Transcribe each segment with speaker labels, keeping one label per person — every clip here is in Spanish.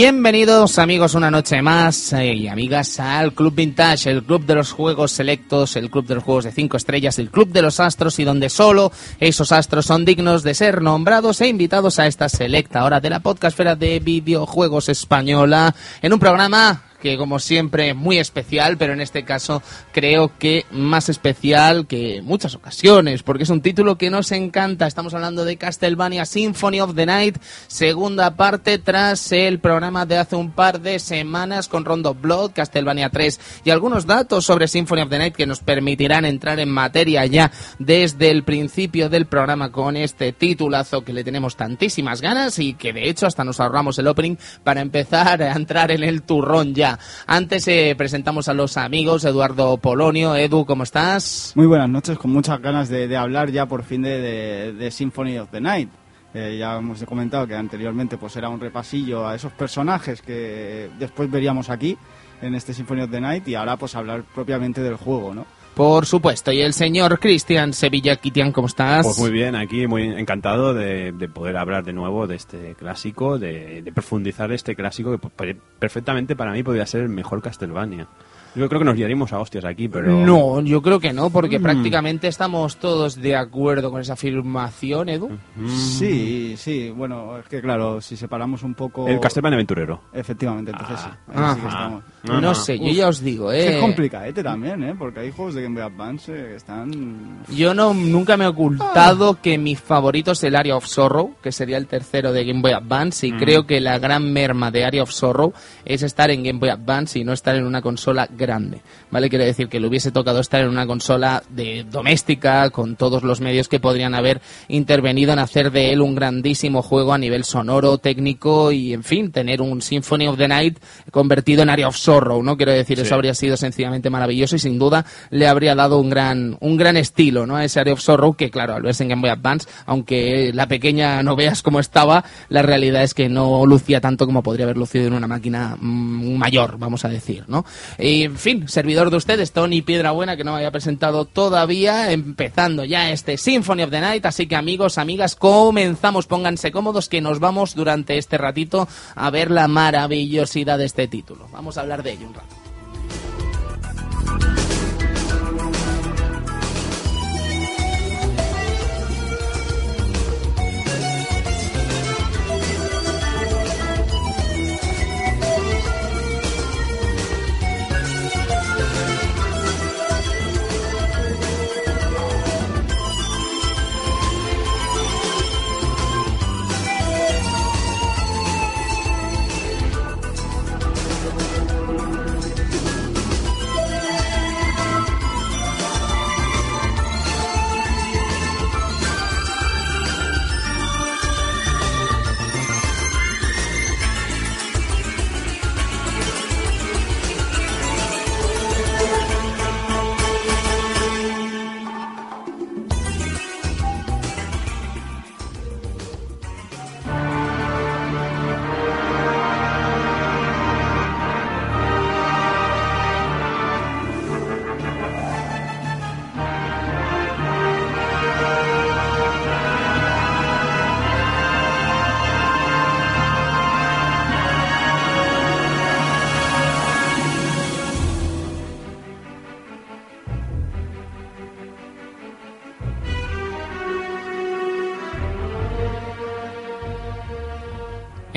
Speaker 1: Bienvenidos amigos una noche más eh, y amigas al Club Vintage, el club de los juegos selectos, el club de los juegos de cinco estrellas, el club de los astros y donde solo esos astros son dignos de ser nombrados e invitados a esta selecta hora de la podcastfera de videojuegos española en un programa que como siempre muy especial, pero en este caso creo que más especial que muchas ocasiones, porque es un título que nos encanta. Estamos hablando de Castlevania Symphony of the Night, segunda parte tras el programa de hace un par de semanas con Rondo Blood, Castlevania 3 y algunos datos sobre Symphony of the Night que nos permitirán entrar en materia ya desde el principio del programa con este titulazo que le tenemos tantísimas ganas y que de hecho hasta nos ahorramos el opening para empezar a entrar en el turrón ya. Antes eh, presentamos a los amigos, Eduardo Polonio. Edu, ¿cómo estás?
Speaker 2: Muy buenas noches, con muchas ganas de, hablar ya por fin de, Symphony of the Night. Eh, ya hemos comentado que anteriormente pues era un repasillo a esos personajes que después veríamos aquí en este Symphony of the Night y ahora pues hablar propiamente del juego, ¿no?
Speaker 1: Por supuesto. Y el señor Cristian Sevilla Kitian, ¿cómo estás?
Speaker 3: Pues muy bien, aquí muy encantado de, poder hablar de nuevo de este clásico, de, de profundizar este clásico que perfectamente para mí podría ser el mejor Castlevania. Yo creo que nos guiaríamos a hostias aquí, pero...
Speaker 1: No, yo creo que no, porque mm. prácticamente estamos todos de acuerdo con esa afirmación, Edu.
Speaker 2: Mm. Sí, sí, bueno, es que claro, si separamos un poco...
Speaker 3: El Castlevania aventurero.
Speaker 2: Efectivamente, entonces sí.
Speaker 1: No sé, yo ya os digo, ¿eh?
Speaker 2: Es complicadete también, ¿eh? Porque hay juegos de Game Boy Advance que están...
Speaker 1: Yo no, nunca me he ocultado ah. que mi favorito es el Area of Sorrow, que sería el tercero de Game Boy Advance, y mm. creo que la gran merma de Area of Sorrow es estar en Game Boy Advance y no estar en una consola grande, ¿vale? Quiere decir que le hubiese tocado estar en una consola de doméstica con todos los medios que podrían haber intervenido en hacer de él un grandísimo juego a nivel sonoro, técnico y, en fin, tener un Symphony of the Night convertido en Area of Sorrow, ¿no? Quiero decir, eso habría sido sencillamente maravilloso y sin duda le habría dado un gran, un gran estilo, ¿no? A ese Area of Sorrow que, claro, al verse en Game Boy Advance, aunque la pequeña no veas cómo estaba, la realidad es que no lucía tanto como podría haber lucido en una máquina mm, mayor, vamos a decir, ¿no? Y, en fin, servidor de ustedes, Tony Buena, que no me había presentado todavía, empezando ya este Symphony of the Night. Así que, amigos, amigas, comenzamos. Pónganse cómodos que nos vamos durante este ratito a ver la maravillosidad de este título. Vamos a hablar de ello un rato.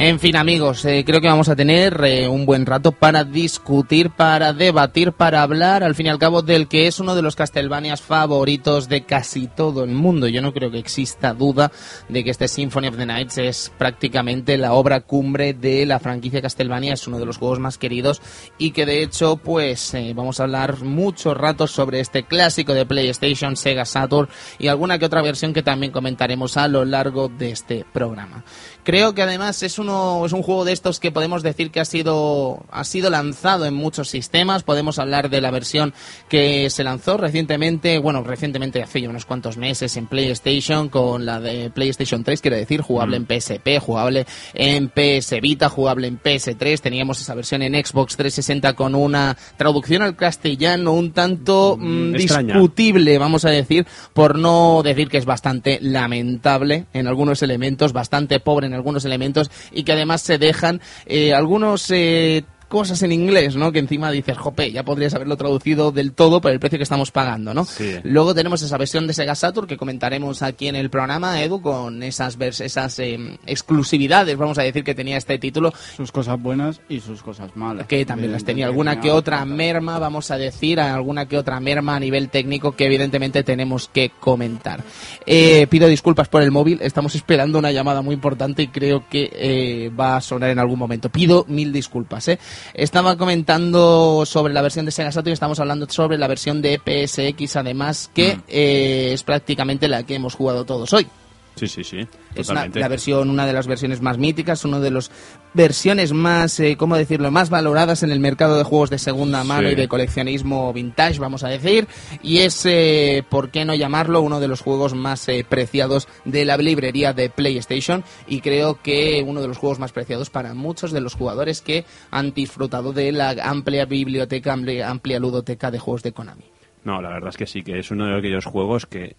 Speaker 1: En fin, amigos, eh, creo que vamos a tener eh, un buen rato para discutir, para debatir, para hablar, al fin y al cabo, del que es uno de los Castlevanias favoritos de casi todo el mundo. Yo no creo que exista duda de que este Symphony of the Nights es prácticamente la obra cumbre de la franquicia Castlevania, es uno de los juegos más queridos y que de hecho, pues eh, vamos a hablar muchos ratos sobre este clásico de PlayStation, Sega Saturn y alguna que otra versión que también comentaremos a lo largo de este programa. Creo que además es uno es un juego de estos que podemos decir que ha sido ha sido lanzado en muchos sistemas. Podemos hablar de la versión que se lanzó recientemente, bueno, recientemente hace ya unos cuantos meses en PlayStation con la de PlayStation 3, quiero decir, jugable en PSP, jugable en PS Vita, jugable en PS3. Teníamos esa versión en Xbox 360 con una traducción al castellano un tanto mm, mm, discutible, vamos a decir, por no decir que es bastante lamentable en algunos elementos, bastante pobre en algunos elementos y que además se dejan eh, algunos eh, cosas en inglés, ¿no? Que encima dices, jope, ya podrías haberlo traducido del todo por el precio que estamos pagando, ¿no?
Speaker 3: Sí.
Speaker 1: Luego tenemos esa versión de Sega Saturn que comentaremos aquí en el programa, Edu, con esas, vers- esas eh, exclusividades, vamos a decir, que tenía este título,
Speaker 2: Sus cosas buenas y sus cosas malas.
Speaker 1: que también
Speaker 2: De-
Speaker 1: las tenía. Alguna que otra merma, vamos a decir, alguna que otra merma a nivel técnico que evidentemente tenemos que comentar. Eh, pido disculpas por el móvil, estamos esperando una llamada muy importante y creo que eh, va a sonar en algún momento. Pido mil disculpas. ¿eh? Estaba comentando sobre la versión de Sega Saturn y estamos hablando sobre la versión de PSX, además, que eh, es prácticamente la que hemos jugado todos hoy.
Speaker 3: Sí, sí, sí.
Speaker 1: Es una, la versión, una de las versiones más míticas, una de las versiones más, eh, ¿cómo decirlo?, más valoradas en el mercado de juegos de segunda mano
Speaker 3: Sí.
Speaker 1: y de coleccionismo vintage, vamos a decir. Y es, eh, ¿por qué no llamarlo?, uno de los juegos más eh, preciados de la librería de PlayStation. Y creo que uno de los juegos más preciados para muchos de los jugadores que han disfrutado de la amplia biblioteca, amplia, amplia ludoteca de juegos de Konami.
Speaker 3: No, la verdad es que sí, que es uno de aquellos juegos que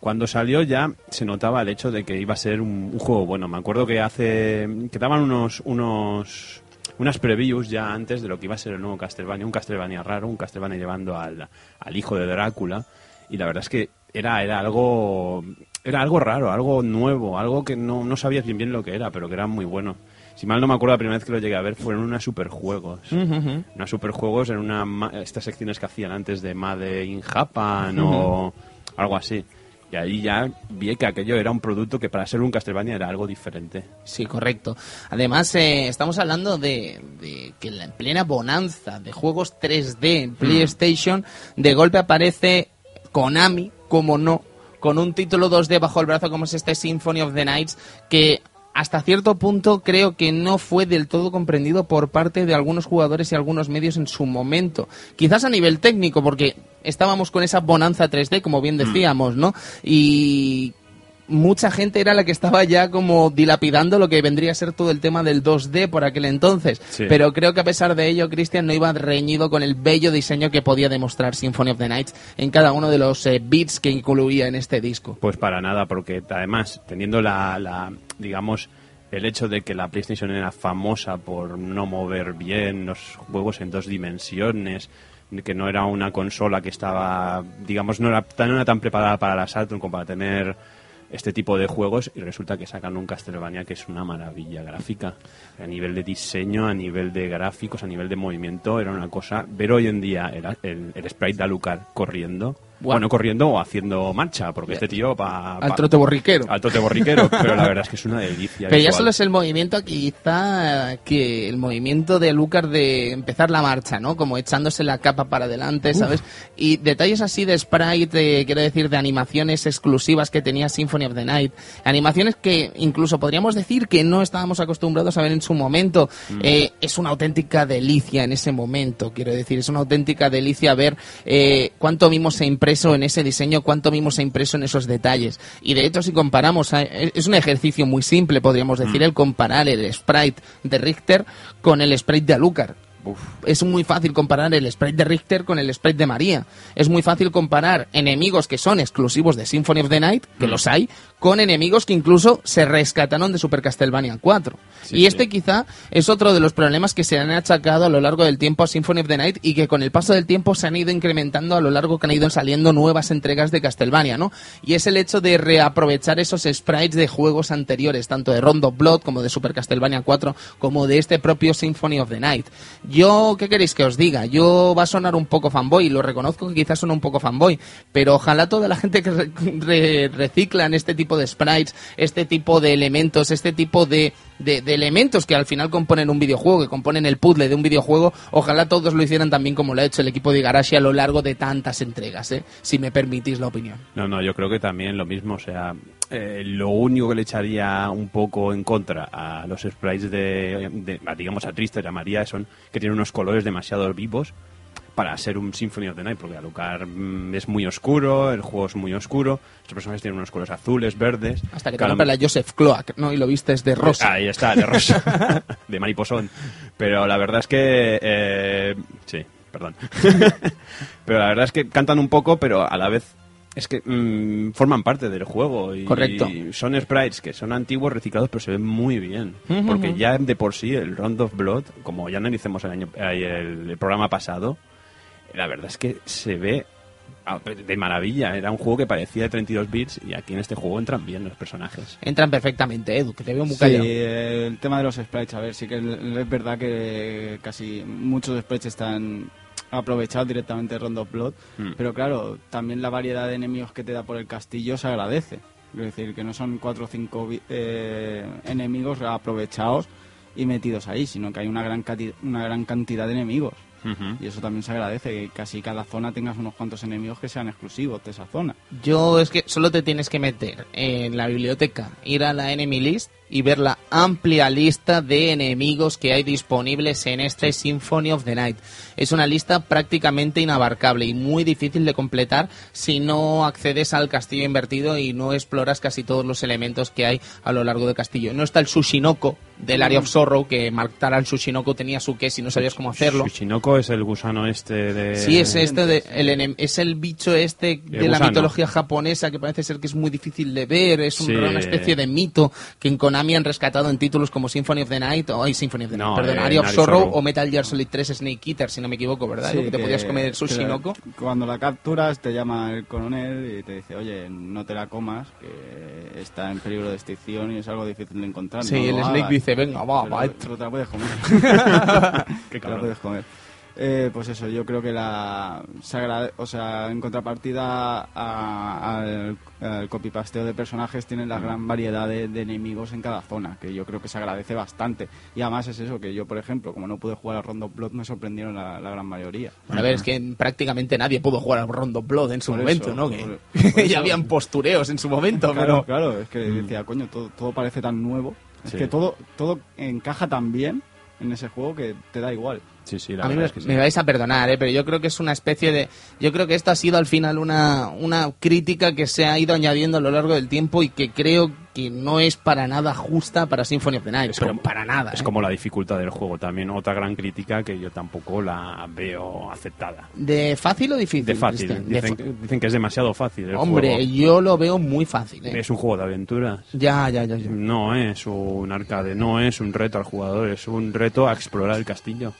Speaker 3: cuando salió ya se notaba el hecho de que iba a ser un, un juego bueno. Me acuerdo que hace que daban unos unos unas previews ya antes de lo que iba a ser el nuevo Castlevania, un Castlevania raro, un Castlevania llevando al, al hijo de Drácula y la verdad es que era era algo era algo raro, algo nuevo, algo que no, no sabías bien bien lo que era, pero que era muy bueno. Si mal no me acuerdo, la primera vez que lo llegué a ver fue en una superjuegos. Unas superjuegos en una estas secciones que hacían antes de Made in Japan o algo así. Y ahí ya vi que aquello era un producto que para ser un Castlevania era algo diferente.
Speaker 1: Sí, correcto. Además, eh, estamos hablando de, de que en plena bonanza de juegos 3D en PlayStation, de golpe aparece Konami, como no, con un título 2D bajo el brazo como es este Symphony of the Nights, que hasta cierto punto creo que no fue del todo comprendido por parte de algunos jugadores y algunos medios en su momento. Quizás a nivel técnico, porque estábamos con esa bonanza 3D, como bien decíamos, ¿no? Y mucha gente era la que estaba ya como dilapidando lo que vendría a ser todo el tema del 2D por aquel entonces.
Speaker 3: Sí.
Speaker 1: Pero creo que a pesar de ello, Christian no iba reñido con el bello diseño que podía demostrar Symphony of the Nights en cada uno de los eh, beats que incluía en este disco.
Speaker 3: Pues para nada, porque además, teniendo la, la, digamos, el hecho de que la PlayStation era famosa por no mover bien los juegos en dos dimensiones, que no era una consola que estaba, digamos, no era, tan- no era tan preparada para la Saturn como para tener este tipo de juegos y resulta que sacan un Castlevania que es una maravilla gráfica. A nivel de diseño, a nivel de gráficos, a nivel de movimiento, era una cosa. Ver hoy en día el, el, el sprite de Alucard corriendo, Bueno, corriendo o haciendo marcha, porque este tío va
Speaker 1: Al trote borriquero.
Speaker 3: al trote borriquero, pero la verdad es que es una delicia.
Speaker 1: Pero ya
Speaker 3: visual.
Speaker 1: solo es el movimiento, quizá que el movimiento de Lucas de empezar la marcha, ¿no? Como echándose la capa para adelante, ¿sabes? Y detalles así de sprite, eh, quiero decir, de animaciones exclusivas que tenía Symphony of the Night. Animaciones que incluso podríamos decir que no estábamos acostumbrados a ver en su momento. Eh, es una auténtica delicia en ese momento, quiero decir. Es una auténtica delicia ver eh, cuánto mimo se ha impreso en ese diseño, cuánto mimo se ha impreso en esos detalles. Y de hecho, si comparamos, eh, es un ejercicio muy simple, podríamos decir, el comparar el sprite de Richter con el sprite de Alucard. Es muy fácil comparar el sprite de Richter con el sprite de María. Es muy fácil comparar enemigos que son exclusivos de Symphony of the Night, que los hay, con enemigos que incluso se rescataron de Super Castlevania 4.
Speaker 3: Sí,
Speaker 1: y
Speaker 3: sí.
Speaker 1: este quizá es otro de los problemas que se han achacado a lo largo del tiempo a Symphony of the Night y que con el paso del tiempo se han ido incrementando a lo largo que han ido saliendo nuevas entregas de Castlevania, ¿no? Y es el hecho de reaprovechar esos sprites de juegos anteriores, tanto de Rondo Blood como de Super Castlevania 4, como de este propio Symphony of the Night. Yo, ¿qué queréis que os diga? Yo va a sonar un poco fanboy, lo reconozco que quizás suena un poco fanboy, pero ojalá toda la gente que re- re- reciclan este tipo de sprites, este tipo de elementos, este tipo de, de, elementos que al final componen un videojuego, que componen el puzzle de un videojuego, ojalá todos lo hicieran también como lo ha hecho el equipo de Igarashi a lo largo de tantas entregas, ¿eh? si me permitís la opinión.
Speaker 3: No, no, yo creo que también lo mismo. Sea, eh, lo único que le echaría un poco en contra a los sprites de, de- a, digamos, a Triste y a María son que tienen unos colores demasiado vivos para ser un Symphony of the Night, porque Alucard mm, es muy oscuro, el juego es muy oscuro, los personajes tienen unos colores azules, verdes.
Speaker 1: Hasta que te compras la Joseph Cloak, ¿no? Y lo vistes de rosa.
Speaker 3: Ahí está, de rosa. de mariposón. Pero la verdad es que. eh, sí, perdón. pero la verdad es que cantan un poco, pero a la vez es que mm, forman parte del juego y,
Speaker 1: Correcto.
Speaker 3: y son sprites que son antiguos, reciclados, pero se ven muy bien. Porque ya de por sí el Round of Blood, como ya analicemos el, año, eh, el, el programa pasado, la verdad es que se ve de maravilla. Era un juego que parecía de 32 bits y aquí en este juego entran bien los personajes.
Speaker 1: Entran perfectamente, Edu, que te veo muy
Speaker 2: Sí,
Speaker 1: callado.
Speaker 2: eh, el tema de los sprites, a ver, sí que es verdad que casi muchos sprites están aprovechados directamente de Round of Blood,
Speaker 3: Mm.
Speaker 2: pero claro, también la variedad de enemigos que te da por el castillo se agradece. Es decir, que no son cuatro o cinco eh, enemigos aprovechados y metidos ahí, sino que hay una gran, cati- una gran cantidad de enemigos. Y eso también se agradece, que casi cada zona tengas unos cuantos enemigos que sean exclusivos de esa zona.
Speaker 1: Yo es que solo te tienes que meter en la biblioteca, ir a la enemy list y ver la amplia lista de enemigos que hay disponibles en este Symphony of the Night. Es una lista prácticamente inabarcable y muy difícil de completar si no accedes al castillo invertido y no exploras casi todos los elementos que hay a lo largo del castillo. No está el Sushinoko del Area of Sorrow, que matar al Sushinoko tenía su que si no sabías cómo hacerlo.
Speaker 3: Sushinoko es el gusano este de...
Speaker 1: Sí, es este de, el es el bicho este de la
Speaker 3: gusano.
Speaker 1: mitología japonesa que parece ser que es muy difícil de ver, es un-
Speaker 3: Sí.
Speaker 1: una especie de mito que en Konami han rescatado en títulos como Symphony of the Night o ay, Symphony of the
Speaker 3: No,
Speaker 1: Night, perdón,
Speaker 3: eh,
Speaker 1: Area of Sorrow,
Speaker 3: Sorrow.
Speaker 1: o Metal Gear Solid 3 Snake Eater, si no me equivoco, ¿verdad?
Speaker 2: Sí,
Speaker 1: Lo que te podías comer
Speaker 2: que
Speaker 1: Sushinoko.
Speaker 2: la- Cuando la capturas te llama el coronel y te dice, oye, no te la comas, que está en peligro de extinción y es algo difícil de encontrar.
Speaker 1: Sí,
Speaker 2: no
Speaker 1: el Snake
Speaker 2: hagas".
Speaker 1: dice, venga, va,
Speaker 2: Pero-
Speaker 1: va,
Speaker 2: pero te la puedes comer.
Speaker 3: Qué
Speaker 2: te la puedes comer. Eh, pues eso, yo creo que la se agrade- o sea, en contrapartida a- al, al copypasteo de personajes tienen
Speaker 3: Mm.
Speaker 2: la gran variedad de, de enemigos en cada zona, que yo creo que se agradece bastante. Y además es eso, que yo, por ejemplo, como no pude jugar a Rondo Blood, me sorprendieron la, la gran mayoría.
Speaker 1: Bueno, a ver, es que prácticamente nadie pudo jugar al Rondo Blood en su
Speaker 2: Por
Speaker 1: momento,
Speaker 2: eso,
Speaker 1: ¿no?
Speaker 2: por-
Speaker 1: Que
Speaker 2: por
Speaker 1: ya habían postureos en su momento,
Speaker 2: Claro,
Speaker 1: pero...
Speaker 2: claro, es que decía, coño, todo, todo parece tan nuevo. Es
Speaker 3: Sí.
Speaker 2: que todo, todo encaja tan bien en ese juego que te da igual.
Speaker 3: Sí, sí, la
Speaker 1: A mí
Speaker 3: verdad
Speaker 1: me,
Speaker 3: es que sí.
Speaker 1: me vais a perdonar, ¿eh? pero yo creo que es una especie de... Yo creo que esto ha sido al final una, una crítica que se ha ido añadiendo a lo largo del tiempo y que creo que no es para nada justa para Symphony of the Night, pero
Speaker 3: como-
Speaker 1: para nada.
Speaker 3: Es
Speaker 1: ¿eh?
Speaker 3: como la dificultad del juego también, otra gran crítica que yo tampoco la veo aceptada.
Speaker 1: ¿De fácil o difícil?
Speaker 3: De fácil,
Speaker 1: Cristian? De
Speaker 3: dicen, dicen que es demasiado fácil el
Speaker 1: Hombre,
Speaker 3: juego.
Speaker 1: yo lo veo muy fácil. ¿eh?
Speaker 3: Es un juego de aventuras.
Speaker 1: Ya, ya, ya, ya.
Speaker 3: No es un arcade, no es un reto al jugador, es un reto a explorar el castillo.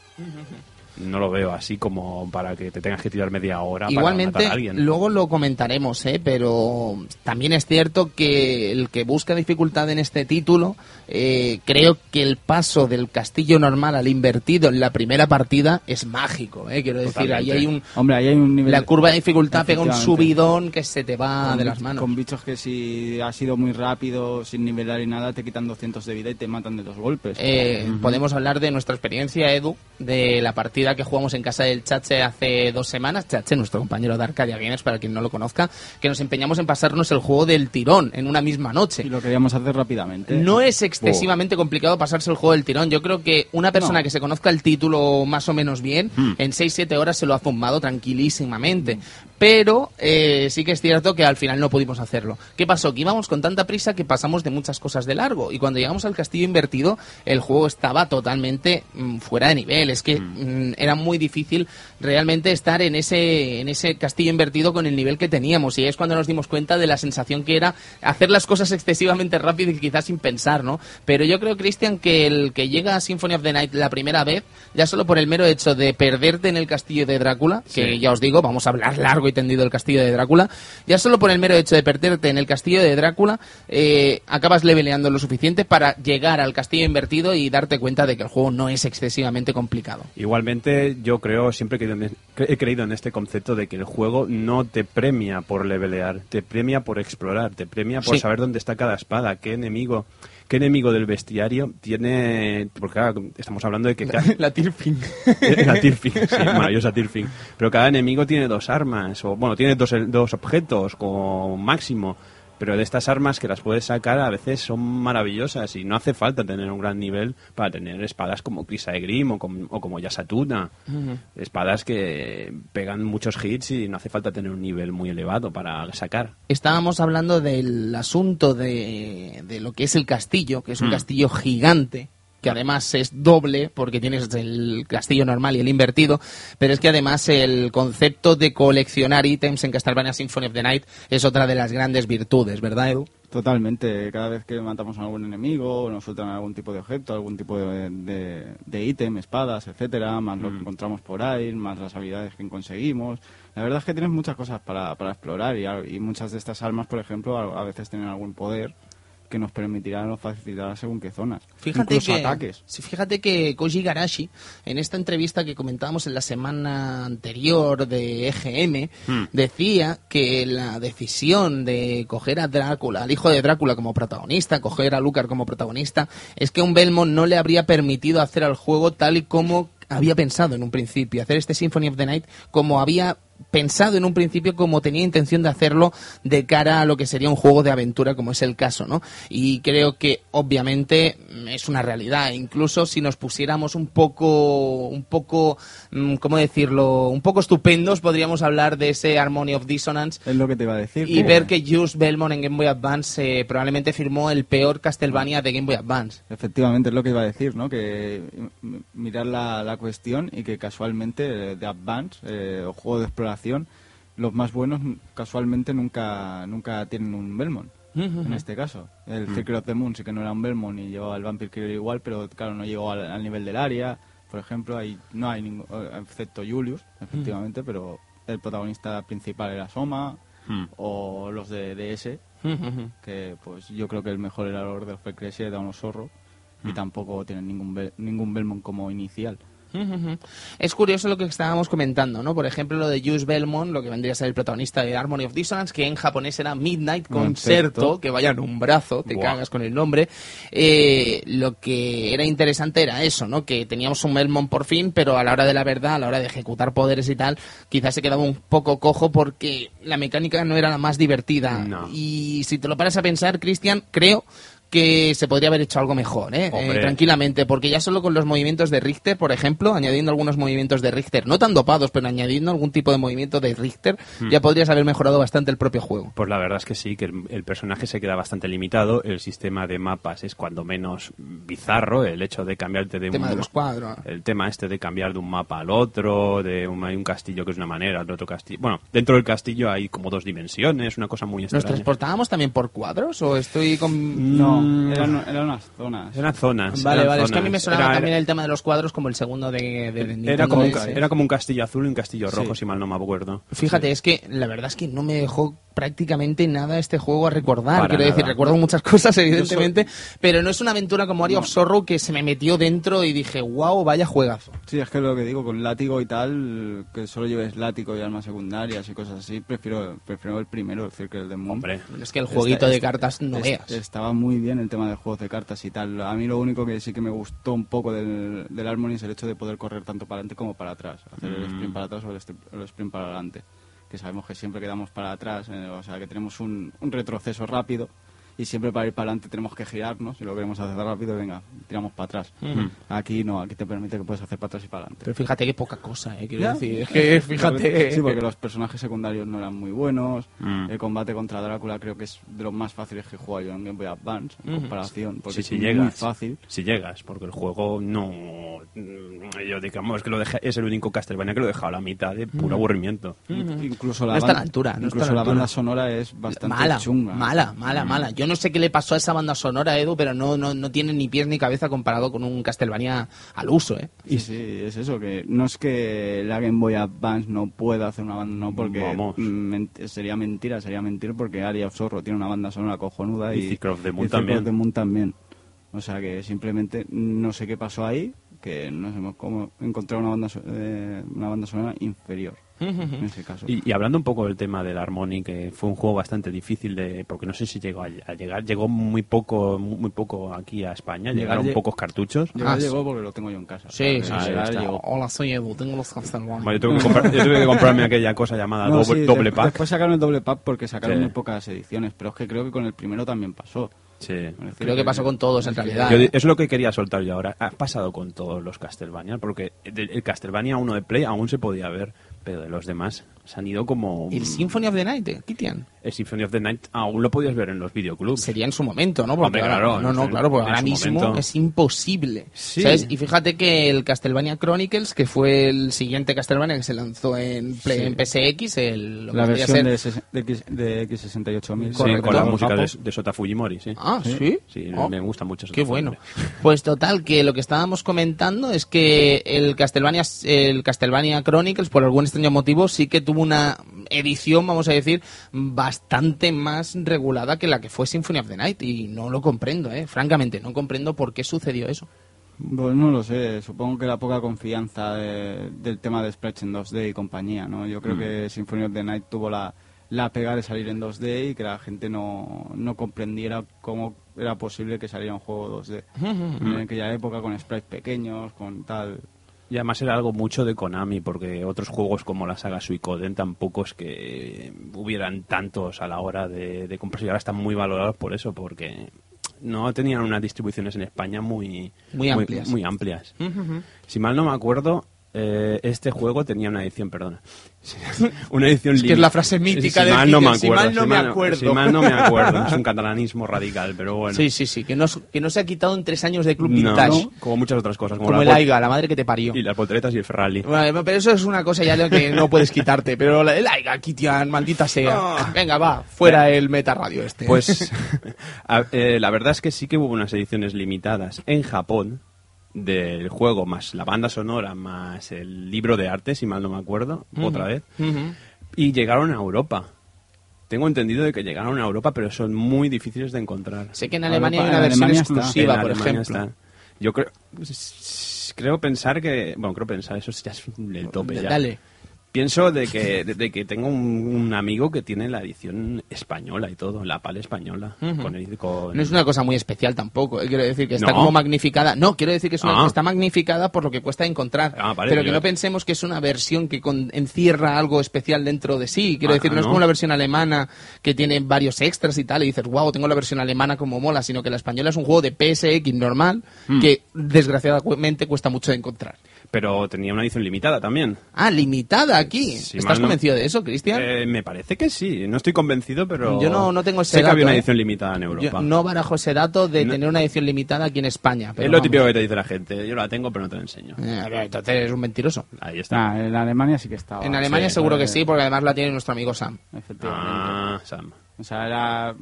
Speaker 3: No lo veo así como para que te tengas que tirar media hora para
Speaker 1: Igualmente,
Speaker 3: matar a alguien.
Speaker 1: luego lo comentaremos, ¿eh? pero también es cierto que el que busca dificultad en este título, eh, creo que el paso del castillo normal al invertido en la primera partida es mágico. ¿eh? Quiero decir, ahí hay un...
Speaker 2: Hombre, ahí hay un nivel...
Speaker 1: La curva de dificultad pega un subidón que se te va
Speaker 2: con
Speaker 1: de las manos.
Speaker 2: Con bichos que si has sido muy rápido, sin nivelar y nada, te quitan 200 de vida y te matan de dos golpes.
Speaker 1: Eh, Podemos hablar de nuestra experiencia, Edu, de la partida que jugamos en casa del Chache hace dos semanas. Chache, nuestro compañero de Arcadia Games, para quien no lo conozca, que nos empeñamos en pasarnos el juego del tirón en una misma noche.
Speaker 2: Y lo queríamos hacer rápidamente.
Speaker 1: No es excesivamente complicado pasarse el juego del tirón. Yo creo que una persona
Speaker 2: No.
Speaker 1: que se conozca el título más o menos bien,
Speaker 3: Hmm.
Speaker 1: en 6-7 horas se lo ha zumbado tranquilísimamente. Pero eh, sí que es cierto que al final no pudimos hacerlo. ¿Qué pasó? Que íbamos con tanta prisa que pasamos de muchas cosas de largo. Y cuando llegamos al castillo invertido, el juego estaba totalmente mm, fuera de nivel. Es que mm, era muy difícil realmente estar en ese, en ese castillo invertido con el nivel que teníamos. Y es cuando nos dimos cuenta de la sensación que era hacer las cosas excesivamente rápido y quizás sin pensar, ¿no? Pero yo creo, Cristian, que el que llega a Symphony of the Night la primera vez, ya solo por el mero hecho de perderte en el castillo de Drácula, que
Speaker 3: Sí.
Speaker 1: ya os digo, vamos a hablar largo y tendido del castillo de Drácula, ya solo por el mero hecho de perderte en el castillo de Drácula, eh, acabas leveleando lo suficiente para llegar al castillo invertido y darte cuenta de que el juego no es excesivamente complicado.
Speaker 3: Igualmente, yo creo, siempre he creído, en, he creído en este concepto de que el juego no te premia por levelear, te premia por explorar, te premia por
Speaker 1: Sí.
Speaker 3: saber dónde está cada espada, qué enemigo, qué enemigo del bestiario tiene. Porque claro, estamos hablando de que cada,
Speaker 1: La Tirfing.
Speaker 3: la Tirfing, sí, maravillosa Tirfing. Pero cada enemigo tiene dos armas, o bueno, tiene dos, dos objetos como máximo. Pero de estas armas que las puedes sacar a veces son maravillosas y no hace falta tener un gran nivel para tener espadas como Crisaegrim o, como- o como Yasatuna. Espadas que pegan muchos hits y no hace falta tener un nivel muy elevado para sacar.
Speaker 1: Estábamos hablando del asunto de, de lo que es el castillo, que es un
Speaker 3: Mm.
Speaker 1: castillo gigante, que además es doble porque tienes el castillo normal y el invertido, pero es que además el concepto de coleccionar ítems en Castlevania Symphony of the Night es otra de las grandes virtudes, ¿verdad, Edu?
Speaker 2: Totalmente. Cada vez que matamos a algún enemigo, o nos sueltan algún tipo de objeto, algún tipo de, de, de ítem, espadas, etcétera, más lo que encontramos por ahí, más las habilidades que conseguimos. La verdad es que tienes muchas cosas para, para explorar y, muchas de estas armas, por ejemplo, a, a veces tienen algún poder que nos permitirá o facilitará según qué zonas.
Speaker 1: Fíjate
Speaker 2: Incluso
Speaker 1: que,
Speaker 2: ataques.
Speaker 1: sí, fíjate que Koji Garashi, en esta entrevista que comentábamos en la semana anterior de EGM, decía que la decisión de coger a Drácula, al hijo de Drácula como protagonista, coger a Lucar como protagonista, es que un Belmont no le habría permitido hacer al juego tal y como había pensado en un principio, hacer este Symphony of the Night como había pensado en un principio como tenía intención de hacerlo de cara a lo que sería un juego de aventura como es el caso, ¿no? Y creo que obviamente es una realidad, incluso si nos pusiéramos un poco un poco mm, ¿cómo decirlo? un poco estupendos, podríamos hablar de ese Harmony of Dissonance
Speaker 2: Es lo que te iba a decir.
Speaker 1: y ver que Jules Belmont en Game Boy Advance eh, probablemente firmó el peor Castlevania de Game Boy Advance.
Speaker 2: Efectivamente, es lo que iba a decir, ¿no? Que mm, mirar la, la cuestión y que casualmente eh, de Advance eh, o juego de exploración, los más buenos mm, casualmente nunca nunca tienen un Belmont. En este caso, el Secret of the Moon sí que no era un Belmont y llevaba el Vampire Killer igual, pero claro, no llegó al, al nivel del área. Por ejemplo, ahí no hay ningún, eh, excepto Julius, efectivamente, pero el protagonista principal era Soma
Speaker 3: Hmm.
Speaker 2: o los de DS, que pues yo creo que el mejor era el Order of Ecclesia de unos zorro y tampoco tienen ningún ningún Belmont como inicial.
Speaker 1: Es curioso lo que estábamos comentando, ¿no? Por ejemplo, lo de Jules Belmont, lo que vendría a ser el protagonista de Harmony of Dissonance, que en japonés era Midnight Concerto,
Speaker 2: Concerto.
Speaker 1: que vaya en un brazo, te cagas con el nombre. Eh, lo que era interesante era eso, ¿no? Que teníamos un Belmont por fin, pero a la hora de la verdad, a la hora de ejecutar poderes y tal, quizás se quedaba un poco cojo porque la mecánica no era la más divertida.
Speaker 3: No.
Speaker 1: Y si te lo paras a pensar, Cristian, creo que se podría haber hecho algo mejor, ¿eh? Eh, tranquilamente, porque ya solo con los movimientos de Richter, por ejemplo, añadiendo algunos movimientos de Richter, no tan dopados, pero añadiendo algún tipo de movimiento de Richter,
Speaker 3: Hmm.
Speaker 1: ya podrías haber mejorado bastante el propio juego.
Speaker 3: Pues la verdad es que sí, que el, el personaje se queda bastante limitado. El sistema de mapas es cuando menos bizarro. El hecho de cambiarte de
Speaker 1: El tema
Speaker 3: un
Speaker 1: de los cuadros.
Speaker 3: el tema este de cambiar de un mapa al otro, de un, hay un castillo que es una manera, el otro castillo. Bueno, dentro del castillo hay como dos dimensiones, una cosa muy
Speaker 1: ¿Nos
Speaker 3: extraña.
Speaker 1: transportábamos también por cuadros o estoy con...?
Speaker 2: No,
Speaker 3: Mm.
Speaker 2: eran, eran unas zonas.
Speaker 3: Eran zonas.
Speaker 1: Vale,
Speaker 3: eran
Speaker 1: vale, es que a mí me sonaba
Speaker 3: Era-
Speaker 1: también el tema de los cuadros como el segundo de, de-
Speaker 3: Era como, un,
Speaker 1: DS.
Speaker 3: era como un castillo azul y un castillo rojo,
Speaker 2: Sí.
Speaker 3: si mal no me acuerdo.
Speaker 1: Fíjate, es que la verdad es que no me dejó prácticamente nada este juego a recordar.
Speaker 3: Para
Speaker 1: Quiero decir, recuerdo muchas cosas, evidentemente, pero no es una aventura como Area of Sorrow que se me metió dentro y dije, wow, vaya juegazo.
Speaker 2: Sí, es que lo que digo, con látigo y tal, que solo lleves látigo y armas secundarias y cosas así, prefiero prefiero el primero, el Circle of the Moon.
Speaker 3: Hombre,
Speaker 1: Es que el jueguito de cartas no
Speaker 2: es-
Speaker 1: veas.
Speaker 2: Estaba muy bien el tema de juegos de cartas y tal. A mí lo único que sí que me gustó un poco del, del Harmony es el hecho de poder correr tanto para adelante como para atrás. Hacer el
Speaker 3: Mm.
Speaker 2: sprint para atrás o el, el sprint para adelante. Que sabemos que siempre quedamos para atrás, eh, o sea que tenemos un, un retroceso rápido y siempre para ir para adelante tenemos que girarnos. Si lo queremos hacer rápido, venga, tiramos para atrás. Aquí no, aquí te permite que puedes hacer para atrás y para adelante.
Speaker 1: Pero fíjate que poca cosa, eh, quiero
Speaker 2: Ya.
Speaker 1: decir. Es que fíjate.
Speaker 2: Sí, porque los personajes secundarios no eran muy buenos.
Speaker 3: Mm.
Speaker 2: El combate contra Drácula creo que es de los más fáciles que he jugado yo en Game Boy Advance, en
Speaker 1: Ujú.
Speaker 2: comparación. Porque
Speaker 3: Sí,
Speaker 2: es
Speaker 3: si
Speaker 2: muy
Speaker 3: llegas.
Speaker 2: fácil.
Speaker 3: Si llegas, porque el juego no. mm, Yo digamos que lo deja, es el único Castlevania que lo he dejado a la mitad de puro aburrimiento.
Speaker 2: Incluso la
Speaker 1: No está a la
Speaker 2: banda-
Speaker 1: altura, no está
Speaker 2: incluso
Speaker 1: a la
Speaker 2: la banda sonora es bastante
Speaker 1: mala,
Speaker 2: chunga.
Speaker 1: mala, mala, mala. Yo no sé qué le pasó a esa banda sonora, Edu, pero no, no, no tiene ni pies ni cabeza comparado con un Castlevania al uso, ¿eh?
Speaker 2: Y sí, es eso, que no es que la Game Boy Advance no pueda hacer una banda, no, porque
Speaker 3: Vamos.
Speaker 2: ment- sería mentira, sería mentir porque Aria of Sorrow tiene una banda sonora cojonuda
Speaker 3: Y
Speaker 2: y,
Speaker 3: the Moon
Speaker 2: y
Speaker 3: también.
Speaker 2: of the Moon también. O sea que simplemente no sé qué pasó ahí, que no sé cómo encontrar una banda, so- eh, una banda sonora inferior en ese caso.
Speaker 3: Y, y hablando un poco del tema del Harmony, que fue un juego bastante difícil de, porque no sé si llegó a, a llegar, llegó muy poco, muy, muy poco aquí a España,
Speaker 2: Llegar
Speaker 3: llegaron
Speaker 2: lle-
Speaker 3: pocos cartuchos.
Speaker 2: Llegar
Speaker 1: Ah,
Speaker 2: llegó porque lo tengo yo en casa.
Speaker 1: Sí, sí,
Speaker 2: Ah,
Speaker 1: sí.
Speaker 3: está.
Speaker 2: llegó.
Speaker 1: Hola, soy Edu, tengo los Castlevania.
Speaker 3: Bueno, yo, tuve que comprar- yo tuve que comprarme aquella cosa llamada
Speaker 2: No,
Speaker 3: doble,
Speaker 2: sí,
Speaker 3: doble pack.
Speaker 2: Después sacaron el doble pack porque sacaron
Speaker 3: Sí.
Speaker 2: muy pocas ediciones, pero es que creo que con el primero también pasó.
Speaker 3: Sí.
Speaker 1: Creo que pasó con todos, en realidad.
Speaker 3: Yo es lo que quería soltar yo ahora. Ha pasado con todos los Castlevania, porque el Castlevania 1 de Play aún se podía ver, pero de los demás Se han ido como...
Speaker 1: El Symphony of the Night, eh, Kitian.
Speaker 3: El Symphony of the Night aún lo podías ver en los videoclubs.
Speaker 1: Sería en su momento, ¿no? Porque
Speaker 3: Hombre,
Speaker 1: ahora-
Speaker 3: claro,
Speaker 1: no, no,
Speaker 3: en-
Speaker 1: claro, porque ahora mismo
Speaker 3: momento.
Speaker 1: es imposible.
Speaker 3: Sí.
Speaker 1: ¿sabes? Y fíjate que el Castlevania Chronicles, que fue el siguiente Castlevania que se lanzó en, Play-
Speaker 3: Sí.
Speaker 1: en PSX, el, lo
Speaker 2: La versión
Speaker 1: ser-
Speaker 2: de, de, X, de X68000.
Speaker 3: Sí, con la música de, de Sota Fujimori, sí.
Speaker 1: Ah, sí.
Speaker 3: Sí,
Speaker 1: Oh.
Speaker 3: me gusta mucho.
Speaker 1: Qué
Speaker 3: Sota
Speaker 1: bueno.
Speaker 3: Fujimori.
Speaker 1: Pues total, que lo que estábamos comentando es que el Castlevania, el Castlevania Chronicles, por algún extraño motivo, sí que tuvo una edición, vamos a decir, bastante más regulada que la que fue Symphony of the Night. Y no lo comprendo, ¿eh? Francamente, no comprendo por qué sucedió eso.
Speaker 2: Pues no lo sé, supongo que la poca confianza de- del tema de sprites en 2D y compañía, ¿no? Yo creo que Symphony of the Night tuvo la, la pega de salir en 2D y que la gente no, no comprendiera cómo era posible que saliera un juego 2D. En aquella época con sprites pequeños, con tal...
Speaker 3: Y además era algo mucho de Konami, porque otros juegos como la saga Suicoden tampoco es que hubieran tantos a la hora de, de comprarse. Y ahora están muy valorados por eso, porque no tenían unas distribuciones en España muy,
Speaker 1: Muy amplias.
Speaker 3: muy amplias. Si mal no me acuerdo, eh, este juego tenía una edición, perdona. una edición
Speaker 1: Es que es la frase mítica
Speaker 3: si
Speaker 1: de
Speaker 3: mal no me
Speaker 1: si
Speaker 3: acuerdo,
Speaker 1: mal no me acuerdo.
Speaker 3: Si mal no me acuerdo, es un catalanismo radical, pero bueno.
Speaker 1: Sí, sí, sí, que no, que no se ha quitado en tres años de Club
Speaker 3: No,
Speaker 1: Vintage.
Speaker 3: como muchas otras cosas, como,
Speaker 1: Como el Aiga, la madre que te parió.
Speaker 3: y las volteretas y el Ferrari.
Speaker 1: Bueno, pero eso es una cosa ya de que no puedes quitarte. Pero la- el Aiga, Kitian, maldita sea. Venga, va, fuera el meta radio este.
Speaker 3: Ah. Pues a- eh, la verdad es que sí que hubo unas ediciones limitadas en Japón del juego, más la banda sonora, más el libro de arte, si mal no me acuerdo, otra vez, y llegaron a Europa. Tengo entendido de que llegaron a Europa, pero son muy difíciles de encontrar.
Speaker 1: Sé que en
Speaker 2: Europa-
Speaker 1: Alemania hay una versión exclusiva,
Speaker 3: En
Speaker 1: por
Speaker 3: Alemania
Speaker 1: ejemplo.
Speaker 3: está. Yo creo, creo pensar que, bueno, creo pensar, eso ya es el tope ya.
Speaker 1: Dale.
Speaker 3: Pienso de que, de, de que tengo un, un amigo que tiene la edición española y todo, la PAL española. Con el- con-
Speaker 1: No es una cosa muy especial tampoco. eh, Quiero decir que está
Speaker 3: No.
Speaker 1: como magnificada. No, quiero decir que es una,
Speaker 3: Ah.
Speaker 1: está magnificada por lo que cuesta encontrar.
Speaker 3: Ah, vale,
Speaker 1: pero que
Speaker 3: yo-
Speaker 1: no pensemos que es una versión que con- encierra algo especial dentro de sí. Quiero
Speaker 3: Ah,
Speaker 1: decir, no, es como la versión alemana que tiene varios extras y tal. Y dices, wow, tengo la versión alemana como mola. Sino que la española es un juego de PSX normal
Speaker 3: Hmm.
Speaker 1: que desgraciadamente cuesta mucho de encontrar.
Speaker 3: Pero tenía una edición limitada también.
Speaker 1: Ah, limitada aquí.
Speaker 3: Si
Speaker 1: ¿Estás
Speaker 3: no-
Speaker 1: convencido de eso, Cristian?
Speaker 3: Eh, me parece que sí. No estoy convencido, pero.
Speaker 1: Yo no- no tengo ese
Speaker 3: Sé que había
Speaker 1: dato,
Speaker 3: una
Speaker 1: ¿eh?
Speaker 3: edición limitada en
Speaker 1: Yo
Speaker 3: Europa.
Speaker 1: no barajo ese dato de
Speaker 3: No.
Speaker 1: tener una edición limitada aquí en España. pero
Speaker 3: es lo
Speaker 1: vamos.
Speaker 3: típico que te dice la gente. Yo la tengo, pero no te la enseño.
Speaker 1: Eh, entonces eres un mentiroso.
Speaker 3: Ahí está.
Speaker 2: Nah, en Alemania sí que estaba.
Speaker 1: En Alemania
Speaker 2: Sí,
Speaker 1: seguro que
Speaker 2: eh,
Speaker 1: sí, porque además la tiene nuestro amigo Sam.
Speaker 2: Efectivamente.
Speaker 3: Ah, Sam.
Speaker 2: O sea, era,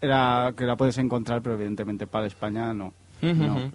Speaker 2: era que la puedes encontrar, pero evidentemente para España no. No,
Speaker 1: Ujú.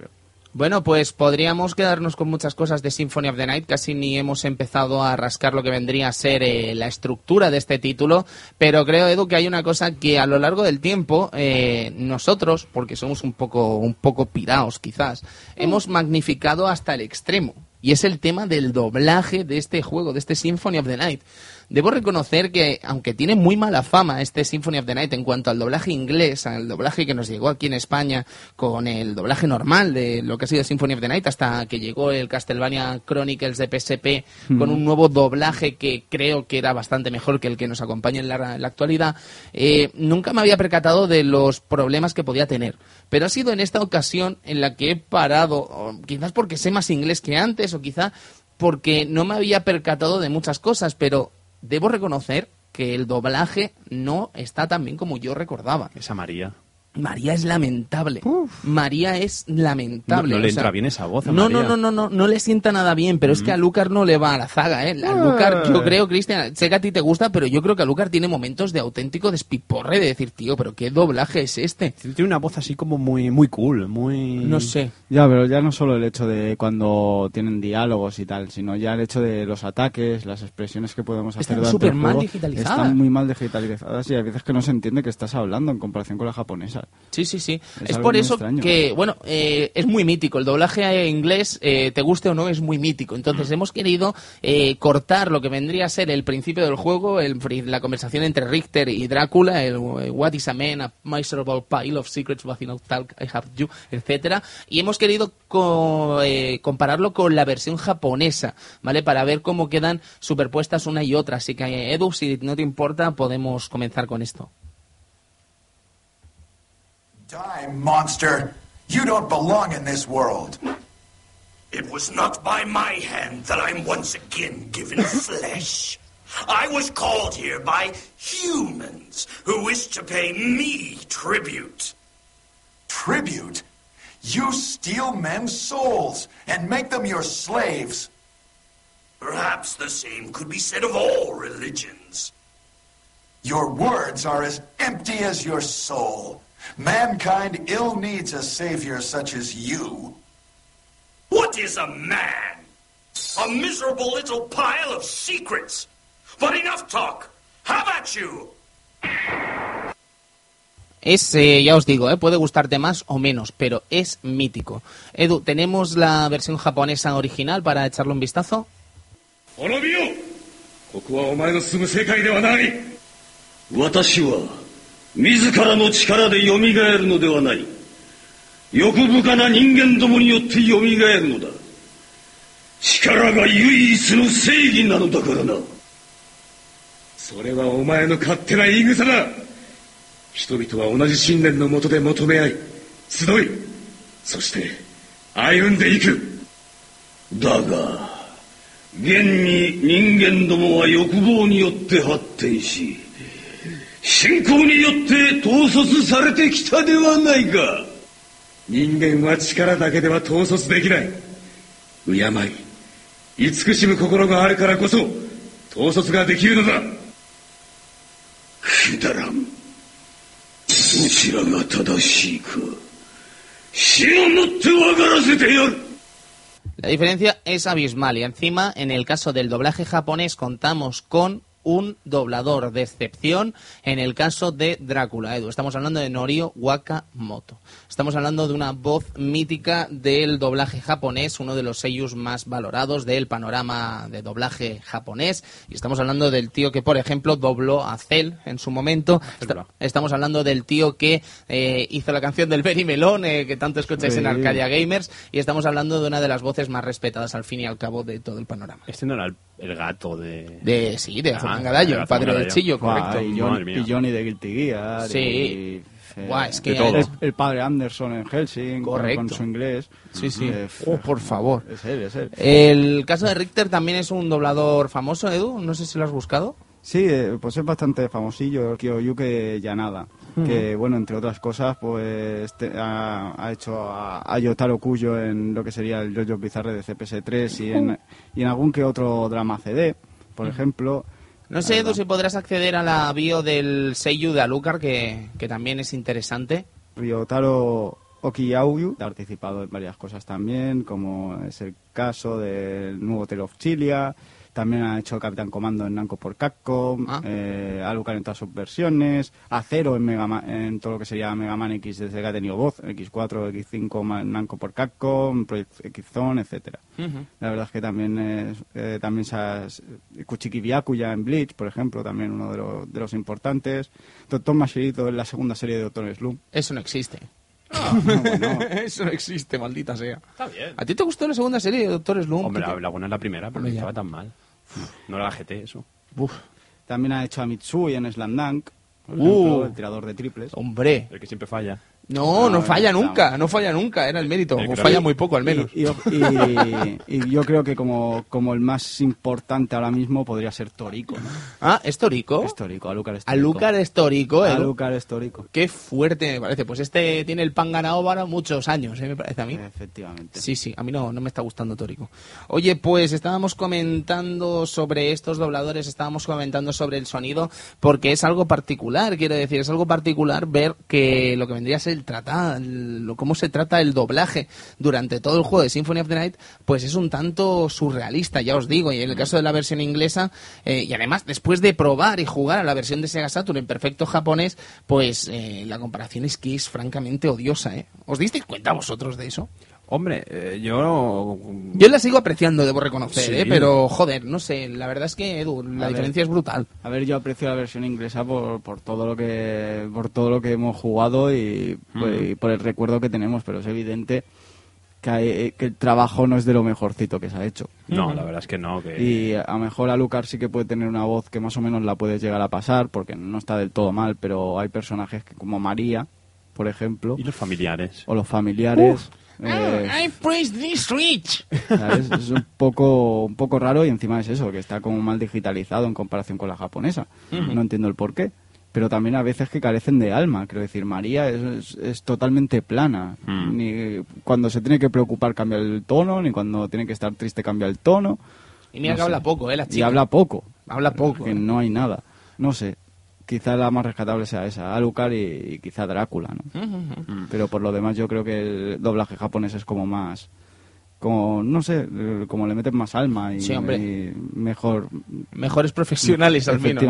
Speaker 1: Bueno, pues podríamos quedarnos con muchas cosas de Symphony of the Night. Casi ni hemos empezado a rascar lo que vendría a ser eh, la estructura de este título. Pero creo, Edu, que hay una cosa que a lo largo del tiempo eh, nosotros, porque somos un poco, un poco piraos quizás, hemos magnificado hasta el extremo. Y es el tema del doblaje de este juego, de este Symphony of the Night. Debo reconocer que, aunque tiene muy mala fama este Symphony of the Night en cuanto al doblaje inglés, al doblaje que nos llegó aquí en España con el doblaje normal de lo que ha sido Symphony of the Night, hasta que llegó el Castlevania Chronicles de PSP con un nuevo doblaje que creo que era bastante mejor que el que nos acompaña en la, en la actualidad, eh, nunca me había percatado de los problemas que podía tener. Pero ha sido en esta ocasión en la que he parado, quizás porque sé más inglés que antes, o quizá porque no me había percatado de muchas cosas, pero debo reconocer que el doblaje no está tan bien como yo recordaba.
Speaker 3: Esa María.
Speaker 1: María es lamentable. María es lamentable.
Speaker 3: No- no le
Speaker 1: o sea,
Speaker 3: entra bien esa voz a
Speaker 1: No, no,
Speaker 3: María.
Speaker 1: no, no, no, no le sienta nada bien, pero es que a Lucar no le va a la zaga, ¿eh? A Lucar, yo creo, Cristian, sé que a ti te gusta, pero yo creo que a Lucar tiene momentos de auténtico despiporre de decir, tío, pero qué doblaje es este.
Speaker 3: Tiene una voz así como muy, muy cool, muy...
Speaker 1: No sé.
Speaker 2: Ya, pero ya no solo el hecho de cuando tienen diálogos y tal, sino ya el hecho de los ataques, las expresiones que podemos hacer
Speaker 1: Están súper mal digitalizadas.
Speaker 2: Están muy mal digitalizadas y hay veces que no se entiende que estás hablando en comparación con la japonesa.
Speaker 1: Sí, sí, sí.
Speaker 2: Es
Speaker 1: por eso
Speaker 2: extraño.
Speaker 1: que, bueno, eh, es muy mítico. El doblaje inglés, eh, te guste o no, es muy mítico. Entonces hemos querido eh, cortar lo que vendría a ser el principio del juego, el, la conversación entre Richter y Drácula, el What is a man, a miserable pile of secrets, no talk, I have you, etcétera. Y hemos querido co- eh, compararlo con la versión japonesa, ¿vale? Para ver cómo quedan superpuestas una y otra. Así que, Edu, si no te importa, podemos comenzar con esto.
Speaker 4: Die, monster! You don't belong in this world.
Speaker 5: It was not by my hand that I'm once again given flesh. I was called here by humans who wish to pay me tribute.
Speaker 4: Tribute? You steal men's souls and make them your slaves.
Speaker 5: Perhaps the same could be said of all religions.
Speaker 4: Your words are as empty as your soul. Mankind ill needs a savior such as you.
Speaker 5: What is a man? A miserable little pile of secrets. But enough talk. How about you?
Speaker 1: Es, eh, ya os digo, eh, puede gustarte más o menos, pero es mítico. Edu, ¿tenemos la versión japonesa original para echarle un vistazo?
Speaker 6: 自らの力で蘇るのではない。欲深な人間どもによって蘇るのだ。力が唯一の正義なのだからな。それはお前の勝手な言い草だ。人々は同じ信念のもとで求め合い集いそして歩んでいく。だが現に人間どもは欲望によって発展し信仰によって統率されてきたではないか。人間は力だけでは統率できない。敬い慈しむ心があるからこそ統率ができるのだ。くだらん。どちらが正しいか死をもって分からせてやる。
Speaker 1: La diferencia es abismal y encima en el caso del doblaje japonés contamos con un doblador de excepción en el caso de Drácula, Edu. Estamos hablando de Norio Wakamoto. Estamos hablando de una voz mítica del doblaje japonés, uno de los sellos más valorados del panorama de doblaje japonés. Y estamos hablando del tío que, por ejemplo, dobló a Cell en su momento. Esta- estamos hablando del tío que eh, hizo la canción del Berry Melón, eh, que tanto escucháis en. Arcadia Gamers. Y estamos hablando de una de las voces más respetadas al fin y al cabo de todo el panorama.
Speaker 3: Este no era el, el gato de...
Speaker 1: De, sí, de
Speaker 3: Ah,
Speaker 1: Gadallo,
Speaker 3: de
Speaker 1: el padre
Speaker 3: Gadallo.
Speaker 1: chillo, correcto.
Speaker 2: y, Johnny,
Speaker 3: mía.
Speaker 2: y Johnny de Guilty Gear.
Speaker 1: Sí.
Speaker 2: y, eh,
Speaker 1: Buah, es que
Speaker 3: De todo.
Speaker 2: el, el padre Anderson en Helsing, con-
Speaker 1: Correcto.
Speaker 2: con su inglés.
Speaker 1: Sí, sí.
Speaker 2: Eh,
Speaker 1: Oh, por favor.
Speaker 2: Es él, es él.
Speaker 1: El caso de Richter también es un doblador famoso, Edu. No sé si lo has buscado.
Speaker 2: Sí, eh, pues es bastante famosillo, Kiyoyuke Yanada. Que, bueno, entre otras cosas, pues te- ha, ha hecho a, a Yotaro Kuyo en lo que sería el JoJo Bizarre de CPS3 y en, y en algún que otro drama CD, por ejemplo.
Speaker 1: No sé, Edu, si podrás acceder a la bio del Seiyu de Alucard, que, que también es interesante.
Speaker 2: Ryotaro Okiyauyu ha participado en varias cosas también, como es el caso del nuevo Tale of Chilia. También ha hecho Capitán Comando en Namco por Capcom,
Speaker 1: Ah.
Speaker 2: eh, Alucard en todas sus versiones, Acero en, Mega Ma- en todo lo que sería Mega Man X desde que ha tenido voz, X4, X5 Ma- Namco por Capcom, Project X-Zone, etcétera. La verdad es que también es, eh, también se ha, Kuchiki Byakuya en Bleach, por ejemplo, también uno de, los- de los importantes. Doctor Mashirito en la segunda serie de Doctor Slump.
Speaker 1: Eso no existe.
Speaker 2: bueno.
Speaker 1: Eso no existe, maldita sea.
Speaker 3: Está bien.
Speaker 1: ¿A ti te gustó la segunda serie de Doctor Slump?
Speaker 3: Hombre,
Speaker 1: ¿Qué te-
Speaker 3: la, la buena es la primera, pero no estaba tan mal. No era la GT, eso.
Speaker 1: Uf,
Speaker 2: También ha hecho a Mitsui en Slam Dunk, por
Speaker 1: Uh.
Speaker 2: ejemplo, el tirador de triples.
Speaker 1: hombre.
Speaker 3: El que siempre falla.
Speaker 1: No, no
Speaker 2: No,
Speaker 1: falla
Speaker 2: no,
Speaker 1: nunca,
Speaker 2: no.
Speaker 1: no falla nunca, era el mérito.
Speaker 3: El
Speaker 1: O falla muy poco, al menos.
Speaker 2: Y, y- y- y yo creo que como, como el más importante ahora mismo podría ser Torico.
Speaker 1: Ah, ¿es Torico?
Speaker 2: Es Torico, Alucard es Torico.
Speaker 1: Es Torico.
Speaker 2: Alucard es Torico.
Speaker 1: Qué fuerte me parece. Pues este tiene el pan ganado para muchos años, ¿eh? me parece a mí.
Speaker 2: Efectivamente.
Speaker 1: Sí, sí, a mí no, no me está gustando Tórico. Oye, pues estábamos comentando sobre estos dobladores, estábamos comentando sobre el sonido, porque es algo particular, quiero decir, es algo particular ver que lo que vendría a ser el cómo se trata el doblaje durante todo el juego de Symphony of the Night, pues es un tanto surrealista, ya os digo, y en el caso de la versión inglesa, eh, y además después de probar y jugar a la versión de Sega Saturn en perfecto japonés, pues eh, la comparación es que es francamente odiosa, ¿eh? ¿Os disteis cuenta vosotros de eso?
Speaker 3: Hombre, eh, yo...
Speaker 1: Yo la sigo apreciando, debo reconocer,
Speaker 3: Sí.
Speaker 1: ¿eh? pero joder, no sé, la verdad es que Edu, la
Speaker 2: A ver.
Speaker 1: diferencia es brutal.
Speaker 2: A ver, yo aprecio la versión inglesa por, por todo lo que por todo lo que hemos jugado y, pues, y por el recuerdo que tenemos, pero es evidente que, hay- que el trabajo no es de lo mejorcito que se ha hecho.
Speaker 3: No, la verdad es que no. Que...
Speaker 2: Y a lo mejor Alucard sí que puede tener una voz que más o menos la puedes llegar a pasar, porque no está del todo mal, pero hay personajes que, como María, por ejemplo,
Speaker 3: Y los familiares.
Speaker 2: o los familiares. Eh,
Speaker 1: I praise this Switch.
Speaker 2: ¿sabes? Es un poco, un poco raro y encima es eso, que está como mal digitalizado en comparación con la japonesa. No entiendo el por qué. Pero también a veces que carecen de alma. Quiero decir, María es, es- es totalmente plana.
Speaker 3: Mm.
Speaker 2: Ni cuando se tiene que preocupar cambia el tono, ni cuando tiene que estar triste cambia el tono.
Speaker 1: Y mira
Speaker 2: No
Speaker 1: que
Speaker 2: sé.
Speaker 1: habla poco, ¿eh? La chica.
Speaker 2: Y habla poco.
Speaker 1: Habla poco.
Speaker 2: Que
Speaker 1: ¿eh?
Speaker 2: no hay nada. No sé. Quizá la más rescatable sea esa, Alucard y, y quizá Drácula, ¿no?
Speaker 1: Ujú.
Speaker 2: Pero por lo demás yo creo que el doblaje japonés es como más... Como, no sé, eh, como le meten más alma y,
Speaker 1: Sí, hombre.
Speaker 2: y mejor...
Speaker 1: Mejores profesionales, al menos.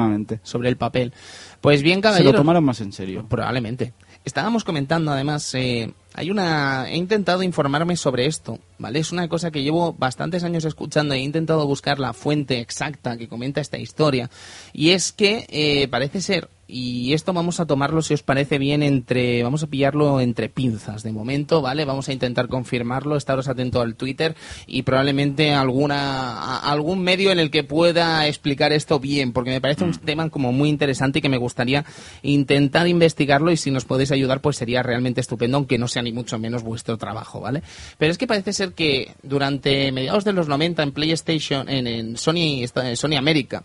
Speaker 1: Sobre el papel. Pues bien,
Speaker 2: Se
Speaker 1: caballeros.
Speaker 2: lo tomaron más en serio.
Speaker 1: Probablemente. Estábamos comentando, además, eh, hay una. He intentado informarme sobre esto, ¿vale? Es una cosa que llevo bastantes años escuchando y he intentado buscar la fuente exacta que comenta esta historia. Y es que eh, parece ser, y esto vamos a tomarlo si os parece bien entre. Vamos a pillarlo entre pinzas de momento, ¿vale? Vamos a intentar confirmarlo, estaros atento al Twitter y probablemente alguna algún medio en el que pueda explicar esto bien, porque me parece un tema como muy interesante y que me gustaría intentar investigarlo y si nos podéis ayudar pues sería realmente estupendo, aunque no sea ni mucho menos vuestro trabajo, ¿vale? Pero es que parece ser que durante mediados de los 90 en PlayStation, en, en Sony, Sony América,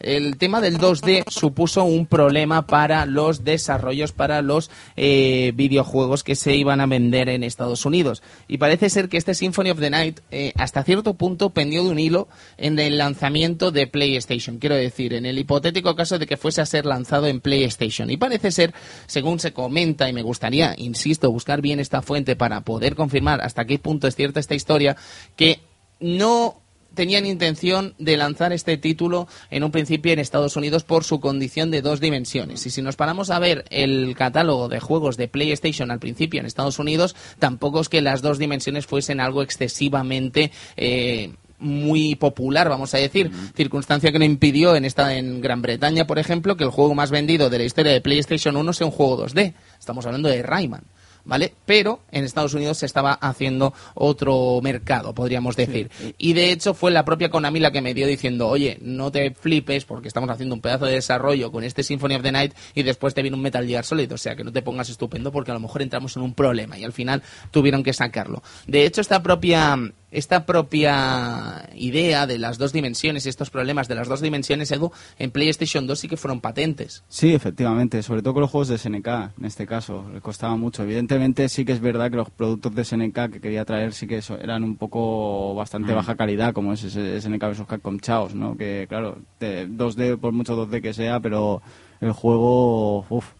Speaker 1: el tema del 2D supuso un problema para los desarrollos, para los eh, videojuegos que se iban a vender en Estados Unidos. Y parece ser que este Symphony of the Night eh, hasta cierto punto pendió de un hilo en el lanzamiento de PlayStation. Quiero decir, en el hipotético caso de que fuese a ser lanzado en PlayStation. Y parece ser, según se comenta, y me gustaría, insisto, buscar bien esta fuente para poder confirmar hasta qué punto es cierta esta historia, que no tenían intención de lanzar este título en un principio en Estados Unidos por su condición de dos dimensiones. Y si nos paramos a ver el catálogo de juegos de PlayStation al principio en Estados Unidos, tampoco es que las dos dimensiones fuesen algo excesivamente... eh, muy popular, vamos a decir, circunstancia que no impidió en esta en Gran Bretaña, por ejemplo, que el juego más vendido de la historia de PlayStation 1 sea un juego 2D. Estamos hablando de Rayman. ¿Vale? Pero en Estados Unidos se estaba haciendo otro mercado, podríamos decir. Y de hecho fue la propia Konami la que me dio diciendo, oye, no te flipes porque estamos haciendo un pedazo de desarrollo con este Symphony of the Night y después te viene un Metal Gear Solid, o sea, que no te pongas estupendo porque a lo mejor entramos en un problema y al final tuvieron que sacarlo. De hecho, esta propia esta propia idea de las dos dimensiones y estos problemas de las dos dimensiones, Edu, en PlayStation 2 sí que fueron patentes.
Speaker 2: Sí, efectivamente, sobre todo con los juegos de SNK, en este caso, le costaba mucho. Evidentemente sí que es verdad que los productos de SNK que quería traer sí que eso, eran un poco bastante baja calidad, como es ese SNK vs Capcom Chaos, ¿no? Que claro, de 2D por mucho 2D que sea, pero el juego, uff.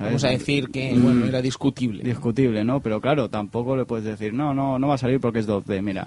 Speaker 1: Vamos a decir que,
Speaker 2: Mm.
Speaker 1: bueno, era discutible.
Speaker 2: discutible, ¿no? Pero claro, tampoco le puedes decir, no, no, no va a salir porque es 2D, mira.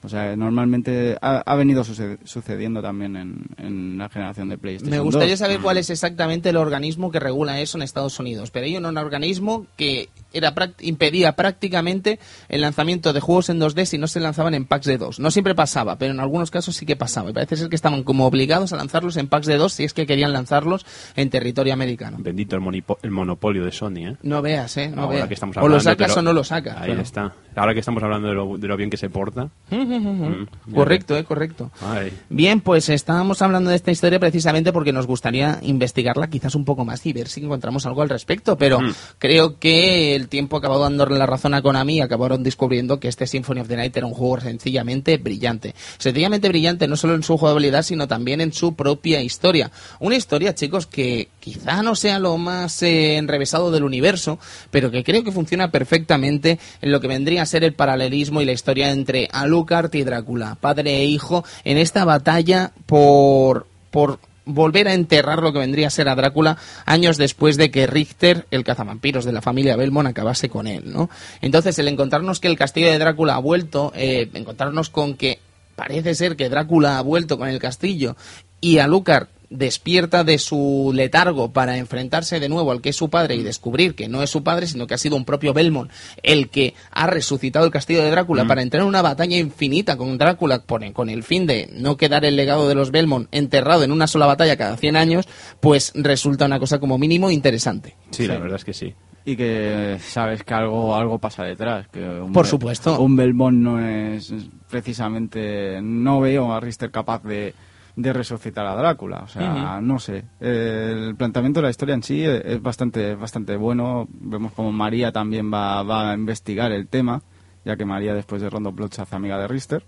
Speaker 2: O sea, normalmente ha, ha venido suce- sucediendo también en, en la generación de PlayStation.
Speaker 1: Me gustaría
Speaker 2: 2.
Speaker 1: saber cuál es exactamente el organismo que regula eso en Estados Unidos, pero hay un organismo que era impedía prácticamente el lanzamiento de juegos en 2D si no se lanzaban en packs de 2. No siempre pasaba, pero en algunos casos sí que pasaba. Y parece ser que estaban como obligados a lanzarlos en packs de 2 si es que querían lanzarlos en territorio americano.
Speaker 3: Bendito el, monopolio de Sony, ¿eh?
Speaker 1: No veas, ¿eh? No
Speaker 3: Ahora
Speaker 1: veas.
Speaker 3: que estamos
Speaker 1: o lo
Speaker 3: hablando,
Speaker 1: sacas
Speaker 3: pero-
Speaker 1: o no lo sacas.
Speaker 3: Ahí
Speaker 1: pero-
Speaker 3: está. Ahora que estamos hablando de lo, de lo bien que se porta. Mm, ya
Speaker 1: Correcto, eh, correcto.
Speaker 3: Ay.
Speaker 1: Bien, pues estábamos hablando de esta historia precisamente porque nos gustaría investigarla quizás un poco más y ver si encontramos algo al respecto, pero
Speaker 3: Mm.
Speaker 1: creo que el tiempo acabó dándole la razón a Konami y acabaron descubriendo que este Symphony of the Night era un juego sencillamente brillante. Sencillamente brillante no solo en su jugabilidad, sino también en su propia historia. Una historia, chicos, que quizá no sea lo más eh, enrevesado del universo, pero que creo que funciona perfectamente en lo que vendría a ser el paralelismo y la historia entre Alucard y Drácula, padre e hijo, en esta batalla por, por volver a enterrar lo que vendría a ser a Drácula años después de que Richter, el cazavampiros de la familia Belmont, acabase con él, ¿no? Entonces, el encontrarnos que el castillo de Drácula ha vuelto, eh, encontrarnos con que parece ser que Drácula ha vuelto con el castillo y Alucard despierta de su letargo para enfrentarse de nuevo al que es su padre y descubrir que no es su padre, sino que ha sido un propio Belmont el que ha resucitado el castillo de Drácula para entrar en una batalla infinita con Drácula por- con el fin de no quedar el legado de los Belmont enterrado en una sola batalla cada 100 años, pues resulta una cosa como mínimo interesante.
Speaker 3: Sí, la
Speaker 2: Sí.
Speaker 3: verdad es que sí.
Speaker 2: Y que sabes que algo algo pasa detrás. Que un
Speaker 1: Por supuesto.
Speaker 2: Un Belmont no es es precisamente... No veo a Richter capaz de, de resucitar a Drácula. O sea, no sé. El planteamiento de la historia en sí es bastante, bastante bueno. Vemos como María también va, va a investigar el tema. ya que María después de Rondo se hace amiga de Richter.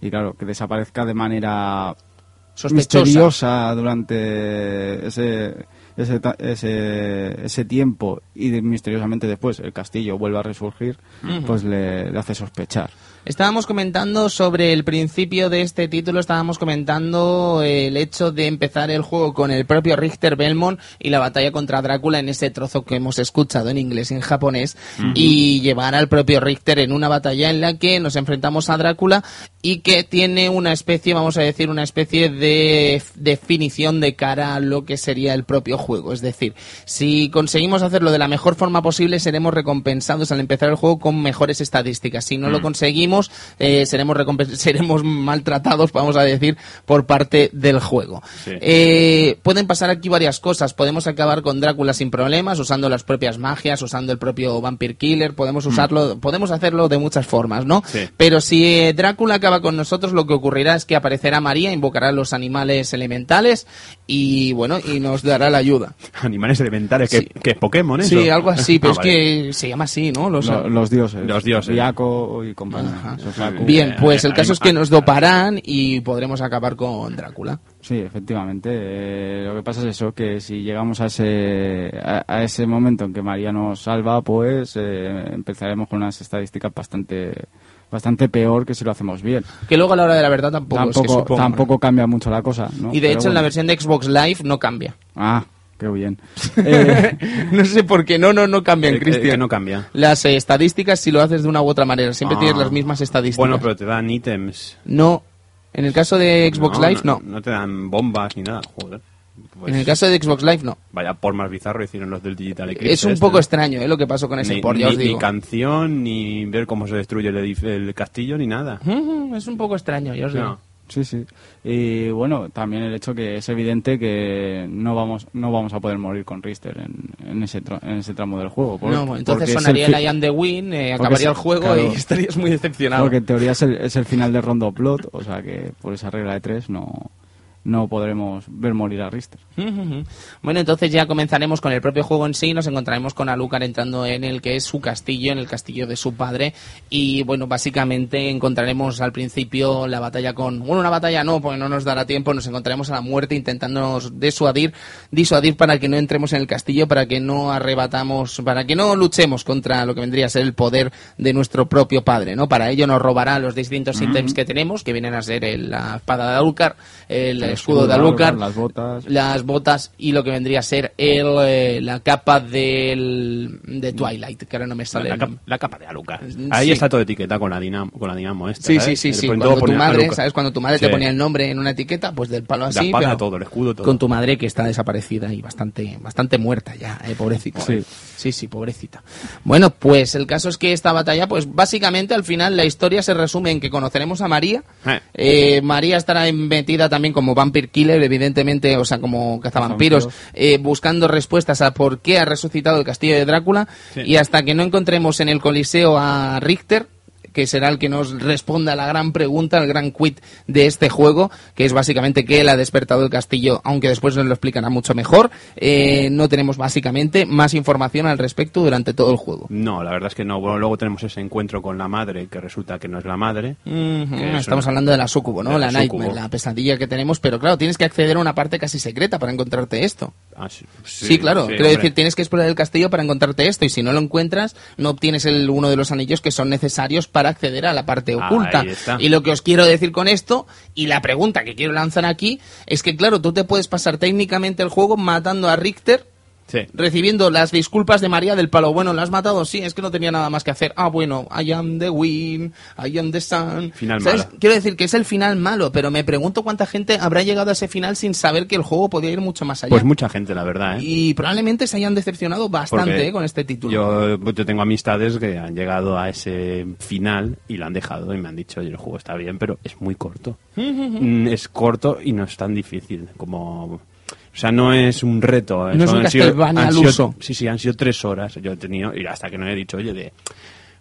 Speaker 2: Y claro, que desaparezca de manera
Speaker 1: Sospechosa.
Speaker 2: misteriosa durante ese, ese, ese, ese tiempo y misteriosamente después el castillo vuelve a resurgir, pues le, le hace sospechar.
Speaker 1: Estábamos comentando sobre el principio de este título, estábamos comentando el hecho de empezar el juego con el propio Richter Belmont y la batalla contra Drácula en ese trozo que hemos escuchado en inglés y en japonés y llevar al propio Richter en una batalla en la que nos enfrentamos a Drácula y que tiene una especie, vamos a decir, una especie de definición de cara a lo que sería el propio juego. Es decir, si conseguimos hacerlo de la mejor forma posible, seremos recompensados al empezar el juego con mejores estadísticas. Si no lo conseguimos, eh, seremos, seremos maltratados, vamos a decir, por parte del juego.
Speaker 3: Sí.
Speaker 1: Eh, pueden pasar aquí varias cosas. Podemos acabar con Drácula sin problemas, usando las propias magias, usando el propio Vampire Killer. Podemos usarlo, podemos hacerlo de muchas formas, ¿no?
Speaker 3: Sí.
Speaker 1: Pero si eh, Drácula acaba con nosotros, lo que ocurrirá es que aparecerá María, invocará a los animales elementales y, bueno, y nos dará la ayuda.
Speaker 3: Animales elementales, que,
Speaker 1: Sí.
Speaker 3: que es Pokémon, eso.
Speaker 1: Sí, algo así, pero
Speaker 3: Ah,
Speaker 1: es
Speaker 3: vale.
Speaker 1: que se llama así, ¿no? Los,
Speaker 2: Lo- los dioses.
Speaker 3: Los dioses.
Speaker 2: Riako y compañía.
Speaker 1: Bien, pues el
Speaker 3: Eh,
Speaker 1: caso es que
Speaker 3: eh,
Speaker 1: nos doparán y podremos acabar con Drácula.
Speaker 2: Sí, efectivamente. Eh, lo que pasa es eso, que si llegamos a ese, a, a ese momento en que María nos salva, pues eh, empezaremos con unas estadísticas bastante bastante peor que si lo hacemos bien.
Speaker 1: Que luego a la hora de la verdad tampoco, es que
Speaker 2: tampoco
Speaker 1: supongo,
Speaker 2: tampoco cambia mucho la cosa.
Speaker 1: Y de
Speaker 2: Pero
Speaker 1: hecho en la versión de Xbox Live no cambia.
Speaker 2: Ah, qué bien. Eh,
Speaker 1: no sé por qué, no, no, no cambian,
Speaker 3: Eh,
Speaker 1: Cristian.
Speaker 3: no cambia.
Speaker 1: Las eh, estadísticas si lo haces de una u otra manera, siempre
Speaker 3: Ah.
Speaker 1: tienes las mismas estadísticas.
Speaker 3: Bueno, pero te dan ítems.
Speaker 1: No, en el caso de Xbox Live no.
Speaker 3: No te dan bombas ni nada, joder. Pues,
Speaker 1: En el caso de Xbox Live no.
Speaker 3: Vaya por más bizarro hicieron los del Digital Eclipse.
Speaker 1: Es un
Speaker 3: este,
Speaker 1: poco
Speaker 3: ¿no?
Speaker 1: extraño ¿eh? lo que pasó con ese
Speaker 3: Ni,
Speaker 1: port, ya
Speaker 3: ni-
Speaker 1: os
Speaker 3: ni
Speaker 1: digo.
Speaker 3: canción, ni ver cómo se destruye el, el castillo, ni nada.
Speaker 1: Es un poco extraño, ya os digo.
Speaker 3: No.
Speaker 2: sí, sí. Y bueno, también el hecho que es evidente que no vamos no vamos a poder morir con Richter en, en ese tra- en ese tramo del juego. por-
Speaker 1: No, entonces sonaría
Speaker 2: el
Speaker 1: I am the win, eh, acabaría
Speaker 2: es-
Speaker 1: el juego
Speaker 2: claro.
Speaker 1: y estarías muy decepcionado.
Speaker 2: Porque en teoría es el, es el final de Rondo Plot, o sea que por esa regla de tres no, no podremos ver morir a Richter.
Speaker 1: Ujú. Bueno, entonces ya comenzaremos con el propio juego en sí. Nos encontraremos con Alucard entrando en el que es su castillo, en el castillo de su padre. Y bueno, básicamente encontraremos al principio la batalla con. Bueno, una batalla no, porque no nos dará tiempo. Nos encontraremos a la muerte intentándonos disuadir, disuadir para que no entremos en el castillo, para que no arrebatamos, para que no luchemos contra lo que vendría a ser el poder de nuestro propio padre, ¿no? Para ello nos robará los distintos ítems que tenemos, que vienen a ser el- la espada de Alucard, el, escudo de Alucard,
Speaker 2: las botas.
Speaker 1: las botas y lo que vendría a ser el, eh, la capa del, de Twilight, que ahora no me sale.
Speaker 3: La,
Speaker 1: el
Speaker 3: cap-
Speaker 1: nombre.
Speaker 3: la capa de Alucard. Ahí
Speaker 1: Sí.
Speaker 3: está todo etiqueta con la dinamo, con la dinamo esta.
Speaker 1: Sí, sí,
Speaker 3: ¿sabes?
Speaker 1: sí, sí.
Speaker 3: todo
Speaker 1: Cuando tu madre,
Speaker 3: Alucard.
Speaker 1: ¿sabes? Cuando tu madre te
Speaker 3: Sí.
Speaker 1: ponía el nombre en una etiqueta, pues del palo así.
Speaker 3: La
Speaker 1: pero
Speaker 3: todo, el escudo, todo.
Speaker 1: Con tu madre que está desaparecida y bastante, bastante muerta ya, eh, pobrecita.
Speaker 2: Sí.
Speaker 1: sí, sí, pobrecita. Bueno, pues el caso es que esta batalla, pues básicamente al final la historia se resume en que conoceremos a María.
Speaker 3: Eh.
Speaker 1: Eh, María estará metida también como Vampire Killer, evidentemente, o sea, como cazavampiros, eh, buscando respuestas a por qué ha resucitado el castillo de Drácula.
Speaker 3: Sí.
Speaker 1: Y hasta que no encontremos en el Coliseo a Richter, que será el que nos responda a la gran pregunta, el gran quit de este juego, que es básicamente que él ha despertado el castillo, aunque después nos lo explicará mucho mejor. Eh, no tenemos básicamente más información al respecto durante todo el juego.
Speaker 3: No, la verdad es que no. Bueno, luego tenemos ese encuentro con la madre, que resulta que no es la madre.
Speaker 1: Estamos hablando de la sucubo, ¿no? La,
Speaker 3: la
Speaker 1: nightmare,
Speaker 3: sucubo.
Speaker 1: la pesadilla que tenemos, pero claro, tienes que acceder a una parte casi secreta para encontrarte esto.
Speaker 3: Ah, sí,
Speaker 1: Sí, claro.
Speaker 3: sí,
Speaker 1: Quiero decir, tienes que explorar el castillo para encontrarte esto y si no lo encuentras, no obtienes el, uno de los anillos que son necesarios para acceder a la parte oculta.
Speaker 3: Ahí está.
Speaker 1: Y lo que os quiero decir con esto y la pregunta que quiero lanzar aquí es que, claro, tú te puedes pasar técnicamente el juego matando a Richter.
Speaker 3: Sí.
Speaker 1: Recibiendo las disculpas de María del palo, bueno, ¿la has matado? Sí, es que no tenía nada más que hacer. Ah, bueno, I am the wind, I am the sun.
Speaker 3: Final
Speaker 1: ¿Sabes?
Speaker 3: malo.
Speaker 1: Quiero decir que es el final malo, pero me pregunto cuánta gente habrá llegado a ese final sin saber que el juego podía ir mucho más allá.
Speaker 3: Pues mucha gente, la verdad, ¿eh?
Speaker 1: Y probablemente se hayan decepcionado bastante eh, con este título.
Speaker 3: Yo, yo tengo amistades que han llegado a ese final y lo han dejado y me han dicho, el juego está bien, pero es muy corto. Mm, es corto y no es tan difícil como... O sea, no es un reto.
Speaker 1: No es un
Speaker 3: han sido-
Speaker 1: Castlevania
Speaker 3: han
Speaker 1: al
Speaker 3: sido-
Speaker 1: uso.
Speaker 3: Sí, sí, han sido tres horas. Yo he tenido, y hasta que no he dicho, oye, de...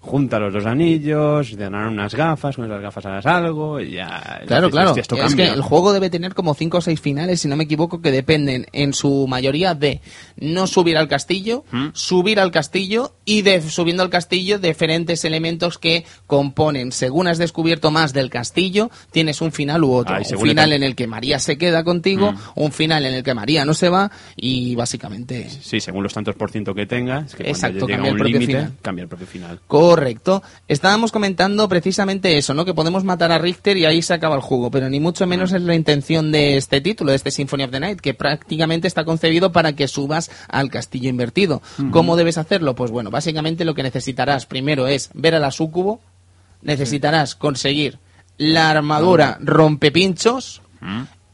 Speaker 3: junta los dos anillos, te dan unas gafas, con esas gafas hagas algo y ya...
Speaker 1: Claro, claro.
Speaker 3: "Hostia, esto
Speaker 1: Es
Speaker 3: cambia".
Speaker 1: que el juego debe tener como 5 o 6 finales, si no me equivoco, que dependen en su mayoría de no subir al castillo,
Speaker 3: ¿Mm?
Speaker 1: subir al castillo y de subiendo al castillo diferentes elementos que componen. Según has descubierto más del castillo, tienes un final u otro.
Speaker 3: Ah,
Speaker 1: un final en el que María se queda contigo, un final en el que María no se va y básicamente...
Speaker 3: Sí, según los tantos por ciento que tengas, que
Speaker 1: Exacto,
Speaker 3: cuando llega
Speaker 1: cambia el
Speaker 3: un límite, cambia el propio final.
Speaker 1: Correcto. Estábamos comentando precisamente eso, ¿no? Que podemos matar a Richter y ahí se acaba el juego, pero ni mucho menos es la intención de este título, de este Symphony of the Night, que prácticamente está concebido para que subas al castillo invertido. ¿Cómo debes hacerlo? Pues bueno, básicamente lo que necesitarás primero es ver a la sucubo, necesitarás conseguir la armadura rompepinchos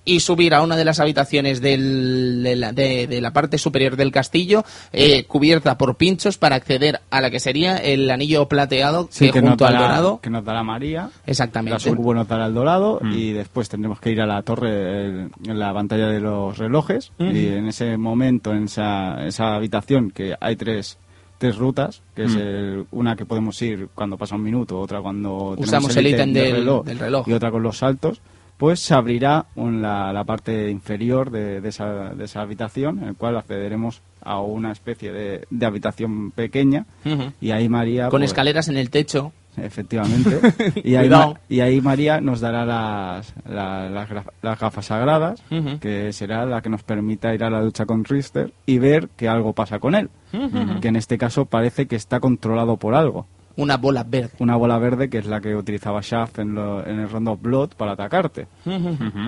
Speaker 1: y subir a una de las habitaciones del- de, la, de- de la parte superior del castillo eh, cubierta por pinchos para acceder a la que sería el anillo plateado
Speaker 2: Sí,
Speaker 1: que, junto al dorado
Speaker 2: Que nos dará María. La
Speaker 1: exactamente
Speaker 2: sucubo nos dará el dorado
Speaker 3: Mm.
Speaker 2: y después tendremos que ir a la torre, el- en la pantalla de los relojes y en ese momento, en esa, esa habitación que hay tres tres rutas, que es
Speaker 3: Mm.
Speaker 2: el- una que podemos ir cuando pasa un minuto, otra cuando
Speaker 1: Usamos el ítem
Speaker 2: del,
Speaker 1: del- del reloj.
Speaker 2: y otra con los saltos, pues se abrirá la, la parte inferior de, de esa, de esa habitación, en el cual accederemos a una especie de, de habitación pequeña y ahí María...
Speaker 1: con
Speaker 2: pues,
Speaker 1: escaleras en el techo
Speaker 2: Efectivamente. Y ahí, y María nos dará las, la- las, graf- las gafas sagradas, que será la que nos permita ir a la ducha con Richter y ver que algo pasa con él. Que en este caso parece que está controlado por algo.
Speaker 1: Una bola verde
Speaker 2: Una bola verde que es la que utilizaba Shaft en, lo- en el Round of Blood para atacarte.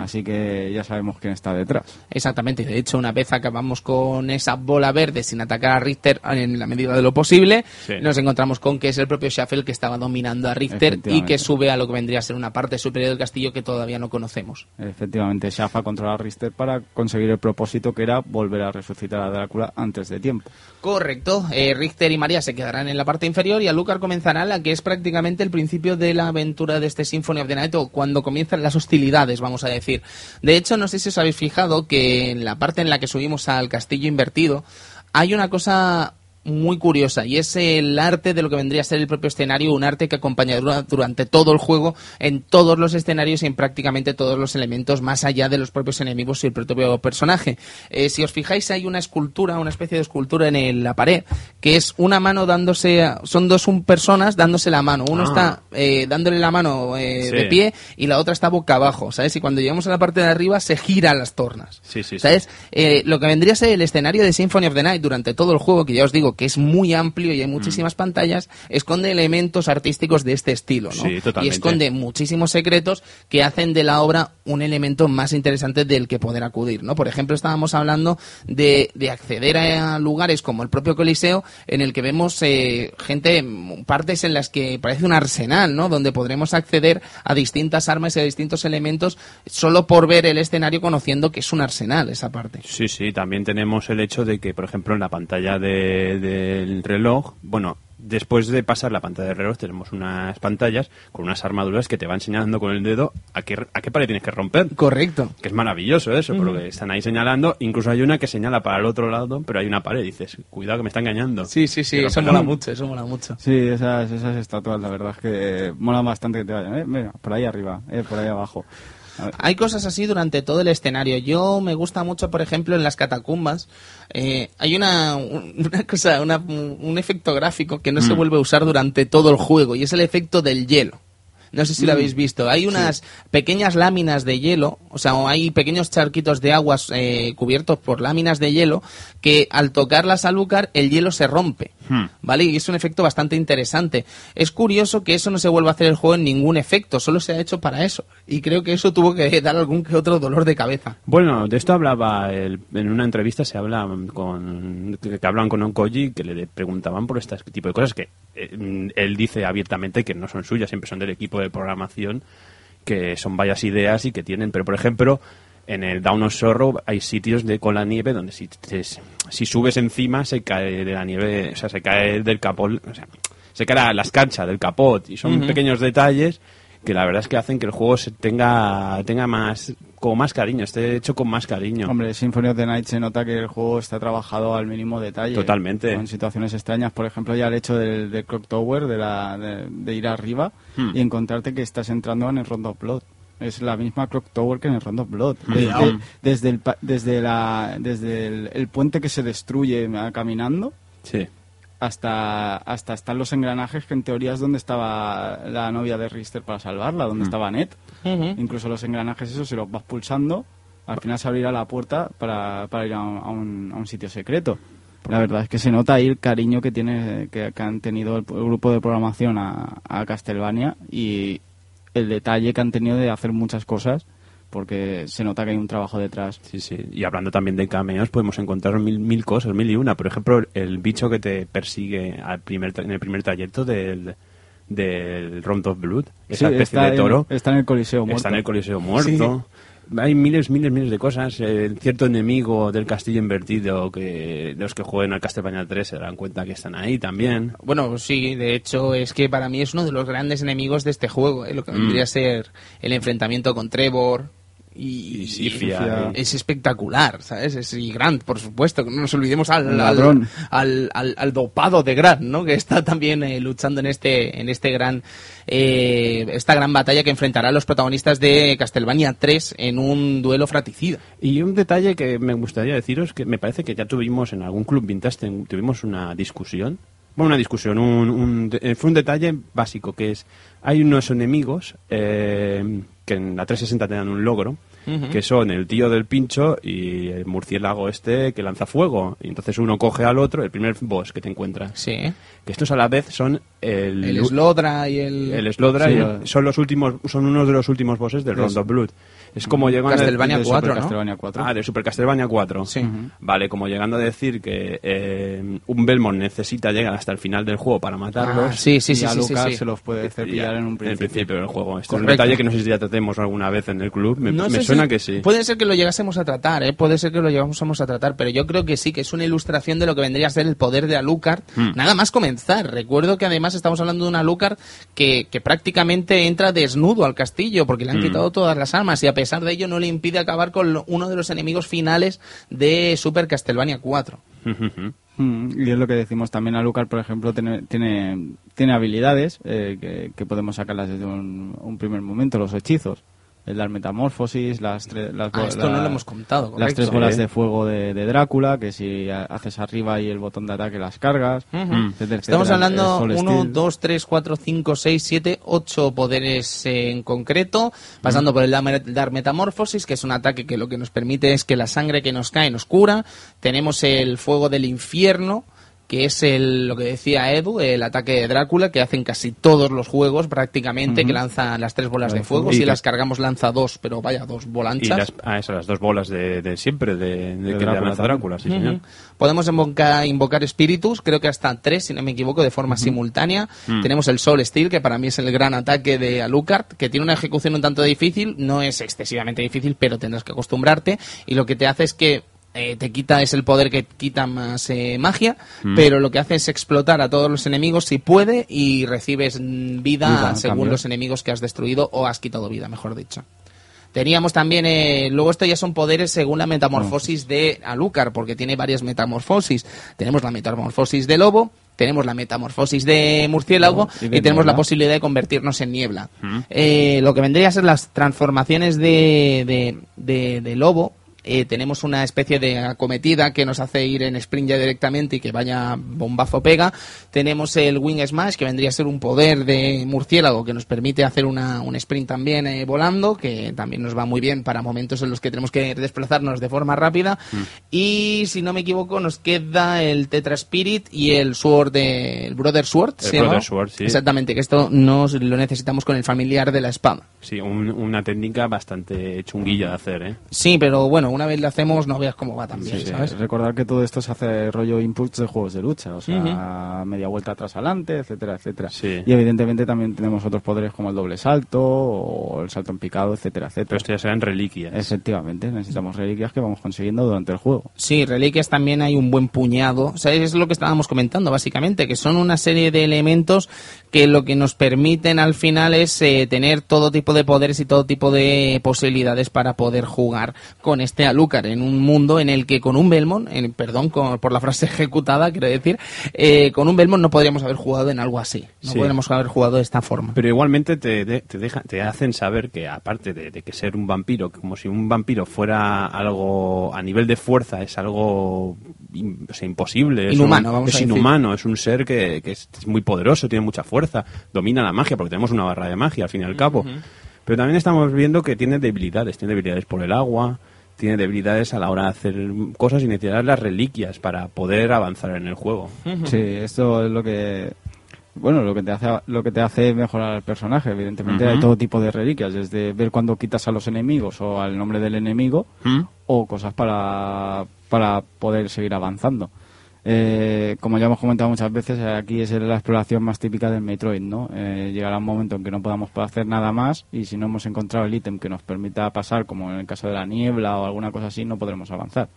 Speaker 2: Así que ya sabemos quién está detrás.
Speaker 1: Exactamente, de hecho, una vez acabamos con esa bola verde sin atacar a Richter en la medida de lo posible,
Speaker 3: Sí.
Speaker 1: nos encontramos con que es el propio Shuffle que estaba dominando a Richter y que sube a lo que vendría a ser una parte superior del castillo que todavía no conocemos.
Speaker 2: Efectivamente, Shaft ha controlado a Richter para conseguir el propósito que era volver a resucitar a Drácula antes de tiempo.
Speaker 1: Correcto, eh, Richter y María se quedarán en la parte inferior y Alucard comenzará que es prácticamente el principio de la aventura de este Symphony of the Night o cuando comienzan las hostilidades, vamos a decir. De hecho, no sé si os habéis fijado que en la parte en la que subimos al castillo invertido hay una cosa muy curiosa y es el arte de lo que vendría a ser el propio escenario, un arte que acompaña dura- durante todo el juego en todos los escenarios y en prácticamente todos los elementos más allá de los propios enemigos y el propio personaje. Eh, si os fijáis hay una escultura, una especie de escultura en el- la pared que es una mano dándose, a- son dos un- personas dándose la mano, uno
Speaker 3: Ah.
Speaker 1: está eh, dándole la mano eh,
Speaker 3: Sí.
Speaker 1: de pie y la otra está boca abajo, ¿sabes? Y cuando llegamos a la parte de arriba se giran las tornas.
Speaker 3: Sí, sí, sí.
Speaker 1: ¿Sabes? Eh, lo que vendría a ser el escenario de Symphony of the Night durante todo el juego, que ya os digo que es muy amplio y hay
Speaker 3: Mm.
Speaker 1: muchísimas pantallas, esconde elementos artísticos de este estilo, ¿no?
Speaker 3: Sí, totalmente.
Speaker 1: Y esconde muchísimos secretos que hacen de la obra un elemento más interesante del que poder acudir, ¿no? Por ejemplo, estábamos hablando de, de acceder a lugares como el propio Coliseo, en el que vemos eh, gente, mm, partes en las que parece un arsenal, ¿no? Donde podremos acceder a distintas armas y a distintos elementos solo por ver el escenario conociendo que es un arsenal esa parte.
Speaker 3: Sí, sí, también tenemos el hecho de que, por ejemplo, en la pantalla de- del reloj, bueno, después de pasar la pantalla del reloj tenemos unas pantallas con unas armaduras que te van señalando con el dedo a qué, a qué pared tienes que romper.
Speaker 1: Correcto.
Speaker 3: Que es maravilloso eso, porque están ahí señalando. Incluso hay una que señala para el otro lado, pero hay una pared. Dices, cuidado que me está engañando.
Speaker 1: Sí, sí, sí, eso mola mucho, eso mola mucho.
Speaker 2: Sí, esas, esas estatuas, la verdad es que mola bastante que te vayan. ¿eh? Mira, por ahí arriba, ¿eh? por ahí abajo.
Speaker 1: Hay cosas así durante todo el escenario. Yo me gusta mucho, por ejemplo, en las catacumbas. eh, hay una, un- una cosa, una- un efecto gráfico que no se vuelve a usar durante todo el juego y es el efecto del hielo. No sé si lo habéis visto. Hay unas pequeñas láminas de hielo, o sea, hay pequeños charquitos de aguas eh, cubiertos por láminas de hielo que al tocarlas al Lucar el hielo se rompe.
Speaker 3: Hmm.
Speaker 1: ¿Vale? Y es un efecto bastante interesante. Es curioso que eso no se vuelva a hacer el juego en ningún efecto, solo se ha hecho para eso. Y creo que eso tuvo que dar algún que otro dolor de cabeza.
Speaker 3: Bueno, de esto hablaba el- en una entrevista, se habla con que que hablan con Onkoji, que le preguntaban por este tipo de cosas que eh, él dice abiertamente que no son suyas, siempre son del equipo de programación, que son varias ideas y que tienen, pero por ejemplo, en el Down of Sorrow hay sitios de con la nieve donde si, te- si subes encima se cae de la nieve, o sea, se cae del capot, o sea, se cae la, la escarcha del capot y son pequeños detalles que la verdad es que hacen que el juego se tenga, tenga más, como más cariño, esté hecho con más cariño.
Speaker 2: Hombre, Symphony of the Night se nota que el juego está trabajado al mínimo detalle.
Speaker 3: Totalmente.
Speaker 2: En situaciones extrañas, por ejemplo, ya el hecho del, del Clock Tower, de, la, de, de ir arriba
Speaker 3: Hmm.
Speaker 2: y encontrarte que estás entrando en el Rondo of Blood. Es la misma Clock Tower que en el Rondo of Blood.
Speaker 3: Hmm.
Speaker 2: De-
Speaker 1: Cuidado.
Speaker 2: de- desde el, pa- desde la, desde el, el puente que se destruye ah, caminando
Speaker 3: Sí.
Speaker 2: hasta, hasta están los engranajes que en teoría es donde estaba la novia de Richter para salvarla, donde estaba Ned. Incluso los engranajes esos, si los vas pulsando, al final se abrirá la puerta para, para ir a un, a un- a un sitio secreto. La verdad es que se nota ahí el cariño que tiene que, que han tenido el, el grupo de programación a, a Castlevania y el detalle que han tenido de hacer muchas cosas porque se nota que hay un trabajo detrás.
Speaker 3: Sí, sí. Y hablando también de cameos, podemos encontrar mil, mil cosas, mil y una. Por ejemplo, el bicho que te persigue al primer, en el primer trayecto del, del Round of Blood, esa
Speaker 2: Sí,
Speaker 3: especie
Speaker 2: está
Speaker 3: de toro,
Speaker 2: En, está en el Coliseo muerto.
Speaker 3: está en el Coliseo muerto. Hay miles, miles, miles de cosas. Eh, cierto enemigo del castillo invertido que los que jueguen al Castlevania 3 se darán cuenta que están ahí también.
Speaker 1: Bueno, sí, de hecho es que para mí es uno de los grandes enemigos de este juego, ¿eh? lo que
Speaker 3: Mm.
Speaker 1: vendría a ser el enfrentamiento con Trevor. Y,
Speaker 3: Y Sifia,
Speaker 2: Sifia.
Speaker 1: es espectacular, ¿sabes? Es y Grant, por supuesto, que no nos olvidemos al, al,
Speaker 2: ladrón.
Speaker 1: al, al- dopado de Grant, ¿no? Que está también eh, luchando en este, en este gran, eh, esta gran batalla que enfrentará a los protagonistas de Castlevania 3 en un duelo fratricida.
Speaker 3: Y un detalle que me gustaría deciros, que me parece que ya tuvimos en algún club vintage, tuvimos una discusión. Bueno, una discusión, un, un fue un detalle básico, que es, hay unos enemigos eh, que en la 360 te dan un logro, que son el tío del pincho y el murciélago este que lanza fuego. Y entonces uno coge al otro, el primer boss que te encuentras.
Speaker 1: Sí.
Speaker 3: Que estos a la vez son el...
Speaker 1: El Slodra y el...
Speaker 3: el Slodra
Speaker 2: Sí,
Speaker 3: y-
Speaker 2: eh.
Speaker 3: son los últimos son unos de los últimos bosses del Round of Blood. Es como llegando a-
Speaker 1: Castlevania
Speaker 2: de
Speaker 1: 4,
Speaker 2: Super
Speaker 1: ¿no?
Speaker 2: Castlevania 4.
Speaker 3: Ah, de Super Castlevania 4.
Speaker 1: Sí.
Speaker 3: Vale, como llegando a decir que eh, un Belmont necesita llegar hasta el final del juego para matarlos.
Speaker 1: Ah, sí, sí,
Speaker 2: y
Speaker 1: sí,
Speaker 2: a
Speaker 1: sí, sí.
Speaker 2: se los puede hacer
Speaker 3: Ya,
Speaker 2: pillar en un principio.
Speaker 3: del juego. Este es un detalle que no sé si ya tratemos alguna vez en el club. Me,
Speaker 1: No
Speaker 3: me
Speaker 1: sé
Speaker 3: suena
Speaker 1: si-
Speaker 3: que sí.
Speaker 1: Puede ser que lo llegásemos a tratar, ¿eh? puede ser que lo llegásemos a tratar, pero yo creo que sí, que es una ilustración de lo que vendría a ser el poder de Alucard.
Speaker 3: Hmm.
Speaker 1: Nada más comenzar. Recuerdo que además estamos hablando de un Alucard que, que prácticamente entra desnudo al castillo porque le han
Speaker 3: Hmm.
Speaker 1: quitado todas las armas y a pesar de ello no le impide acabar con uno de los enemigos finales de Super Castlevania 4.
Speaker 2: Mm, Y es lo que decimos también a Lucar, por ejemplo, tiene, tiene, tiene habilidades eh, que, podemos sacarlas desde un primer momento, los hechizos. El dar metamorfosis, las tres... Las,
Speaker 1: Ah, esto no lo hemos contado,
Speaker 2: Las tres bolas de fuego de, de Drácula, que si ha- haces arriba y el botón de ataque las cargas. etcétera,
Speaker 1: Estamos
Speaker 2: etcétera.
Speaker 1: hablando
Speaker 2: El Soul
Speaker 1: 1,
Speaker 2: Steel.
Speaker 1: 2, 3, 4, 5, 6, 7, 8 poderes en concreto, pasando por el Dar Metamorfosis, que es un ataque que lo que nos permite es que la sangre que nos cae nos cura. Tenemos el Fuego del Infierno, que es el, lo que decía Edu, el ataque de Drácula, que hacen casi todos los juegos prácticamente, que lanzan las tres bolas de fuego.
Speaker 3: Y
Speaker 1: Si las cargamos lanza dos, pero vaya, dos
Speaker 3: Y
Speaker 1: bolanchas.
Speaker 3: las, ah, eso, las dos bolas de, de siempre, de, de que
Speaker 2: Drácula
Speaker 3: lanza. Drácula, sí, señor.
Speaker 1: Podemos invocar, invocar espíritus, creo que hasta tres, si no me equivoco, de forma simultánea.
Speaker 3: Mm.
Speaker 1: Tenemos el Soul Steel, que para mí es el gran ataque de Alucard, que tiene una ejecución un tanto difícil, no es excesivamente difícil, pero tendrás que acostumbrarte. Y lo que te hace es que eh, te quita, es el poder que quita más eh, magia,
Speaker 3: Mm.
Speaker 1: pero lo que hace es explotar a todos los enemigos si puede y recibes mm, vida, según
Speaker 2: cambio.
Speaker 1: los enemigos que has destruido o has quitado vida, mejor dicho. Teníamos también, eh, luego esto ya son poderes según la metamorfosis de Alucard, porque tiene varias metamorfosis. Tenemos la metamorfosis de lobo, tenemos la metamorfosis de murciélago
Speaker 2: y
Speaker 1: tenemos la posibilidad de convertirnos en niebla. Eh, lo que vendría a ser las transformaciones de, de, de- de lobo. Eh, tenemos una especie de acometida que nos hace ir en sprint ya directamente y que vaya bombazo pega. Tenemos el Wing Smash, que vendría a ser un poder de murciélago que nos permite hacer una, un sprint también eh, volando, que también nos va muy bien para momentos en los que tenemos que desplazarnos de forma rápida. Y si no me equivoco, nos queda el Tetra Spirit y el Sword, de, el Brother Sword.
Speaker 3: El
Speaker 1: ¿se llama?
Speaker 3: Brother Sword, sí.
Speaker 1: Exactamente, que esto nos lo necesitamos con el familiar de la espada.
Speaker 3: Sí, un- una técnica bastante chunguilla de hacer, ¿eh?
Speaker 1: Sí, pero bueno, una vez lo hacemos no veas cómo va también,
Speaker 2: Sí, sí.
Speaker 1: ¿sabes?
Speaker 2: Recordar que todo esto se hace rollo inputs de juegos de lucha, o sea, media vuelta atrás adelante, etcétera, etcétera.
Speaker 3: Sí.
Speaker 2: Y evidentemente también tenemos otros poderes como el doble salto o el salto en picado, etcétera,
Speaker 3: Pero
Speaker 2: etcétera.
Speaker 3: esto ya serán reliquias.
Speaker 2: Efectivamente, necesitamos reliquias que vamos consiguiendo durante el juego.
Speaker 1: Sí, reliquias también hay un buen puñado. O sea, es lo que estábamos comentando, básicamente, que son una serie de elementos que lo que nos permiten al final es eh, tener todo tipo de poderes y todo tipo de posibilidades para poder jugar con este Alucard en un mundo en el que con un Belmont, en- perdón con- por la frase ejecutada, quiero decir, eh, con un Belmont no podríamos haber jugado en algo así. No
Speaker 3: Sí.
Speaker 1: podríamos haber jugado de esta forma.
Speaker 3: Pero igualmente te, de- te, deja- te hacen saber que aparte de, de que ser un vampiro, como si un vampiro fuera algo a nivel de fuerza, es algo o sea, imposible. es
Speaker 1: Inhumano,
Speaker 3: un-
Speaker 1: vamos
Speaker 3: es
Speaker 1: a decir.
Speaker 3: inhumano, es un ser que, que es, es muy poderoso, tiene mucha fuerza, domina la magia, porque tenemos una barra de magia al fin y al cabo. Pero también estamos viendo que tiene debilidades, tiene debilidades por el agua, tiene debilidades a la hora de hacer cosas y necesitar las reliquias para poder avanzar en el juego.
Speaker 2: Sí, esto es lo que bueno, lo que te hace lo que te hace mejorar al personaje, evidentemente hay todo tipo de reliquias, desde ver cuando quitas a los enemigos o al nombre del enemigo
Speaker 3: ¿Mm?
Speaker 2: o cosas para para poder seguir avanzando. Eh, como ya hemos comentado muchas veces, aquí es la exploración más típica del Metroid, ¿no? Eh, llegará un momento en que no podamos hacer nada más y si no hemos encontrado el ítem que nos permita pasar, como en el caso de la niebla o alguna cosa así, no podremos avanzar.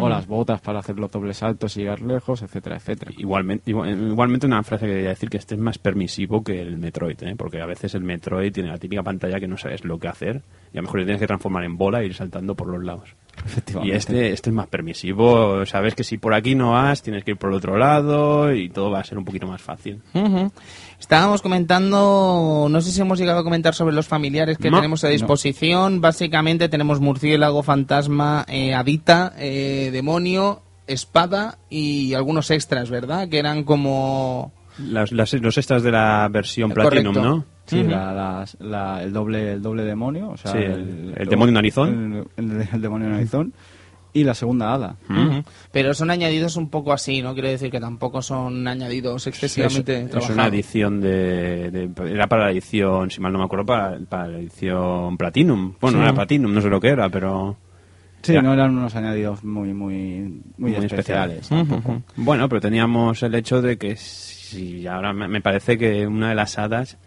Speaker 2: O las botas para hacer los dobles saltos y llegar lejos, etcétera, etcétera.
Speaker 3: Igualmente, igual- igualmente una frase que quería decir que este es más permisivo que el Metroid, ¿eh? porque a veces el Metroid tiene la típica pantalla que no sabes lo que hacer y a lo mejor le tienes que transformar en bola e ir saltando por los lados. Y
Speaker 2: Efectivamente.
Speaker 3: este, este es más permisivo, sabes que si por aquí no vas, tienes que ir por el otro lado y todo va a ser un poquito más fácil.
Speaker 1: Ujú. Estábamos comentando, no sé si hemos llegado a comentar sobre los familiares que
Speaker 3: No,
Speaker 1: tenemos a disposición. Básicamente tenemos murciélago, fantasma, eh, hadita, eh, demonio, espada y algunos extras, ¿verdad? Que eran como...
Speaker 3: Las, las- los extras de la versión
Speaker 1: Correcto.
Speaker 3: Platinum, ¿no?
Speaker 2: Sí, la- el doble el doble demonio, o sea,
Speaker 3: Sí, el- el demonio narizón.
Speaker 2: El, el- el demonio narizón y la segunda hada.
Speaker 1: Ujú. Pero son añadidos un poco así, ¿no? Quiero decir que tampoco son añadidos excesivamente
Speaker 3: es, una edición de, de- Era para la edición, si mal no me acuerdo, para, para la edición Platinum. Bueno, no era Platinum, no sé lo que era, pero...
Speaker 2: Sí,
Speaker 3: Ya.
Speaker 2: no eran unos añadidos muy muy muy,
Speaker 3: Muy
Speaker 2: especiales.
Speaker 3: Bueno, pero teníamos el hecho de que si ahora me me parece que una de las hadas,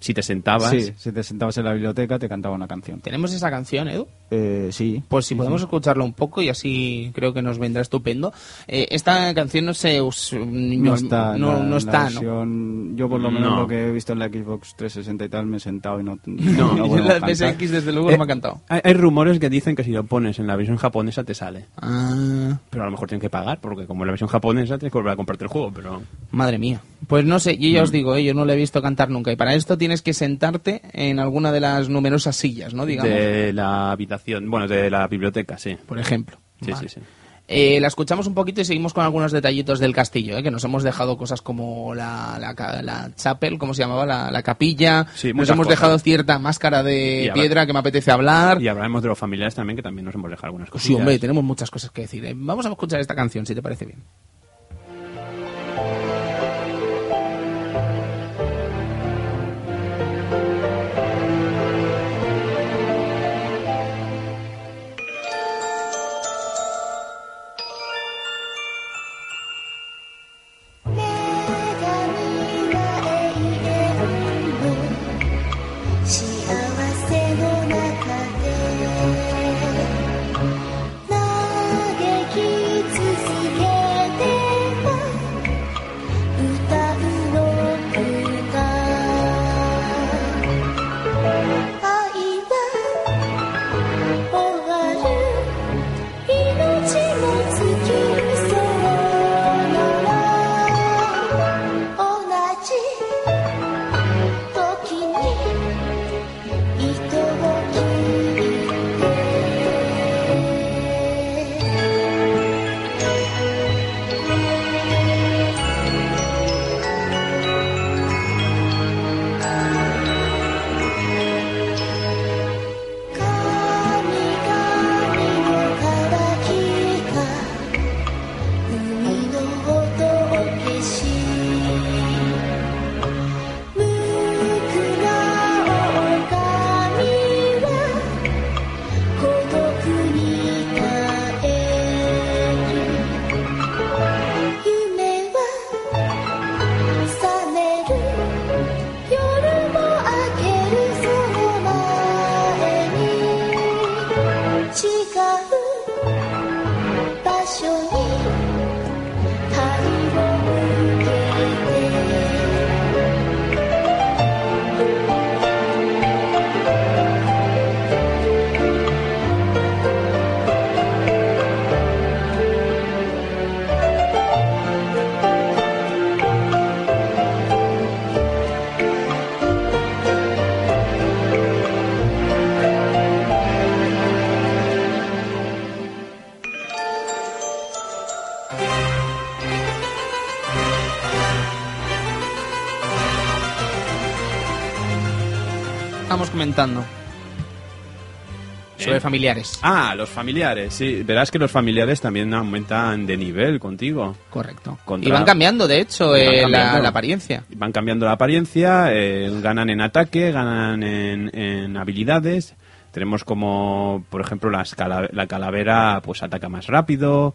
Speaker 3: si te sentabas...
Speaker 2: Sí, si te sentabas en la biblioteca te cantaba una canción.
Speaker 1: ¿Tenemos esa canción, Edu?
Speaker 2: Eh, sí.
Speaker 1: Pues si podemos escucharla un poco y así creo que nos vendrá estupendo. Eh, esta canción no se... us-
Speaker 2: No está, en
Speaker 1: no,
Speaker 2: la-
Speaker 1: no
Speaker 2: en la
Speaker 1: está, ¿no?
Speaker 2: versión- Yo por lo menos
Speaker 3: No.
Speaker 2: lo que he visto en la Xbox 360 y tal me he sentado y no.
Speaker 1: No,
Speaker 2: no podemos
Speaker 1: la. PSX desde luego
Speaker 3: Eh,
Speaker 1: no me ha encantado.
Speaker 3: Hay, hay rumores que dicen que si lo pones en la versión japonesa te sale.
Speaker 1: Ah,
Speaker 3: Pero a lo mejor tienes que pagar, porque como en la versión japonesa tienes que volver a comprarte el juego, pero...
Speaker 1: madre mía. Pues no sé, yo ya os digo, eh, yo no lo he visto cantar nunca. Y para esto tienes que sentarte en alguna de las numerosas sillas, ¿no? Digamos,
Speaker 3: De la habitación, bueno, de la biblioteca, sí.
Speaker 1: por ejemplo.
Speaker 3: Sí,
Speaker 1: Vale.
Speaker 3: sí, sí.
Speaker 1: Eh, la escuchamos un poquito y seguimos con algunos detallitos del castillo, ¿eh? que nos hemos dejado cosas como la, la, chapel, ¿cómo se llamaba? La, la capilla.
Speaker 3: Sí,
Speaker 1: nos hemos
Speaker 3: cosas.
Speaker 1: dejado cierta máscara de
Speaker 3: habrá-
Speaker 1: piedra que me apetece hablar.
Speaker 3: Y hablaremos de los familiares también, que también nos hemos dejado algunas cosas.
Speaker 1: Sí, hombre, tenemos muchas cosas que decir. ¿eh? Vamos a escuchar esta canción, si te parece bien. Comentando. Sobre
Speaker 3: ¿Eh?
Speaker 1: familiares.
Speaker 3: Ah, los familiares, sí. Verás que los familiares también aumentan de nivel contigo.
Speaker 1: Correcto.
Speaker 3: Contra-
Speaker 1: Y van cambiando, de hecho, eh, la,
Speaker 3: cambiando.
Speaker 1: la apariencia.
Speaker 3: Van cambiando la apariencia, eh, ganan en ataque, ganan en, en habilidades. Tenemos como, por ejemplo, las cala- la calavera pues ataca más rápido.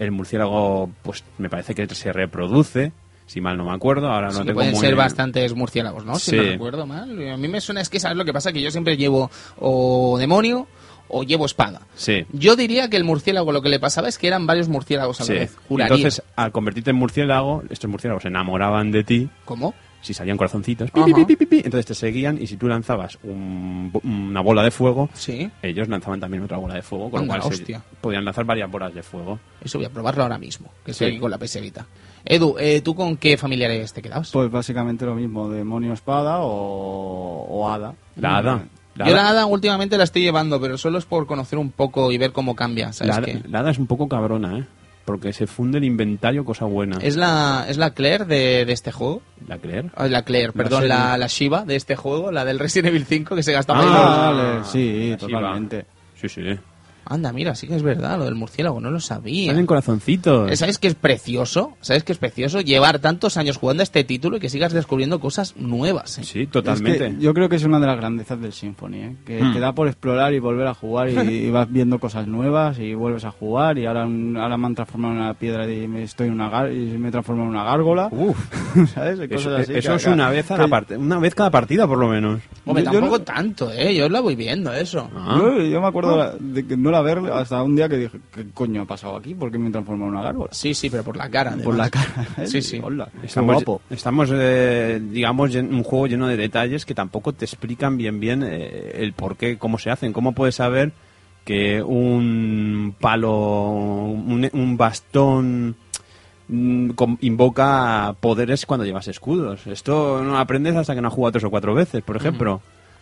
Speaker 3: El murciélago, pues me parece que se reproduce, si mal no me acuerdo. Ahora
Speaker 1: Sí,
Speaker 3: no
Speaker 1: que
Speaker 3: tengo
Speaker 1: pueden
Speaker 3: muy-
Speaker 1: ser bastantes murciélagos, ¿no? Si
Speaker 3: Sí.
Speaker 1: no recuerdo mal. A mí me suena, es que sabes lo que pasa, que yo siempre llevo o demonio o llevo espada.
Speaker 3: Sí.
Speaker 1: Yo diría que el murciélago lo que le pasaba es que eran varios murciélagos a
Speaker 3: Sí.
Speaker 1: la vez. Juraría.
Speaker 3: Entonces, al convertirte en murciélago, estos murciélagos se enamoraban de ti.
Speaker 1: ¿Cómo?
Speaker 3: Si salían corazoncitos, pi, pi, pi, pi, pi, entonces te seguían y si tú lanzabas un- una bola de fuego,
Speaker 1: Sí.
Speaker 3: ellos lanzaban también otra bola de fuego, con
Speaker 1: Anda,
Speaker 3: lo cual se-
Speaker 1: hostia.
Speaker 3: podían lanzar varias bolas de fuego.
Speaker 1: Eso voy a probarlo ahora mismo, que estoy
Speaker 3: Sí.
Speaker 1: aquí con la PS Vita. Edu, eh, ¿tú con qué familiares te quedabas?
Speaker 2: Pues básicamente lo mismo, demonio espada o, o hada.
Speaker 3: La hada. La
Speaker 1: Yo
Speaker 3: hada-
Speaker 1: la hada últimamente la estoy llevando, pero solo es por conocer un poco y ver cómo cambia, ¿sabes
Speaker 3: la, hada-
Speaker 1: qué?
Speaker 3: la hada es un poco cabrona, ¿eh? Porque se funde el inventario, cosa buena.
Speaker 1: ¿Es la, ¿Es la Claire de, de este juego?
Speaker 3: ¿La creer?
Speaker 1: Ah, la Claire, perdón, la, la Shiva de este juego, la del Resident Evil 5 que se gastaba
Speaker 2: Ah, vale, sí,
Speaker 3: así
Speaker 2: totalmente.
Speaker 3: Sí, sí.
Speaker 1: Anda, mira, sí que es verdad, lo del murciélago, no lo sabía.
Speaker 3: Salen corazoncitos.
Speaker 1: Eh, ¿Sabes qué es precioso? ¿Sabes qué es precioso? Llevar tantos años jugando a este título y que sigas descubriendo cosas nuevas. ¿eh?
Speaker 3: Sí,
Speaker 2: Es
Speaker 3: totalmente.
Speaker 2: que yo creo que es una de las grandezas del Symphony, ¿eh? que
Speaker 3: Hmm.
Speaker 2: te da por explorar y volver a jugar y, y vas viendo cosas nuevas y vuelves a jugar y ahora, un- ahora me han transformado en una piedra y me estoy en una gar- y me he transformado en una gárgola.
Speaker 3: Uf,
Speaker 2: ¿Sabes? Y
Speaker 3: eso,
Speaker 2: cosas así
Speaker 3: eso
Speaker 2: que-
Speaker 3: es una vez, a la
Speaker 2: que-
Speaker 3: parte, una vez cada partida, por lo menos.
Speaker 1: Hombre,
Speaker 2: Yo- yo
Speaker 1: tampoco
Speaker 2: no-
Speaker 1: tanto, ¿eh? Yo la voy viendo, eso.
Speaker 3: Ah.
Speaker 2: Yo, yo me acuerdo la- de que no la ver hasta un día que dije, ¿qué coño ha pasado aquí? ¿Por qué me he transformado en una gárgola?
Speaker 1: Sí, sí, pero por la cara.
Speaker 2: Por la cara. ¿eh?
Speaker 1: Sí, sí.
Speaker 2: Hola,
Speaker 3: Estamos,
Speaker 2: guapo.
Speaker 3: estamos eh, digamos, en un juego lleno de detalles que tampoco te explican bien bien eh, el por qué, cómo se hacen. ¿Cómo puedes saber que un palo, un, un bastón mm, com- invoca poderes cuando llevas escudos? Esto no lo aprendes hasta que no has jugado tres o cuatro veces, por ejemplo.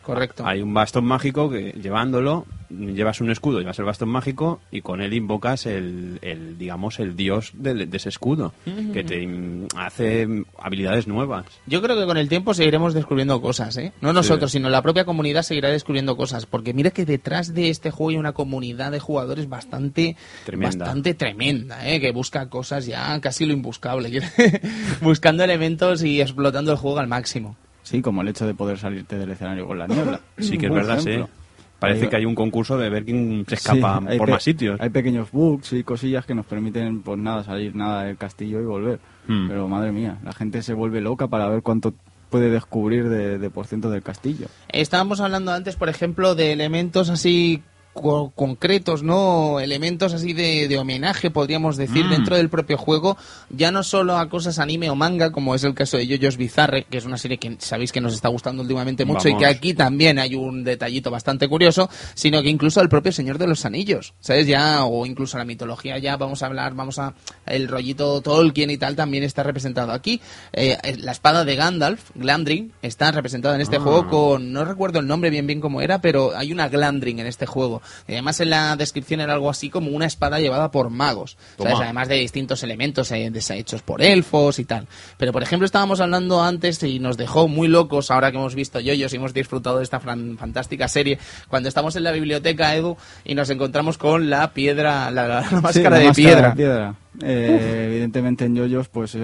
Speaker 1: Correcto.
Speaker 3: Hay un bastón mágico que llevándolo llevas un escudo, llevas el bastón mágico y con él invocas el, el, digamos el dios de, de ese escudo que te hace habilidades nuevas.
Speaker 1: Yo creo que con el tiempo seguiremos descubriendo cosas, ¿eh? No nosotros, sino la propia comunidad seguirá descubriendo cosas. Porque mira que detrás de este juego hay una comunidad de jugadores bastante
Speaker 3: Tremenda.
Speaker 1: bastante tremenda, ¿eh? Que busca cosas ya casi lo imbuscable. buscando elementos y explotando el juego al máximo.
Speaker 2: Sí, como el hecho de poder salirte del escenario con la niebla.
Speaker 3: Sí que es
Speaker 2: Por
Speaker 3: verdad, sí.
Speaker 2: ejemplo.
Speaker 3: Parece
Speaker 2: Ahí-
Speaker 3: que hay un concurso de ver quién se escapa
Speaker 2: Sí,
Speaker 3: por más sitios.
Speaker 2: Hay pequeños bugs y cosillas que nos permiten, pues nada, salir nada del castillo y volver.
Speaker 3: Hmm.
Speaker 2: Pero madre mía, la gente se vuelve loca para ver cuánto puede descubrir de, de por ciento del castillo.
Speaker 1: Estábamos hablando antes, por ejemplo, de elementos así co- concretos, ¿no? Elementos así de, de homenaje, podríamos decir,
Speaker 3: Mm.
Speaker 1: dentro del propio juego, ya no solo a cosas anime o manga, como es el caso de JoJo's Bizarre, que es una serie que sabéis que nos está gustando últimamente mucho y que aquí también hay un detallito bastante curioso, sino que incluso al propio Señor de los Anillos, ¿sabes? Ya, o incluso la mitología, ya vamos a hablar, vamos a, el rollito Tolkien y tal también está representado aquí. Eh, la espada de Gandalf, Glandring, está representada en este
Speaker 3: Ah.
Speaker 1: juego con, no recuerdo el nombre bien bien cómo era, pero hay una Glandring en este juego. Y además en la descripción era algo así como una espada llevada por magos. Además de distintos elementos eh, hechos por elfos y tal. Pero por ejemplo estábamos hablando antes y nos dejó muy locos ahora que hemos visto yoyos y hemos disfrutado de esta fantástica serie, cuando estamos en la biblioteca, Edu, y nos encontramos con la piedra, la, la máscara,
Speaker 2: Sí, la
Speaker 1: de,
Speaker 2: máscara
Speaker 1: piedra.
Speaker 2: de piedra. Eh, evidentemente en yoyos pues eh,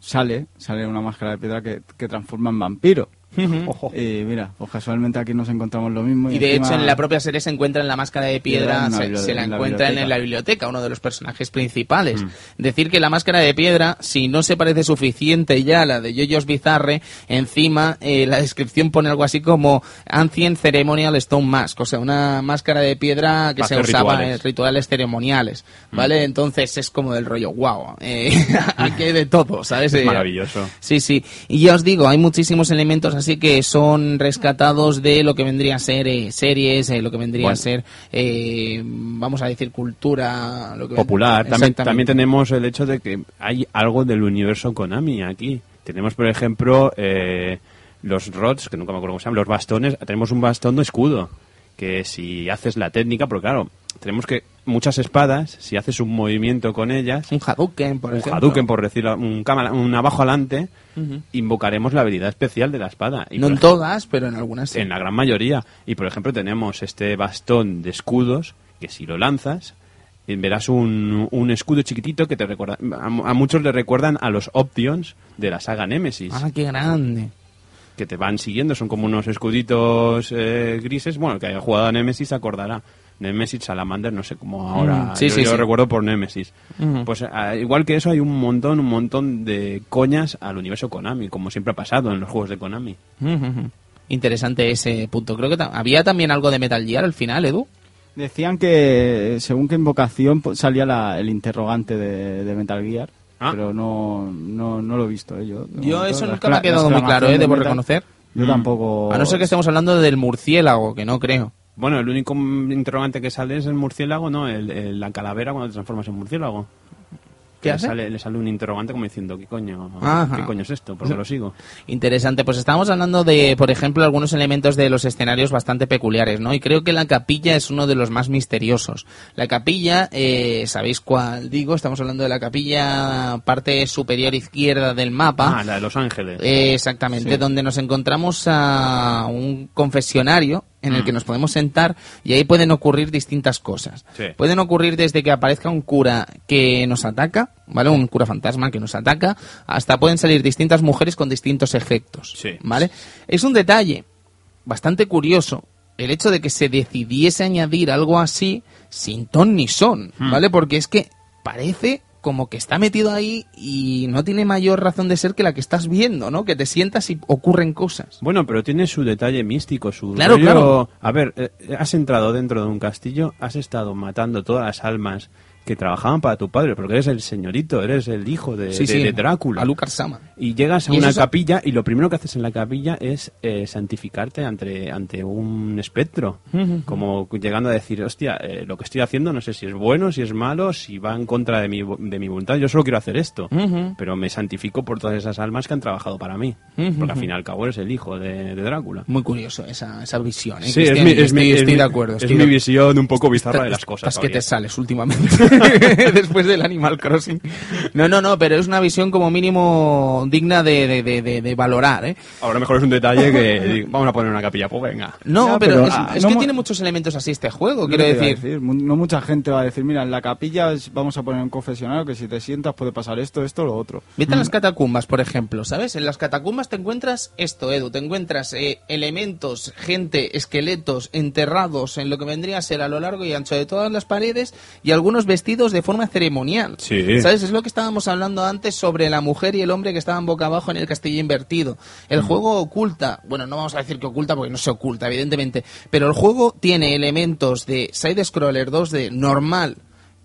Speaker 2: sale, sale una máscara de piedra que, que transforma en vampiro.
Speaker 3: Ojo.
Speaker 2: Y mira, pues casualmente aquí nos encontramos lo mismo.
Speaker 1: Y de
Speaker 2: encima-
Speaker 1: hecho en la propia serie se encuentra en la máscara de piedra,
Speaker 2: la
Speaker 1: se, se la
Speaker 2: en la
Speaker 1: encuentran en la biblioteca, uno de los personajes principales. Decir que la máscara de piedra, si no se parece suficiente ya a la de Yoyos Bizarre, encima eh, la descripción pone algo así como Ancient Ceremonial Stone Mask, o sea, una máscara de piedra que
Speaker 3: Para
Speaker 1: se usaba
Speaker 3: rituales.
Speaker 1: en rituales ceremoniales, ¿vale? Entonces es como del rollo, wow, eh, aquí hay de todo, ¿sabes?
Speaker 3: Es
Speaker 1: Eh,
Speaker 3: maravilloso.
Speaker 1: Sí, sí. Y ya os digo, hay muchísimos elementos así que son rescatados de lo que vendría a ser eh, series, eh, lo que vendría
Speaker 3: Bueno.
Speaker 1: a ser, eh, vamos a decir, cultura. Lo que
Speaker 3: popular. También, también tenemos el hecho de que hay algo del universo Konami aquí. Tenemos, por ejemplo, eh, los rods, que nunca me acuerdo cómo se llaman, los bastones. Tenemos un bastón de escudo, que si haces la técnica, porque claro, tenemos que muchas espadas, si haces un movimiento con ellas,
Speaker 1: Un Hadouken, por
Speaker 3: un
Speaker 1: ejemplo.
Speaker 3: Hadouken, por decirlo, un, cámara- un abajo adelante, invocaremos la habilidad especial de la espada. Y
Speaker 1: No en todas, pero en algunas sí.
Speaker 3: en la gran mayoría. Y por ejemplo tenemos este bastón de escudos que si lo lanzas eh, verás un, un escudo chiquitito que te recuerda a, a muchos le recuerdan a los Options de la saga Nemesis
Speaker 1: Ah, qué grande.
Speaker 3: que te van siguiendo son como unos escuditos eh, grises bueno el que haya jugado a Nemesis acordará Nemesis Salamander no sé cómo ahora
Speaker 1: Mm, sí,
Speaker 3: yo,
Speaker 1: sí,
Speaker 3: yo lo recuerdo por Nemesis pues ah, igual que eso hay un montón un montón de coñas al universo Konami como siempre ha pasado en los juegos de Konami.
Speaker 1: Interesante ese punto. Creo que ta- había también algo de Metal Gear al final, Edu.
Speaker 2: Decían que según qué invocación pues, salía la- el interrogante de, de Metal Gear,
Speaker 3: Ah.
Speaker 2: pero no, no, no lo he visto. ¿eh? Yo,
Speaker 1: Yo eso nunca me ha quedado muy claro, eh,
Speaker 2: de
Speaker 1: debo
Speaker 2: Metal-
Speaker 1: reconocer.
Speaker 2: Yo
Speaker 3: Mm.
Speaker 2: tampoco.
Speaker 1: A no ser que estemos hablando del murciélago, que no creo.
Speaker 3: Bueno, el único interrogante que sale es el murciélago, ¿no? El, el- la calavera cuando te transformas en murciélago.
Speaker 1: ¿Qué
Speaker 3: le
Speaker 1: hace?
Speaker 3: Sale, le sale un interrogante como diciendo, ¿qué coño,
Speaker 1: Ajá.
Speaker 3: ¿qué coño es esto? ¿Por qué lo sigo?
Speaker 1: Interesante, pues estábamos hablando de, por ejemplo, algunos elementos de los escenarios bastante peculiares, ¿no? Y creo que la capilla es uno de los más misteriosos. La capilla, eh, ¿sabéis cuál digo? Estamos hablando de la capilla parte superior izquierda del mapa.
Speaker 3: Ah, la de Los Ángeles.
Speaker 1: Eh, exactamente, donde nos encontramos a un confesionario en el que nos podemos sentar y ahí pueden ocurrir distintas cosas.
Speaker 3: Sí.
Speaker 1: Pueden ocurrir desde que aparezca un cura que nos ataca, ¿vale? Un cura fantasma que nos ataca, hasta pueden salir distintas mujeres con distintos efectos,
Speaker 3: Sí.
Speaker 1: ¿vale? Es un detalle bastante curioso el hecho de que se decidiese añadir algo así sin ton ni son,
Speaker 3: Hmm.
Speaker 1: ¿vale? Porque es que parece como que está metido ahí y no tiene mayor razón de ser que la que estás viendo, ¿no? Que te sientas y ocurren cosas.
Speaker 3: Bueno, pero tiene su detalle místico, su
Speaker 1: Claro,
Speaker 3: rollo-
Speaker 1: claro.
Speaker 3: A ver, eh, has entrado dentro de un castillo, has estado matando todas las almas que trabajaban para tu padre, porque eres el señorito, eres el hijo de,
Speaker 1: Sí,
Speaker 3: de-
Speaker 1: sí,
Speaker 3: de Drácula.
Speaker 1: A Lucas Sama.
Speaker 3: Y llegas a
Speaker 1: Y
Speaker 3: una
Speaker 1: es-
Speaker 3: capilla y lo primero que haces en la capilla es eh, santificarte ante, ante un espectro. Como llegando a decir, hostia, eh, lo que estoy haciendo no sé si es bueno, si es malo, si va en contra de mi, de mi voluntad. Yo solo quiero hacer esto. Pero me santifico por todas esas almas que han trabajado para mí. Porque al fin y al cabo eres el hijo de, de Drácula.
Speaker 1: Muy curioso esa, esa visión. ¿eh,
Speaker 3: Sí, es mi, es mi-
Speaker 1: estoy,
Speaker 3: es
Speaker 1: estoy
Speaker 3: mi-
Speaker 1: de acuerdo.
Speaker 3: Es
Speaker 1: estoy
Speaker 3: mi
Speaker 1: de-
Speaker 3: visión un poco bizarra de las cosas.
Speaker 1: estás que te sales últimamente después del Animal Crossing. No, no, no, pero es una visión como mínimo digna de, de, de, de- de valorar, ¿eh?
Speaker 3: Ahora mejor es un detalle que vamos a poner una capilla, pues venga.
Speaker 1: No,
Speaker 2: Ya,
Speaker 1: pero,
Speaker 2: pero,
Speaker 1: es,
Speaker 2: ah,
Speaker 1: es
Speaker 2: no
Speaker 1: que tiene muchos elementos así este juego, quiero decir.
Speaker 2: Mu- No mucha gente va a decir, mira, en la capilla vamos a poner un confesionario que si te sientas puede pasar esto, esto, lo otro.
Speaker 1: Vete a las catacumbas, por ejemplo, ¿sabes? En las catacumbas te encuentras esto, Edu, te encuentras eh, elementos, gente, esqueletos enterrados en lo que vendría a ser a lo largo y ancho de todas las paredes y algunos vestidos de forma ceremonial.
Speaker 3: Sí.
Speaker 1: ¿Sabes? Es lo que estábamos hablando antes sobre la mujer y el hombre que estaban boca abajo en el castillo invertido. El juego oculta, bueno, no vamos a decir que oculta porque no se oculta, evidentemente, pero el juego tiene elementos de side-scroller 2D normal,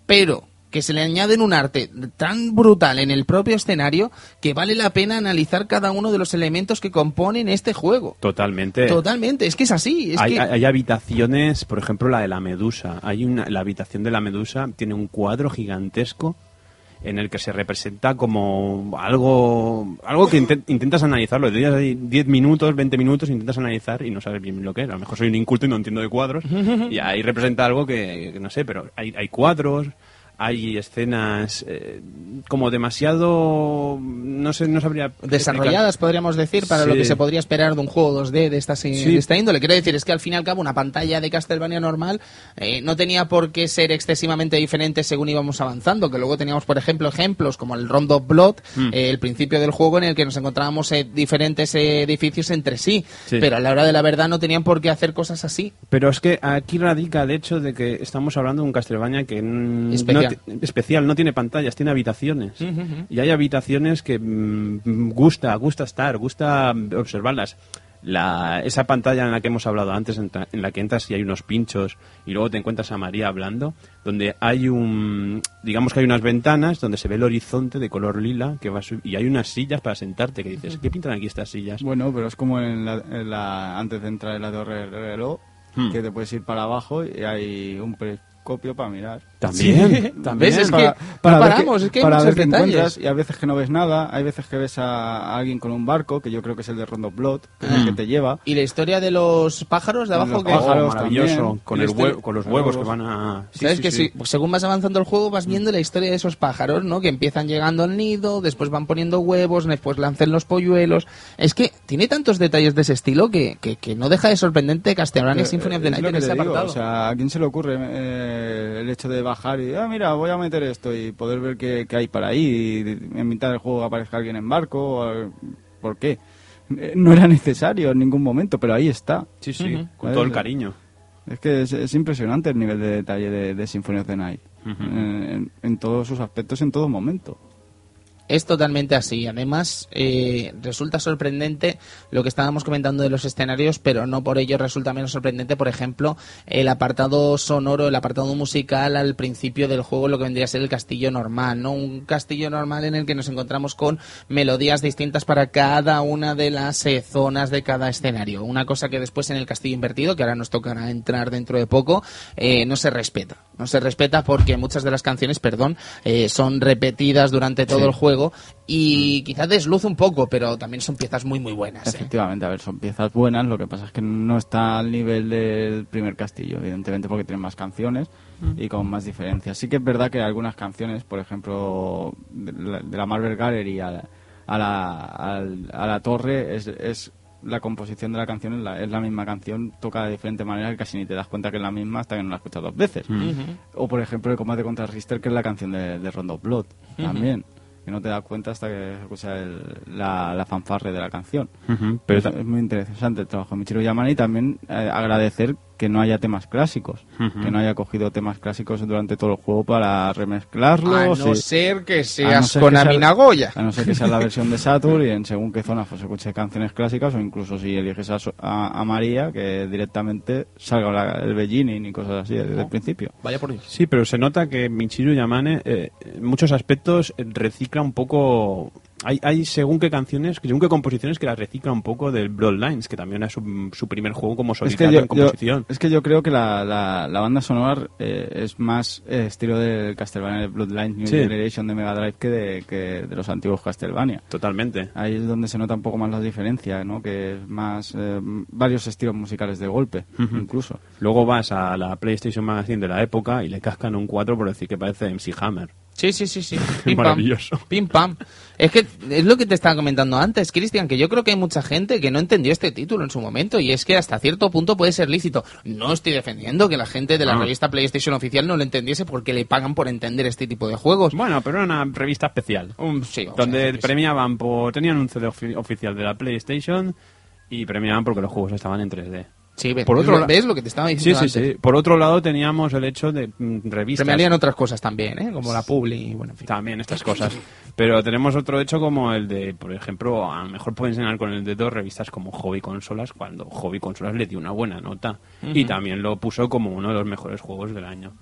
Speaker 1: pero que se le añaden un arte tan brutal en el propio escenario que vale la pena analizar cada uno de los elementos que componen este juego.
Speaker 3: Totalmente.
Speaker 1: Totalmente, es que es así. Es
Speaker 3: hay,
Speaker 1: que...
Speaker 3: hay- hay habitaciones, por ejemplo, la de la medusa. Hay una, la habitación de la medusa tiene un cuadro gigantesco en el que se representa como algo algo que inte- intentas analizarlo. Te ahí 10 minutos, 20 minutos, intentas analizar y no sabes bien lo que es. A lo mejor soy un inculto y no entiendo de cuadros. y ahí representa algo que, que no sé, pero hay, hay cuadros, hay escenas eh, como demasiado no sé no sabría
Speaker 1: desarrolladas podríamos decir para lo que se podría esperar de un juego 2D de esta,
Speaker 3: Sí.
Speaker 1: de esta índole quiero decir es que al fin y al cabo una pantalla de Castlevania normal eh, no tenía por qué ser excesivamente diferente según íbamos avanzando que luego teníamos por ejemplo ejemplos como el Rondo Blood
Speaker 3: Mm.
Speaker 1: eh, el principio del juego en el que nos encontrábamos diferentes edificios entre sí,
Speaker 3: Sí.
Speaker 1: pero a la hora de la verdad no tenían por qué hacer cosas así
Speaker 3: Pero es que aquí radica el hecho de que estamos hablando de un Castlevania que. No, especial, no tiene pantallas, tiene habitaciones. Y hay habitaciones que mm, gusta, gusta estar, gusta observarlas. La, esa pantalla en la que hemos hablado antes, en, la que entras y hay unos pinchos y luego te encuentras a María hablando, donde hay un, digamos que hay unas ventanas donde se ve el horizonte de color lila que va y hay unas sillas para sentarte que dices, ¿qué pintan aquí estas sillas?
Speaker 2: Bueno, pero es como en la, en la- antes de entrar en la torre del reloj,
Speaker 3: Hmm.
Speaker 2: que te puedes ir para abajo y hay un periscopio para mirar.
Speaker 3: También, también.
Speaker 1: ¿Ves? Es
Speaker 2: para,
Speaker 1: que
Speaker 2: para
Speaker 1: no paramos,
Speaker 2: qué-
Speaker 1: es que hay
Speaker 2: para
Speaker 1: muchos
Speaker 2: ver
Speaker 1: detalles.
Speaker 2: y a veces que no ves nada, hay veces que ves a, a alguien con un barco, que yo creo que es el de Rondo Blood, que es el
Speaker 1: Ah.
Speaker 2: que te lleva.
Speaker 1: y la historia de los pájaros de abajo
Speaker 2: los
Speaker 1: que
Speaker 2: pájaros
Speaker 3: Oh, maravilloso,
Speaker 2: también.
Speaker 3: con, el
Speaker 2: este-
Speaker 3: con los huevos que van a... sí,
Speaker 1: ¿Sabes
Speaker 3: sí,
Speaker 1: que
Speaker 3: sí.
Speaker 1: si- pues según vas avanzando el juego vas viendo la historia de esos pájaros, ¿no? Que empiezan llegando al nido, después van poniendo huevos, después lancen los polluelos. Es que tiene tantos detalles de ese estilo que, que, que no deja de sorprendente Castlevania
Speaker 2: Eh,
Speaker 1: Symphony of the
Speaker 2: es
Speaker 1: Night en
Speaker 2: que
Speaker 1: ese
Speaker 2: te digo,
Speaker 1: apartado.
Speaker 2: O sea, ¿a quién se le ocurre eh, el hecho de bajar y, ah, mira, voy a meter esto y poder ver qué, qué hay por ahí y en mitad del juego aparezca alguien en barco? o- ¿Por qué? Eh, No era necesario en ningún momento, pero ahí está.
Speaker 3: Sí, sí, con todo el cariño.
Speaker 2: Es que es, es impresionante el nivel de detalle de, de Symphony of the Night. En, en- en todos sus aspectos, en todo momento.
Speaker 1: Es totalmente así. Además, eh, resulta sorprendente lo que estábamos comentando de los escenarios, pero no por ello resulta menos sorprendente, por ejemplo, el apartado sonoro, el apartado musical al principio del juego, lo que vendría a ser el castillo normal, ¿no? Un castillo normal en el que nos encontramos con melodías distintas para cada una de las eh, zonas de cada escenario. Una cosa que después en el castillo invertido, que ahora nos tocará entrar dentro de poco, eh, no se respeta. No se respeta porque muchas de las canciones, perdón, eh, son repetidas durante todo el juego y quizás desluce un poco, pero también son piezas muy muy buenas. ¿eh?
Speaker 2: Efectivamente, a ver, son piezas buenas, lo que pasa es que no está al nivel del primer castillo, evidentemente porque tiene más canciones y con más diferencias. Sí que es verdad que algunas canciones, por ejemplo, de la, de la Marvel Gallery a la, a la, al- a la torre, es, es la composición de la canción es la, es la misma canción, toca de diferente manera que casi ni te das cuenta que es la misma hasta que no la escuchas dos veces. O por ejemplo el combate contra Richter, que es la canción de, de Rondo Blood, también. Que no te das cuenta hasta que escuchas el- la, la fanfarre de la canción. Pero
Speaker 3: pero
Speaker 2: es muy interesante el trabajo de Michiru Yamane y también eh, agradecer que no haya temas clásicos, que no haya cogido temas clásicos durante todo el juego para remezclarlos.
Speaker 1: A no
Speaker 2: y-
Speaker 1: ser que
Speaker 2: no
Speaker 1: seas
Speaker 2: ser
Speaker 1: con
Speaker 2: que sea-
Speaker 1: Nagoya.
Speaker 2: A no ser que sea la versión de Saturn y en según qué zona pues, escuche canciones clásicas o incluso si eliges a, a- a María que directamente salga la- el Beginning y cosas así desde el principio.
Speaker 1: Vaya por Dios.
Speaker 3: Sí, pero se nota que Michiru Yamane eh, en muchos aspectos recicla un poco... Hay, hay según qué canciones, según qué composiciones que las recicla un poco del Bloodlines, que también es su, su primer juego como
Speaker 2: Es
Speaker 3: solitario
Speaker 2: que, yo,
Speaker 3: en composición.
Speaker 2: yo- es que yo creo que la, la, la banda sonora eh, es más eh, estilo del Castlevania de Bloodline New
Speaker 3: Sí.
Speaker 2: Generation de Mega Drive que de, que de los antiguos Castlevania.
Speaker 3: Totalmente.
Speaker 2: Ahí es donde se nota un poco más la diferencia, ¿no? Que es más eh, varios estilos musicales de golpe, incluso.
Speaker 3: Luego vas a la PlayStation Magazine de la época y le cascan un 4 por decir que parece MC Hammer.
Speaker 1: Sí, sí, sí, sí. Pim, pam.
Speaker 3: Maravilloso.
Speaker 1: Pim pam. Es que es lo que te estaba comentando antes, Cristian, que yo creo que hay mucha gente que no entendió este título en su momento y es que hasta cierto punto puede ser lícito. No estoy defendiendo que la gente de la
Speaker 3: No.
Speaker 1: revista PlayStation oficial no lo entendiese porque le pagan por entender este tipo de juegos.
Speaker 3: Bueno, pero era una revista especial.
Speaker 1: Um, sí,
Speaker 3: donde premiaban por... Tenían un CD ofi- oficial de la PlayStation y premiaban porque los juegos estaban en 3D.
Speaker 1: Sí, ve-
Speaker 3: Por otro
Speaker 1: ¿ves lo que te estaba
Speaker 3: Sí,
Speaker 1: diciendo
Speaker 3: sí,
Speaker 1: antes?
Speaker 3: sí. Por otro lado teníamos el hecho de mm, revistas.
Speaker 1: Premiarían otras cosas también, ¿eh? Como la Publi y bueno, en fin.
Speaker 3: También estas cosas. Pero tenemos otro hecho como el de, por ejemplo, a lo mejor pueden enseñar con el de dos revistas como Hobby Consolas, cuando Hobby Consolas le dio una buena nota. Y también lo puso como uno de los mejores juegos del año.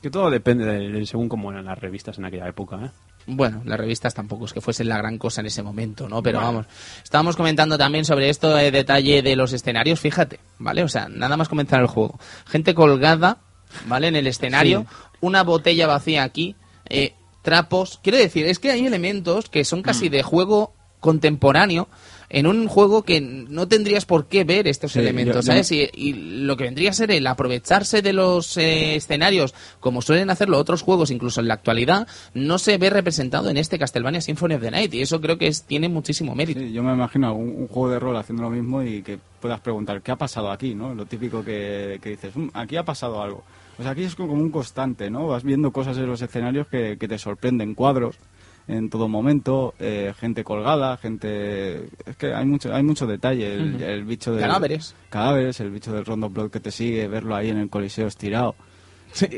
Speaker 3: Que todo depende de, de según cómo eran las revistas en aquella época, ¿eh?
Speaker 1: Bueno, las revistas tampoco es que fuesen la gran cosa en ese momento, ¿no? Pero vamos, estábamos comentando también sobre esto de detalle de los escenarios, fíjate, ¿vale? O sea, nada más comenzar el juego. Gente colgada, ¿vale? En el escenario, una botella vacía aquí, eh, trapos. Quiero decir, es que hay elementos que son casi de juego contemporáneo en un juego que no tendrías por qué ver estos
Speaker 2: Sí,
Speaker 1: elementos,
Speaker 2: yo- yo-
Speaker 1: ¿sabes? Y, y lo que vendría a ser el aprovecharse de los eh, escenarios, como suelen hacerlo otros juegos, incluso en la actualidad, no se ve representado en este Castlevania Symphony of the Night, y eso creo que es, tiene muchísimo mérito.
Speaker 2: Sí, yo me imagino un, un juego de rol haciendo lo mismo y que puedas preguntar, ¿qué ha pasado aquí? ¿no? Lo típico que, que dices, "Mm, aquí ha pasado algo. Pues aquí es como un constante, ¿no? Vas viendo cosas en los escenarios que, que te sorprenden, cuadros en todo momento, eh, gente colgada, gente... Es que hay mucho, hay mucho detalle, el, bicho de...
Speaker 1: Cadáveres.
Speaker 2: Cadáveres, el bicho del Rondo Blood que te sigue, verlo ahí en el coliseo estirado.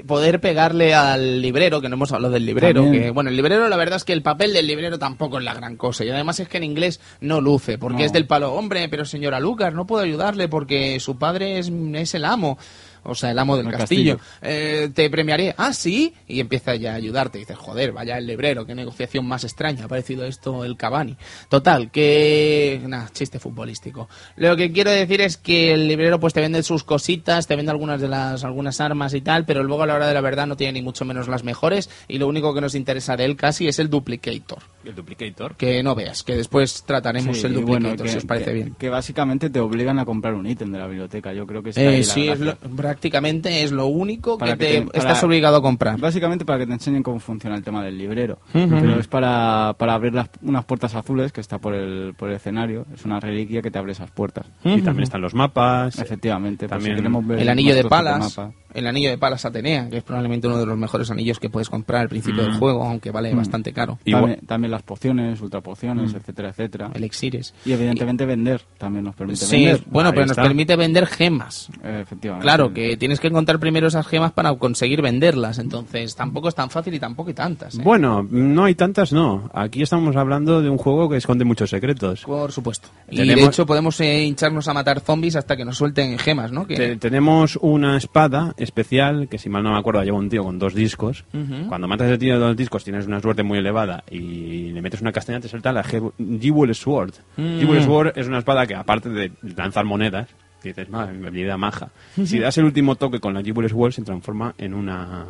Speaker 1: poder pegarle al librero, que no hemos hablado del librero,
Speaker 2: También.
Speaker 1: que bueno, el librero la verdad es que el papel del librero tampoco es la gran cosa y además es que en inglés no luce, porque
Speaker 2: No.
Speaker 1: es del palo, hombre, pero señora Lucas, no puedo ayudarle porque su padre es, es el amo. O sea, el amo del
Speaker 2: El
Speaker 1: castillo.
Speaker 2: castillo.
Speaker 1: Eh, te premiaré. Ah, sí. Y empieza ya a ayudarte. Y dices, joder, vaya el librero. Qué negociación más extraña. Ha parecido esto el Cavani. Total, que... Nah, chiste futbolístico. Lo que quiero decir es que el librero pues te vende sus cositas, te vende algunas de las algunas armas y tal, pero luego a la hora de la verdad no tiene ni mucho menos las mejores y lo único que nos interesa de él casi es el duplicator.
Speaker 3: El duplicator.
Speaker 1: Que no veas, que después trataremos
Speaker 2: Sí,
Speaker 1: el duplicator,
Speaker 2: bueno, que-
Speaker 1: si os parece
Speaker 2: que-
Speaker 1: bien.
Speaker 2: Que básicamente te obligan a comprar un ítem de la biblioteca. Yo creo que es
Speaker 1: Eh,
Speaker 2: ahí la
Speaker 1: sí, es lo- prácticamente es lo único
Speaker 2: Para
Speaker 1: que
Speaker 2: que
Speaker 1: te,
Speaker 2: te- para-
Speaker 1: estás obligado a comprar.
Speaker 2: Básicamente para que te enseñen cómo funciona el tema del librero. Pero es para, para abrir las, unas puertas azules que está por el, por el escenario. Es una reliquia que te abre esas puertas.
Speaker 3: Y también están los mapas.
Speaker 2: Efectivamente. pues
Speaker 3: También
Speaker 2: si queremos ver
Speaker 1: el anillo de palas,
Speaker 2: mapa.
Speaker 1: El anillo de palas Atenea, que es probablemente uno de los mejores anillos que puedes comprar al principio del juego, aunque vale
Speaker 2: Mm.
Speaker 1: bastante caro.
Speaker 3: Igual-
Speaker 2: También, también las pociones, ultrapociones,
Speaker 1: Mm.
Speaker 2: etcétera, etcétera.
Speaker 1: Elixires.
Speaker 2: Y evidentemente vender. También nos permite
Speaker 1: Sí,
Speaker 2: vender.
Speaker 1: bueno,
Speaker 3: Ahí
Speaker 1: pero nos permite vender gemas.
Speaker 2: Eh, efectivamente.
Speaker 1: Claro, que tienes que encontrar primero esas gemas para conseguir venderlas, entonces tampoco es tan fácil y tampoco hay tantas. ¿eh?
Speaker 3: Bueno, no hay tantas, no. Aquí estamos hablando de un juego que esconde muchos secretos.
Speaker 1: Por supuesto. Y
Speaker 3: Tenemos-
Speaker 1: de hecho podemos eh, hincharnos a matar zombies hasta que nos suelten gemas, ¿no? Que...
Speaker 3: Te- tenemos una espada especial que, si mal no me acuerdo, lleva un tío con dos discos. Cuando matas al tío de dos discos tienes una suerte muy elevada y le metes una castaña, te salta la Jewel Sword.
Speaker 1: Mm.
Speaker 3: Jewel Sword es una espada que, aparte de lanzar monedas, dices, madre, mi habilidad maja. Si das el último toque con la Jewel Sword, se transforma en una.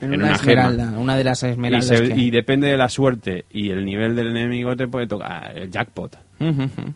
Speaker 1: en
Speaker 3: en
Speaker 1: una,
Speaker 3: una gema.
Speaker 1: esmeralda, una de las
Speaker 3: Y,
Speaker 1: esmeraldas.
Speaker 3: se-
Speaker 1: que-
Speaker 3: y depende de la suerte y el nivel del enemigo, te puede tocar el jackpot.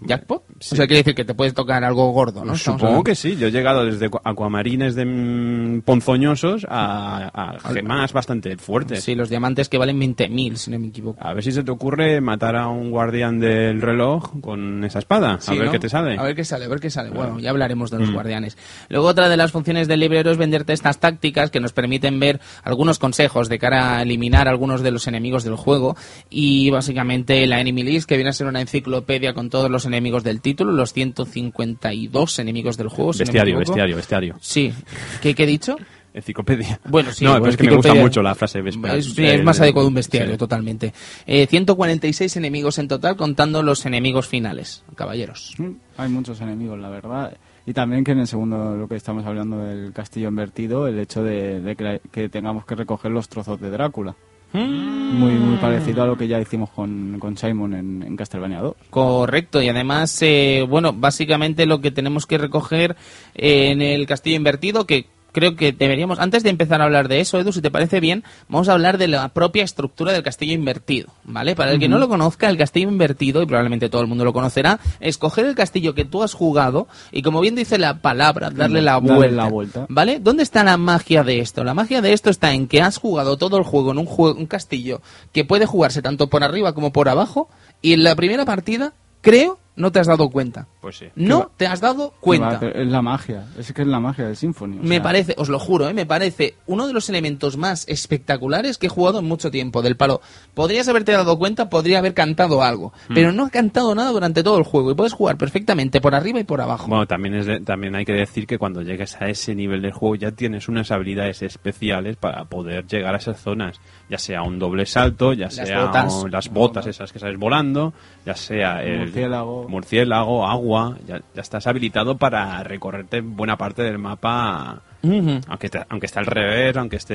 Speaker 1: ¿Jackpot?
Speaker 3: Sí.
Speaker 1: O sea, quiere decir que te puedes tocar algo gordo, ¿no?
Speaker 3: Supongo que sí. Yo he llegado desde cu- acuamarines de mm, ponzoñosos a, a gemas bastante fuertes.
Speaker 1: Sí, los diamantes que valen 20.000, si no me equivoco.
Speaker 3: A ver si se te ocurre matar a un guardián del reloj con esa espada.
Speaker 1: Sí,
Speaker 3: a ver
Speaker 1: ¿no?
Speaker 3: qué te sale.
Speaker 1: A ver qué sale, a ver qué sale. Bueno, ya hablaremos de los
Speaker 3: Mm.
Speaker 1: guardianes. Luego otra de las funciones del librero es venderte estas tácticas que nos permiten ver algunos consejos de cara a eliminar algunos de los enemigos del juego y básicamente la Enemy List que viene a ser una enciclopedia con todos los enemigos del título, los 152 enemigos del juego. si no
Speaker 3: Bestiario, bestiario, bestiario.
Speaker 1: Sí. ¿Qué, qué he dicho?
Speaker 3: Enciclopedia.
Speaker 1: Bueno, sí.
Speaker 3: No,
Speaker 1: bueno,
Speaker 3: pero es que me gusta mucho la frase bestiario.
Speaker 1: Es, sí, es más
Speaker 3: Eh,
Speaker 1: adecuado un bestiario,
Speaker 3: sí.
Speaker 1: totalmente. Eh, 146 enemigos en total, contando los enemigos finales, caballeros.
Speaker 2: Mm, Hay muchos enemigos, la verdad. Y también que en el segundo, lo que estamos hablando del castillo invertido, el hecho de, de que, que tengamos que recoger los trozos de Drácula. Muy, muy parecido a lo que ya hicimos con, con Simon en, en Castlevania 2.
Speaker 1: Correcto, y además, eh, bueno, básicamente lo que tenemos que recoger en el castillo invertido, que creo que deberíamos, antes de empezar a hablar de eso, Edu, si te parece bien, vamos a hablar de la propia estructura del castillo invertido, ¿vale? Para el que no lo conozca, el castillo invertido, y probablemente todo el mundo lo conocerá, es coger el castillo que tú has jugado y, como bien dice la palabra, darle la
Speaker 2: Darle
Speaker 1: vuelta.
Speaker 2: la vuelta.
Speaker 1: ¿Vale? ¿Dónde está la magia de esto? La magia de esto está en que has jugado todo el juego en un, juego, un castillo que puede jugarse tanto por arriba como por abajo y en la primera partida, creo, no te has dado cuenta.
Speaker 3: Pues sí.
Speaker 1: No te has dado
Speaker 2: Va,
Speaker 1: cuenta.
Speaker 2: pero Es la magia, es que es la magia del Symphony. o
Speaker 1: Me
Speaker 2: sea,
Speaker 1: parece, os lo juro, ¿eh? me parece uno de los elementos más espectaculares que he jugado en mucho tiempo. Del palo, podrías haberte dado cuenta, podría haber cantado algo,
Speaker 3: Mm.
Speaker 1: pero no ha cantado nada durante todo el juego y puedes jugar perfectamente por arriba y por abajo.
Speaker 3: Bueno, también, es de- también hay que decir que cuando llegues a ese nivel del juego ya tienes unas habilidades especiales para poder llegar a esas zonas. Ya sea un doble salto, ya
Speaker 1: Las
Speaker 3: sea
Speaker 1: botas.
Speaker 3: un- las botas esas que sales volando, ya sea el
Speaker 2: Murciélago.
Speaker 3: Murciélago, agua. Ya, ya estás habilitado para recorrerte buena parte del mapa. Aunque, te- aunque esté al revés, aunque esté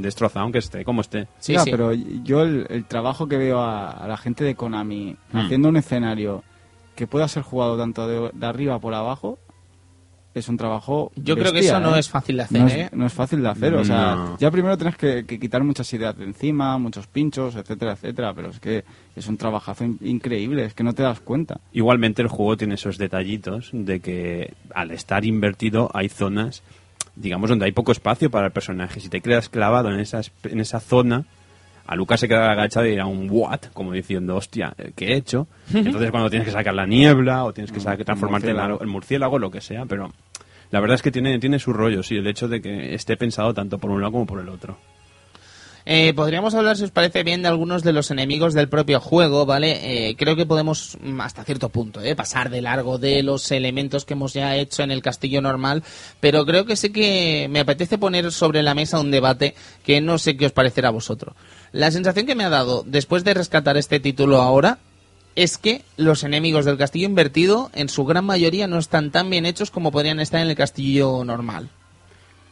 Speaker 3: destrozado, aunque esté como esté.
Speaker 1: Sí,
Speaker 2: ya,
Speaker 1: sí.
Speaker 2: pero yo el, el trabajo que veo a, a la gente de Konami
Speaker 3: Mm.
Speaker 2: haciendo un escenario que pueda ser jugado tanto de, de arriba por abajo es un trabajo.
Speaker 1: Yo creo que eso no
Speaker 2: ¿eh?
Speaker 1: es fácil de hacer,
Speaker 2: no
Speaker 1: ¿eh?
Speaker 2: Es, no es fácil de hacer, o sea, ya primero tienes que, que quitar muchas ideas de encima, muchos pinchos, etcétera, etcétera, pero es que es un trabajazo in- increíble, es que no te das cuenta.
Speaker 3: Igualmente el juego tiene esos detallitos de que al estar invertido hay zonas, digamos, donde hay poco espacio para el personaje. Si te quedas clavado en esa, en esa zona, a Lucas se queda agachado y dirá un what, como diciendo, hostia, ¿qué he hecho? Entonces cuando tienes que sacar la niebla o tienes que sa- transformarte en en murciélago, lo que sea, pero la verdad es que tiene, tiene su rollo, sí, el hecho de que esté pensado tanto por un lado como por el otro.
Speaker 1: Eh, podríamos hablar, si os parece bien, de algunos de los enemigos del propio juego, ¿vale? Eh, creo que podemos, mm, hasta cierto punto, ¿eh? pasar de largo de los elementos que hemos ya hecho en el castillo normal, pero creo que sí que me apetece poner sobre la mesa un debate que no sé qué os parecerá a vosotros. La sensación que me ha dado después de rescatar este título ahora es que los enemigos del castillo invertido, en su gran mayoría, no están tan bien hechos como podrían estar en el castillo normal.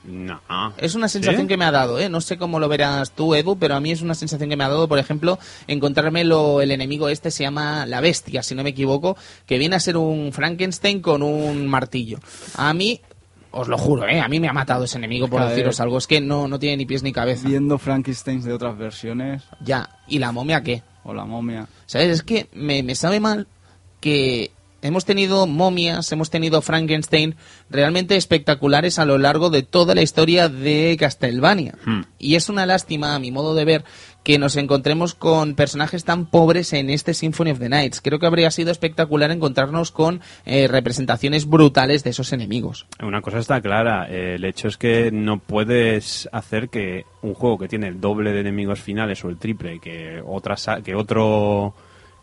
Speaker 3: No.
Speaker 1: Es una sensación
Speaker 3: ¿Sí?
Speaker 1: que me ha dado, ¿eh? No sé cómo lo verás tú, Edu, pero a mí es una sensación que me ha dado, por ejemplo, encontrarme lo, el enemigo este se llama la bestia, si no me equivoco, que viene a ser un Frankenstein con un martillo. A mí, os lo juro, ¿eh? A mí me ha matado ese enemigo, por
Speaker 2: Cada vez-
Speaker 1: deciros algo. Es que no, no tiene ni pies ni cabeza.
Speaker 2: Viendo Frankensteins de otras versiones,
Speaker 1: Ya. ¿Y la momia qué?
Speaker 2: O la momia.
Speaker 1: ¿Sabes? Es que me, me sabe mal que hemos tenido momias, hemos tenido Frankenstein realmente espectaculares a lo largo de toda la historia de Castlevania. Y es una lástima, a mi modo de ver, que nos encontremos con personajes tan pobres en este Symphony of the Nights. Creo que habría sido espectacular encontrarnos con eh, representaciones brutales de esos enemigos.
Speaker 3: Una cosa está clara, eh, el hecho es que no puedes hacer que un juego que tiene el doble de enemigos finales o el triple que otra que otro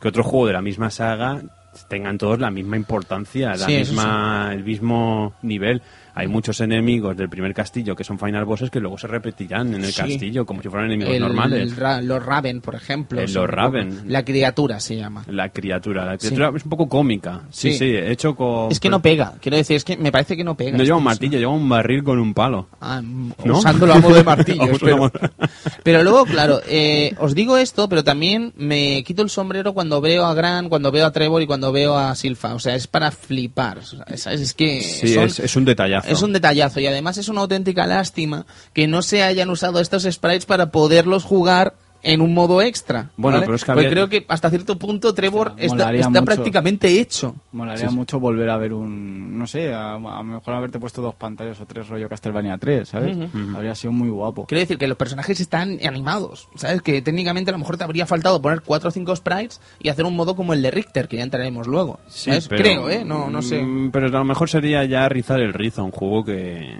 Speaker 3: que otro juego de la misma saga tengan todos la misma importancia, la
Speaker 1: Sí,
Speaker 3: misma el mismo nivel. Hay muchos enemigos del primer castillo que son final bosses que luego se repetirán en el
Speaker 1: Sí.
Speaker 3: castillo como si fueran enemigos
Speaker 1: El-
Speaker 3: normales.
Speaker 1: el Ra- los Raven, por ejemplo.
Speaker 3: El los. Raven.
Speaker 1: La criatura se llama.
Speaker 3: La criatura, la criatura es un poco cómica. Sí,
Speaker 1: Sí.
Speaker 3: sí, hecho con
Speaker 1: Es que no pega, quiero decir, es que me parece que no pega.
Speaker 3: no lleva un
Speaker 1: Este
Speaker 3: martillo, lleva un barril con un palo.
Speaker 1: Ah, mm,
Speaker 3: ¿No?
Speaker 1: usándolo a modo de martillo. Pero, luego, claro, eh, os digo esto, pero también me quito el sombrero cuando veo a Gran, cuando veo a Trevor y cuando veo a Silfa. O sea, es para flipar. ¿sabes? Es que
Speaker 3: Sí,
Speaker 1: son-
Speaker 3: es, es un
Speaker 1: es un detallazo y además es una auténtica lástima que no se hayan usado estos sprites para poderlos jugar en un modo extra.
Speaker 3: Bueno,
Speaker 1: ¿vale?
Speaker 3: pero es que
Speaker 1: Porque
Speaker 3: había-
Speaker 1: creo que hasta cierto punto Trevor
Speaker 2: O sea,
Speaker 1: está,
Speaker 2: mucho.
Speaker 1: prácticamente hecho.
Speaker 2: Molaría
Speaker 3: Sí, sí.
Speaker 2: mucho volver a ver un, no sé, a, lo mejor haberte puesto dos pantallas o tres rollo Castlevania 3, ¿sabes? Habría sido muy guapo.
Speaker 1: Quiero decir que los personajes están animados, ¿sabes? Que técnicamente a lo mejor te habría faltado poner cuatro o cinco sprites y hacer un modo como el de Richter, que ya entraremos luego.
Speaker 3: Sí, pero-
Speaker 1: Creo, ¿eh? No, no sé.
Speaker 3: Mm, Pero a lo mejor sería ya rizar el rizo, un juego que,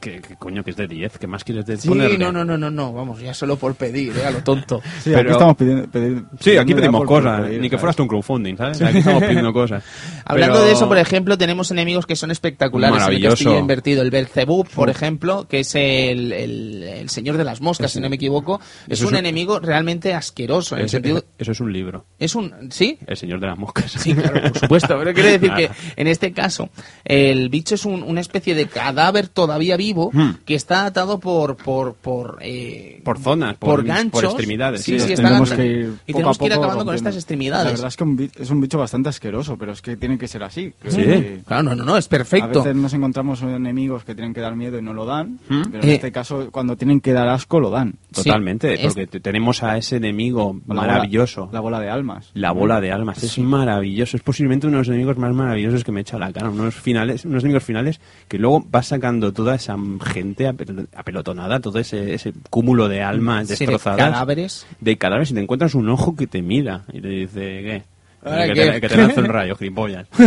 Speaker 3: que, que coño, que es de 10. ¿Qué más quieres de
Speaker 1: Sí,
Speaker 3: ponerle?
Speaker 1: no, no, no, no, no, vamos, ya solo por pedir, ¿eh? A lo tonto.
Speaker 2: Sí,
Speaker 3: Pero-
Speaker 2: aquí estamos pidiendo, pedir-
Speaker 3: Sí, aquí pedimos cosas,
Speaker 2: pedir,
Speaker 3: ni que fueras tú un crowdfunding, ¿sabes? Aquí estamos pidiendo cosas.
Speaker 1: Hablando
Speaker 3: Pero-
Speaker 1: de eso, por ejemplo, tenemos enemigos que son espectaculares en el
Speaker 3: Maravilloso.
Speaker 1: castillo invertido. El Belzebub, por ejemplo, que es el, el- el señor de las moscas, si no me equivoco, es
Speaker 3: Eso
Speaker 1: un
Speaker 3: es un-
Speaker 1: enemigo realmente asqueroso. En el
Speaker 3: Ese-
Speaker 1: sentido,
Speaker 3: Eso es un libro,
Speaker 1: es un, ¿sí?
Speaker 3: El Señor de las Moscas.
Speaker 1: Sí, claro, por supuesto. Pero quiero decir que en este caso, el bicho es un- una especie de cadáver todavía vivo
Speaker 3: Hmm.
Speaker 1: que está atado por por por, eh,
Speaker 3: Por zonas, por,
Speaker 1: por ganchos.
Speaker 3: por extremidades.
Speaker 1: Sí,
Speaker 3: sí.
Speaker 1: sí, está
Speaker 2: tenemos
Speaker 1: gan-
Speaker 2: que ir
Speaker 1: y tenemos
Speaker 2: a
Speaker 1: que ir acabando con
Speaker 2: rompiendo.
Speaker 1: estas extremidades.
Speaker 2: La verdad es que un es un bicho bastante asqueroso, pero es que tiene que ser así.
Speaker 3: Sí.
Speaker 2: que
Speaker 1: Claro, no, no, no, es
Speaker 2: A
Speaker 1: perfecto.
Speaker 2: veces nos encontramos enemigos que tienen que dar miedo y no lo dan,
Speaker 3: ¿Mm?
Speaker 2: pero en
Speaker 1: Eh.
Speaker 2: este caso, cuando tienen que dar asco, lo dan.
Speaker 3: Totalmente,
Speaker 1: Sí, es-
Speaker 3: porque te- tenemos a ese enemigo
Speaker 2: la bola-
Speaker 3: maravilloso.
Speaker 2: la bola de almas.
Speaker 3: La bola de almas es maravilloso, es posiblemente uno de los enemigos más maravillosos que me he hecho a la cara, unos finales, unos enemigos finales que luego vas sacando toda esa gente apel- apelotonada, todo ese, ese cúmulo de almas
Speaker 1: Sí, de
Speaker 3: destrozadas,
Speaker 1: cadáveres.
Speaker 3: de cadáveres y te encuentras un ojo que te mira y te dice ¿qué?
Speaker 1: Ahora
Speaker 3: que,
Speaker 1: qué.
Speaker 3: Te, que te lanza un rayo, gilipollas.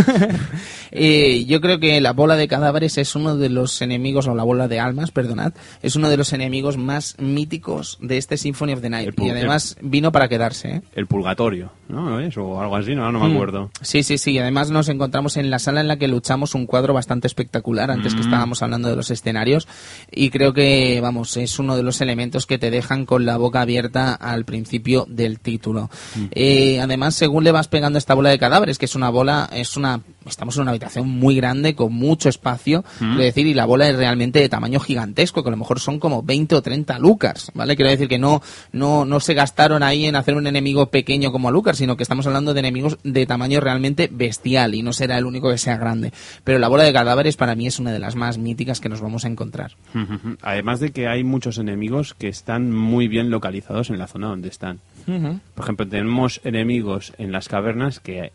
Speaker 1: Eh, yo creo que la bola de cadáveres es uno de los enemigos, o la bola de almas, perdonad, es uno de los enemigos más míticos de este Symphony of the Night.
Speaker 3: El
Speaker 1: Y además vino para quedarse, ¿eh?
Speaker 3: El purgatorio, ¿no? ¿Es? O algo así, no, no me
Speaker 1: Mm.
Speaker 3: acuerdo.
Speaker 1: Sí, sí, sí. Además nos encontramos en la sala en la que luchamos un cuadro bastante espectacular antes que
Speaker 3: Mm.
Speaker 1: estábamos hablando de los escenarios y creo que, vamos, es uno de los elementos que te dejan con la boca abierta al principio del título.
Speaker 3: Mm.
Speaker 1: Eh, además, según le vas pegando esta bola de cadáveres, que es una bola, es una estamos en una habitación muy grande con mucho espacio, quiero decir, y la bola es realmente de tamaño gigantesco, que a lo mejor son como 20 o 30 lucas, ¿vale? Quiero decir que no, no, no se gastaron ahí en hacer un enemigo pequeño como Lucas, sino que estamos hablando de enemigos de tamaño realmente bestial y no será el único que sea grande. Pero la bola de cadáveres para mí es una de las más míticas que nos vamos a encontrar.
Speaker 3: Además de que hay muchos enemigos que están muy bien localizados en la zona donde están. Por ejemplo, tenemos enemigos en las cavernas que,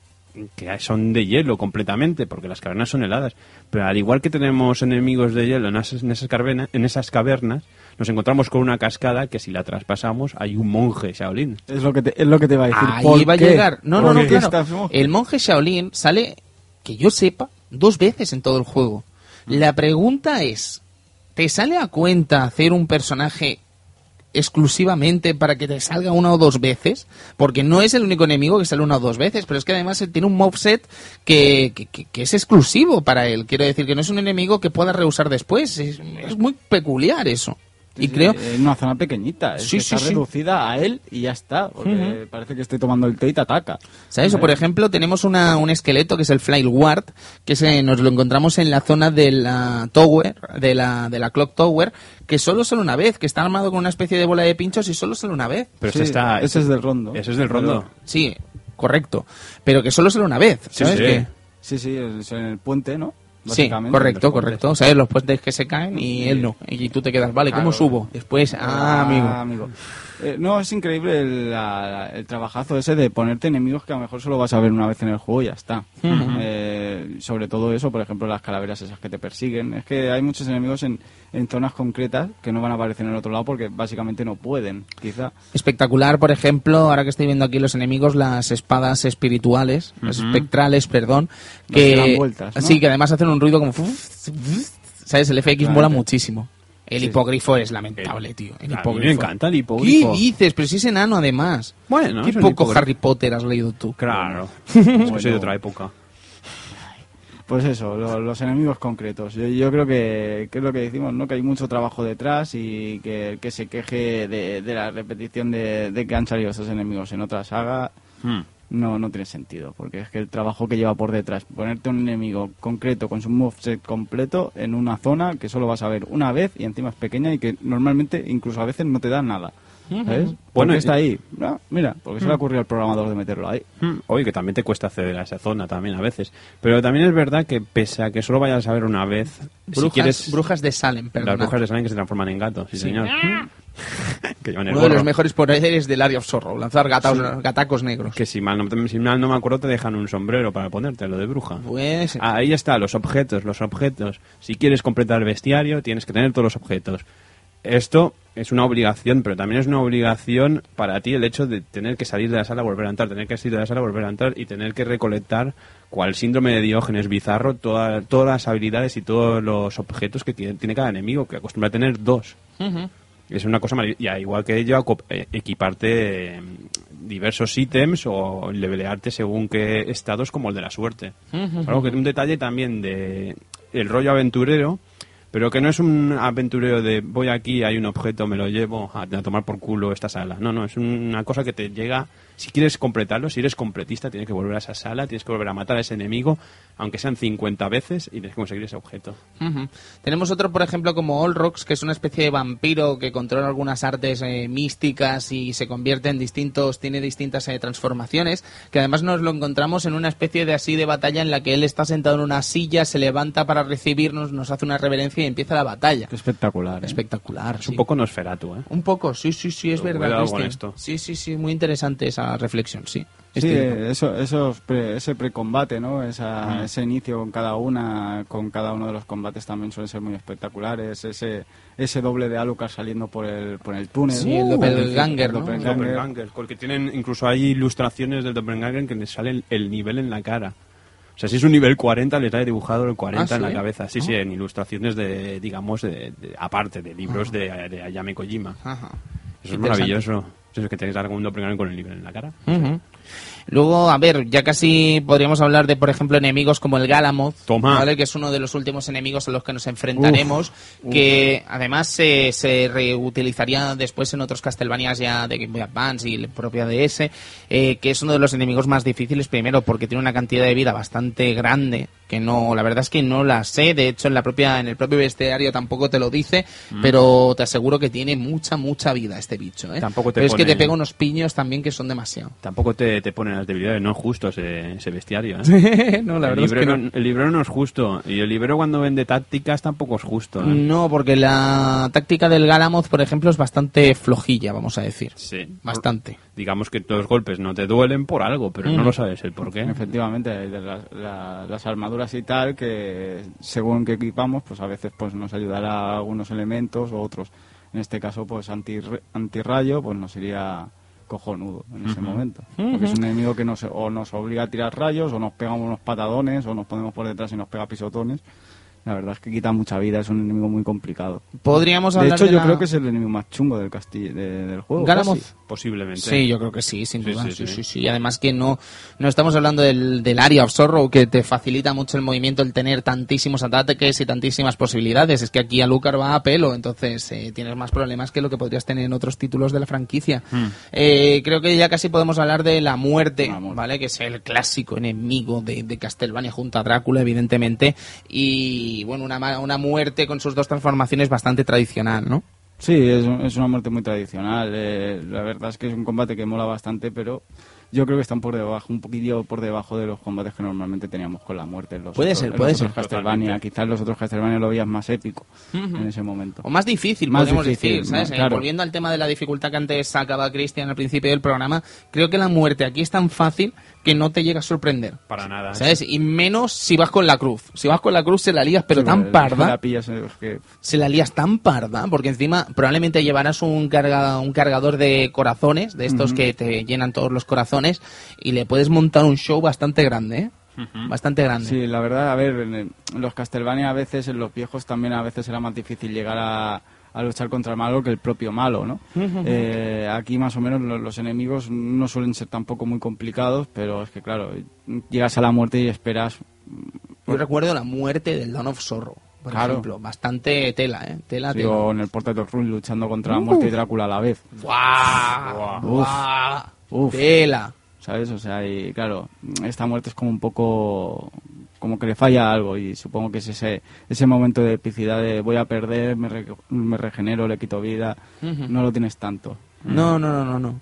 Speaker 3: que son de hielo completamente, porque las cavernas son heladas. Pero al igual que tenemos enemigos de hielo en esas, en esas, carvena- en esas cavernas, nos encontramos con una cascada que si la traspasamos hay un monje Shaolin.
Speaker 2: Es lo que te, es lo que te va a decir.
Speaker 1: Ahí
Speaker 2: ¿Por
Speaker 1: va a llegar. No, no,
Speaker 2: ¿Por
Speaker 1: no, claro. El monje Shaolin sale, que yo sepa, dos veces en todo el juego. La pregunta es, ¿te sale a cuenta hacer un personaje exclusivamente para que te salga una o dos veces? Porque no es el único enemigo que sale una o dos veces, pero es que además tiene un moveset que, que, es exclusivo para él. Quiero decir que no es un enemigo que pueda rehusar después. Es, es muy peculiar eso. Y
Speaker 2: sí,
Speaker 1: creo...
Speaker 2: En una zona pequeñita. Es
Speaker 1: Sí,
Speaker 2: que
Speaker 1: sí,
Speaker 2: está
Speaker 1: sí.
Speaker 2: reducida a él y ya está. Porque parece que estoy tomando el té y te ataca.
Speaker 1: ¿Sabes? O por ejemplo, tenemos una, un esqueleto que es el Flyward, que se, nos lo encontramos en la zona de la Tower, de la, de la Clock Tower, que solo sale una vez, que está armado con una especie de bola de pinchos y solo sale una vez.
Speaker 3: Pero
Speaker 2: Sí,
Speaker 3: ese está,
Speaker 2: ese es del rondo.
Speaker 3: Ese es del rondo.
Speaker 1: Sí, correcto. Pero que solo sale una vez,
Speaker 3: Sí,
Speaker 1: ¿sabes?
Speaker 3: sí.
Speaker 1: Que-
Speaker 2: Sí, sí, es en el puente, ¿no?
Speaker 1: Sí, correcto, correcto. ¿Sabes? Los puentes que se caen y él no. Y tú te quedas, vale, ¿cómo
Speaker 2: Claro.
Speaker 1: subo? Después, ah, amigo.
Speaker 2: Eh, no, es increíble el, la- el trabajazo ese de ponerte enemigos que a lo mejor solo vas a ver una vez en el juego y ya está. Eh, sobre todo eso, por ejemplo, las calaveras esas que te persiguen. Es que hay muchos enemigos en, en zonas concretas que no van a aparecer en el otro lado porque básicamente no pueden, quizá.
Speaker 1: Espectacular, por ejemplo, ahora que estoy viendo aquí los enemigos, las espadas espirituales, las espectrales, perdón,
Speaker 2: que dan vueltas, ¿no?
Speaker 1: sí, que además hacen un ruido como ¿sabes? El FX mola muchísimo. El
Speaker 2: Sí.
Speaker 1: hipogrifo es lamentable,
Speaker 3: El-
Speaker 1: tío. El
Speaker 3: a mí
Speaker 1: hipogrifo.
Speaker 3: me encanta el
Speaker 1: ¿Qué
Speaker 3: hipogrifo.
Speaker 1: dices? Pero si es enano además.
Speaker 3: Bueno,
Speaker 1: Qué poco
Speaker 3: hipogrifo.
Speaker 1: Harry Potter has leído tú.
Speaker 3: Claro. Es que soy de otra época.
Speaker 2: Pues eso, lo- los enemigos concretos. Yo, yo creo que, que es lo que decimos, ¿no? Que hay mucho trabajo detrás y que se queje de, de la repetición de, de que han salido esos enemigos en otra saga
Speaker 3: Hmm.
Speaker 2: No, no tiene sentido. Porque es que el trabajo que lleva por detrás, ponerte un enemigo concreto con su moveset completo en una zona que solo vas a ver una vez y encima es pequeña y que normalmente incluso a veces no te da nada. ¿Sabes?
Speaker 3: Bueno,
Speaker 2: está ahí. No, mira, porque se le ocurrió al programador de meterlo ahí.
Speaker 3: Hmm, Oye, que también te cuesta acceder a esa zona también a veces. Pero también es verdad que pese a que solo vayas a ver una vez,
Speaker 1: Brujas,
Speaker 3: si quieres...
Speaker 1: brujas de Salem, perdón.
Speaker 3: Las brujas de Salem que se transforman en gatos, sí, señor. que el
Speaker 1: Uno de los mejores poderes del Area of Sorrow, lanzar gataos- gatacos negros.
Speaker 3: Que si mal, no, si mal no me acuerdo te dejan un sombrero para ponerte, lo de bruja.
Speaker 1: Pues,
Speaker 3: Ahí está, los objetos, los objetos. Si quieres completar el bestiario, tienes que tener todos los objetos. Esto es una obligación, pero también es una obligación para ti el hecho de tener que salir de la sala, volver a entrar, tener que salir de la sala, volver a entrar y tener que recolectar, cual síndrome de Diógenes bizarro, toda- todas las habilidades y todos los objetos que tiene, tiene cada enemigo, que acostumbra a tener dos. Es una cosa maravillosa. Igual que ello, eh, equiparte eh, diversos ítems o levelearte según qué estados como el de la suerte. Algo que un detalle también de el rollo aventurero, pero que no es un aventurero de voy aquí, hay un objeto, me lo llevo a, tomar por culo esta sala. No, no, es una cosa que te llega. Si quieres completarlo, si eres completista, tienes que volver a esa sala, tienes que volver a matar a ese enemigo, aunque sean 50 veces, y tienes que conseguir ese objeto.
Speaker 1: Ujú. Tenemos otro, por ejemplo, como Olrox, que es una especie de vampiro que controla algunas artes eh, místicas y se convierte en distintos, tiene distintas eh, transformaciones, que además nos lo encontramos en una especie de así de batalla en la que él está sentado en una silla, se levanta para recibirnos, nos hace una reverencia y empieza la batalla.
Speaker 2: Qué espectacular. ¿eh?
Speaker 1: Espectacular.
Speaker 3: Es
Speaker 1: sí.
Speaker 3: un poco Nosferatu, ¿eh?
Speaker 1: Un poco, sí, sí, sí, es
Speaker 3: Pero
Speaker 1: verdad.
Speaker 3: con esto.
Speaker 1: Sí, sí, sí, muy interesante esa reflexión, sí.
Speaker 2: Sí, eso, esos pre- ese precombate, ¿no? Esa. Ese inicio con cada una, con cada uno de los combates también suelen ser muy espectaculares. Ese, ese doble de Alucard saliendo por el, por el túnel.
Speaker 1: Sí, el doppelganger,
Speaker 2: El
Speaker 1: ¿no?
Speaker 2: doppelganger.
Speaker 3: Porque tienen, incluso hay ilustraciones del Doppelganger que les sale el, el nivel en la cara. O sea, si es un nivel 40, les ha dibujado el 40
Speaker 1: Ah,
Speaker 3: en la
Speaker 1: ¿sí?
Speaker 3: cabeza. Sí, sí, en ilustraciones de, digamos, de, de- aparte de libros de, de Ayame Kojima. Eso es maravilloso. Eso es que tenéis algún Doppelganger con el nivel en la cara.
Speaker 1: Luego, a ver, ya casi podríamos hablar de, por ejemplo, enemigos como el Galamoth. ¿vale? que es uno de los últimos enemigos a los que nos enfrentaremos, que además se, se reutilizaría después en otros Castlevanias ya de Game Boy Advance y el propio DS, eh, que es uno de los enemigos más difíciles, primero porque tiene una cantidad de vida bastante grande, que no, la verdad es que no la sé, de hecho en la propia, en el propio bestiario tampoco te lo dice,
Speaker 3: Mm.
Speaker 1: pero te aseguro que tiene mucha, mucha vida este bicho, ¿eh?
Speaker 3: Tampoco te
Speaker 1: pero es que te pega unos piños también que son demasiado.
Speaker 3: Tampoco te, te ponen las debilidades, no es justo ese, ese bestiario. ¿eh?
Speaker 1: no, la
Speaker 3: el,
Speaker 1: verdad es que
Speaker 3: librero,
Speaker 1: no.
Speaker 3: el librero no es justo. Y el librero cuando vende tácticas tampoco es justo. ¿eh?
Speaker 1: No, porque la táctica del Galamoth, por ejemplo, es bastante flojilla, vamos a decir.
Speaker 3: Sí.
Speaker 1: Bastante.
Speaker 3: Digamos que los golpes no te duelen por algo, pero
Speaker 1: Mm.
Speaker 3: no lo sabes el por qué.
Speaker 2: Efectivamente, las, la- las armaduras y tal, que según que equipamos, pues a veces pues nos ayudará algunos elementos o otros. En este caso, pues anti, antirrayo, pues nos iría cojonudo en ese momento. Porque es un enemigo que nos, o nos obliga a tirar rayos, o nos pega unos patadones, o nos ponemos por detrás y nos pega pisotones. La verdad es que quita mucha vida, es un enemigo muy complicado.
Speaker 1: Podríamos
Speaker 2: De
Speaker 1: hablar
Speaker 2: hecho,
Speaker 1: de
Speaker 2: yo
Speaker 1: la-
Speaker 2: creo que es el enemigo más chungo del castillo, de- del juego.
Speaker 3: Posiblemente.
Speaker 1: Sí, yo creo que sí, sin duda.
Speaker 3: sí,
Speaker 1: Sí, sí. Y además que no, no estamos hablando del, del área of Sorrow, que te facilita mucho el movimiento el tener tantísimos ataques y tantísimas posibilidades. Es que aquí a Lucar va a pelo, entonces eh, tienes más problemas que lo que podrías tener en otros títulos de la franquicia. Eh, creo que ya casi podemos hablar de la muerte. ¿vale? Que es el clásico enemigo de, de Castlevania junto a Drácula, evidentemente. Y bueno, una, una muerte con sus dos transformaciones bastante tradicional, ¿no?
Speaker 2: Sí, es, un- es una muerte muy tradicional. eh, la verdad es que es un combate que mola bastante, pero yo creo que están por debajo, un poquillo por debajo de los combates que normalmente teníamos con la muerte. En los
Speaker 1: Puede
Speaker 2: otros-
Speaker 1: ser,
Speaker 2: en
Speaker 1: puede
Speaker 2: los
Speaker 1: ser.
Speaker 2: Castlevania. Quizás los otros Castlevania lo veías más épico en ese momento.
Speaker 1: O más difícil,
Speaker 2: Más
Speaker 1: podemos
Speaker 2: difícil,
Speaker 1: decir, ¿sabes?
Speaker 2: más-
Speaker 1: Eh. Volviendo al tema de la dificultad que antes sacaba Cristian al principio del programa, creo que la muerte aquí es tan fácil que no te llega a sorprender.
Speaker 3: Para nada.
Speaker 1: ¿Sabes? Y menos si vas con la cruz. Si vas con la cruz se la lías, pero
Speaker 2: Sí,
Speaker 1: tan parda.
Speaker 2: La pillas, eh, que
Speaker 1: Se la lías tan parda, porque encima probablemente llevarás un, carga, un cargador de corazones, de estos que te llenan todos los corazones, y le puedes montar un show bastante grande, ¿eh? Bastante grande.
Speaker 2: Sí, la verdad, a ver, en los Castlevania a veces, en los viejos también a veces era más difícil llegar a, a luchar contra el malo que el propio malo, ¿no? Eh, aquí más o menos lo- los, enemigos no suelen ser tampoco muy complicados, pero es que claro, llegas a la muerte y esperas...
Speaker 1: Yo recuerdo la muerte del Dawn of Sorrow, por
Speaker 2: Claro.
Speaker 1: ejemplo. Bastante tela, ¿eh? Tela,
Speaker 2: Sí,
Speaker 1: tela.
Speaker 2: o en el Portrait of Ruin luchando contra la muerte y Drácula a la vez,
Speaker 1: ¡Guau! ¡Guau!
Speaker 2: Uf.
Speaker 1: Tela.
Speaker 2: ¿sabes? O sea, y claro, esta muerte es como un poco... como que le falla algo y supongo que es ese, ese momento de epicidad de voy a perder, me, re- me regenero, le quito vida, no lo tienes tanto.
Speaker 1: No, no, no, no, no.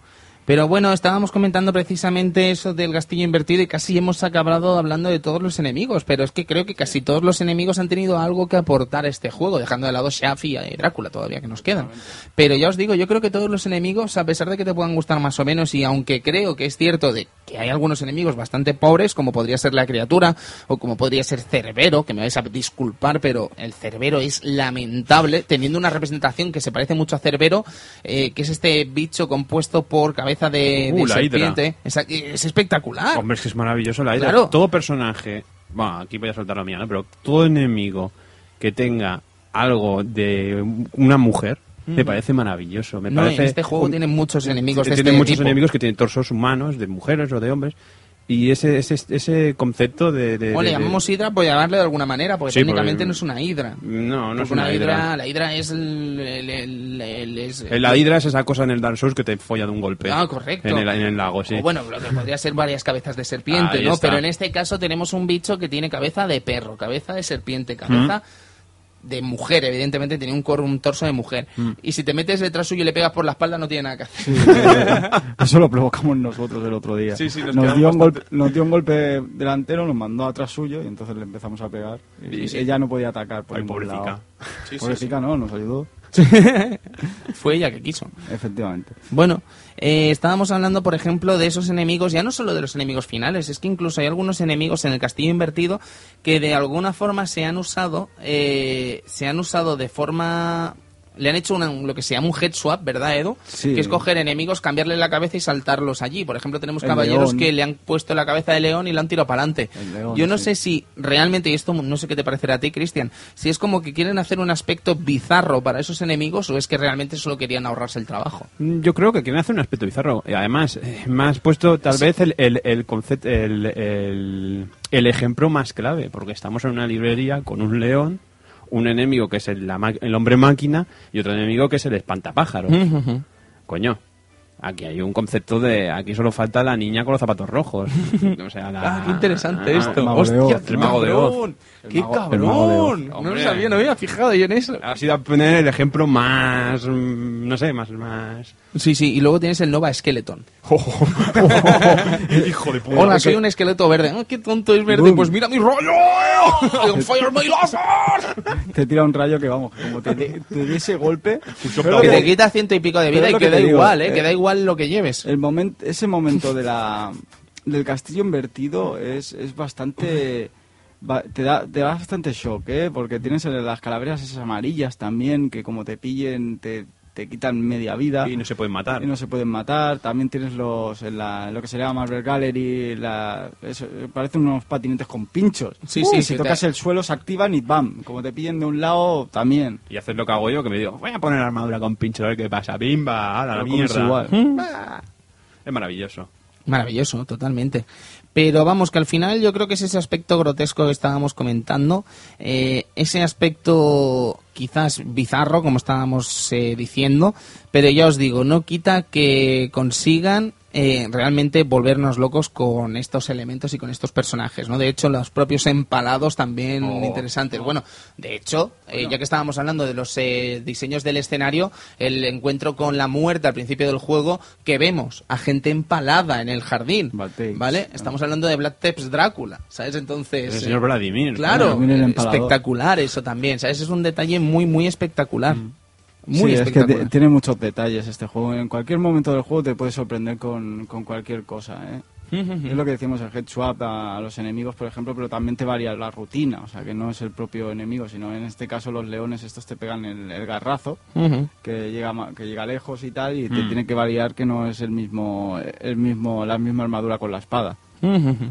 Speaker 1: Pero bueno, estábamos comentando precisamente eso del castillo invertido y casi hemos acabado hablando de todos los enemigos, pero es que creo que casi todos los enemigos han tenido algo que aportar a este juego, dejando de lado Shafi y Drácula todavía que nos quedan. Pero ya os digo, yo creo que todos los enemigos, a pesar de que te puedan gustar más o menos, y aunque creo que es cierto de que hay algunos enemigos bastante pobres, como podría ser la criatura, o como podría ser Cerbero, que me vais a disculpar, pero el Cerbero es lamentable, teniendo una representación que se parece mucho a Cerbero, eh, que es este bicho compuesto por cabeza de, de
Speaker 3: Uh, hidra.
Speaker 1: serpiente. Es, es espectacular.
Speaker 3: Hombre, es que es maravilloso la idea.
Speaker 1: Claro.
Speaker 3: Todo personaje, bueno, aquí voy a soltar la mía, ¿no? Pero todo enemigo que tenga algo de una mujer me parece maravilloso. Me
Speaker 1: No,
Speaker 3: parece
Speaker 1: este juego tiene muchos enemigos de
Speaker 3: tiene
Speaker 1: este
Speaker 3: muchos
Speaker 1: tipo.
Speaker 3: enemigos que tienen torsos humanos, de mujeres o de hombres. Y ese, ese, ese concepto de. de-
Speaker 1: O le llamamos hidra por llamarle de alguna manera, porque
Speaker 3: Sí,
Speaker 1: técnicamente
Speaker 3: porque-
Speaker 1: no es una hidra.
Speaker 3: No, no es
Speaker 1: Porque
Speaker 3: una hidra.
Speaker 1: La hidra es el... el- el- el- es-
Speaker 3: La hidra es esa cosa en el Dark Souls que te folla de un golpe.
Speaker 1: Ah, correcto.
Speaker 3: En el, en lago, sí.
Speaker 1: O bueno, lo que podría ser varias cabezas de serpiente,
Speaker 3: Ahí
Speaker 1: ¿no?
Speaker 3: está.
Speaker 1: Pero en este caso tenemos un bicho que tiene cabeza de perro, cabeza de serpiente, cabeza de mujer, evidentemente tenía un, cor- un torso de mujer. Y si te metes detrás suyo y le pegas por la espalda, no tiene nada que hacer.
Speaker 2: Eso lo provocamos nosotros el otro día.
Speaker 3: Sí, sí, nos
Speaker 2: dio un golpe, nos dio un golpe delantero, nos mandó atrás suyo y entonces le empezamos a pegar. Y
Speaker 3: Sí.
Speaker 2: ella no podía atacar por
Speaker 3: Ay,
Speaker 2: ningún lado.
Speaker 3: Sí, sí,
Speaker 2: Pobrecita no, nos ayudó.
Speaker 1: Fue ella que quiso.
Speaker 2: Efectivamente.
Speaker 1: Bueno, eh, estábamos hablando, por ejemplo, de esos enemigos, ya no solo de los enemigos finales, es que incluso hay algunos enemigos en el castillo invertido que de alguna forma se han usado, eh, se han usado de forma le han hecho una- lo que se llama un head swap, ¿verdad, Edu?
Speaker 2: Sí.
Speaker 1: Que es coger enemigos, cambiarle la cabeza y saltarlos allí. Por ejemplo, tenemos
Speaker 2: El
Speaker 1: caballeros
Speaker 2: león.
Speaker 1: que le han puesto la cabeza de león y lo han tirado para adelante.
Speaker 2: León,
Speaker 1: Yo no
Speaker 2: sí.
Speaker 1: sé si realmente, y esto no sé qué te parecerá a ti, Cristian, si es como que quieren hacer un aspecto bizarro para esos enemigos o es que realmente solo querían ahorrarse el trabajo.
Speaker 3: Mm, Yo creo que quieren hacer un aspecto bizarro. Y además, eh, me has puesto tal vez el, el, el concepto, el, el, el ejemplo más clave, porque estamos en una librería con un león, un enemigo que es el, la ma- el hombre máquina y otro enemigo que es el espantapájaros. Coño. Aquí hay un concepto de. Aquí solo falta la niña con los zapatos rojos. O sea, la-
Speaker 1: Ah, qué interesante
Speaker 3: Ah,
Speaker 1: esto.
Speaker 2: el mago de
Speaker 1: Hostia,
Speaker 2: Oz.
Speaker 3: El mago de Oz.
Speaker 1: Qué
Speaker 2: de
Speaker 1: cabrón. No lo sabía, no me había fijado yo en eso.
Speaker 3: Ha sido poner el ejemplo más. mm, No sé, más. más...
Speaker 1: Sí, sí, y luego tienes el Nova Skeleton.
Speaker 3: Hijo de puta.
Speaker 1: Hola, soy un esqueleto verde. ¡Ah, qué tonto es verde!
Speaker 2: Boom.
Speaker 1: Pues mira mi rollo. ¡Fire my laser!
Speaker 2: Te tira un rayo que vamos, como te te dé ese golpe.
Speaker 1: Que te quita ciento y pico de vida y que
Speaker 2: que
Speaker 1: da
Speaker 2: te digo,
Speaker 1: igual, ¿eh?
Speaker 2: eh,
Speaker 1: Que da igual lo que lleves.
Speaker 2: El momento, ese momento de la del castillo invertido es, es bastante va- te da te da bastante shock, ¿eh? Porque tienes las calaveras esas amarillas también que como te pillen te, te quitan media vida.
Speaker 3: Y no se pueden matar.
Speaker 2: y no se pueden matar. También tienes los en la, lo que se llama Marvel Gallery, la, eso, parecen unos patinetes con pinchos.
Speaker 1: Sí,
Speaker 2: Uh,
Speaker 1: sí,
Speaker 2: si tocas
Speaker 1: te-
Speaker 2: el suelo se activan y ¡bam! Como te pillen de un lado, también.
Speaker 3: Y haces lo que hago yo, que me digo, voy a poner armadura con pincho a ver qué pasa. Bimba, a la mierda.
Speaker 2: igual.
Speaker 3: Bah. Es maravilloso.
Speaker 1: Maravilloso, totalmente. Pero vamos, que al final yo creo que es ese aspecto grotesco que estábamos comentando, eh, ese aspecto quizás bizarro, como estábamos eh, diciendo, pero ya os digo, no quita que consigan eh, realmente volvernos locos con estos elementos y con estos personajes, ¿no? De hecho, los propios empalados también interesantes. Bueno, de hecho, eh, ya que estábamos hablando de los eh, diseños del escenario, el encuentro con la muerte al principio del juego, que vemos a gente empalada en el jardín. ¿vale? Estamos hablando de Black Tapes Drácula, ¿sabes? Entonces...
Speaker 3: el señor
Speaker 1: eh,
Speaker 3: Vladimir.
Speaker 1: Claro,
Speaker 2: Vladimir el empalador.
Speaker 1: espectacular eso también, ¿sabes? Es un detalle muy, muy espectacular. Muy
Speaker 2: sí, es que tiene muchos detalles este juego. En cualquier momento del juego te puede sorprender con, con cualquier cosa, ¿eh? Es lo que decimos, el head swap a, a los enemigos, por ejemplo, pero también te varía la rutina, o sea, que no es el propio enemigo, sino en este caso los leones estos te pegan el, el garrazo, que llega ma- que llega lejos y tal, y te tiene que variar que no es el mismo, el mismo la misma armadura con la espada,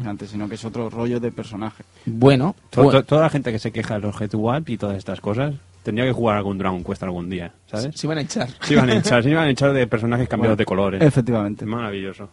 Speaker 2: antes, sino que es otro rollo de personaje.
Speaker 1: Bueno,
Speaker 3: To-
Speaker 1: bueno,
Speaker 3: to- toda la gente que se queja de los Head Warp y todas estas cosas, tendría que jugar algún Dragon Quest algún día, ¿sabes?
Speaker 1: se van a echar.
Speaker 3: Se iban a echar, se iban a echar de personajes cambiados
Speaker 2: Bueno,
Speaker 3: de colores.
Speaker 2: Efectivamente.
Speaker 3: Maravilloso.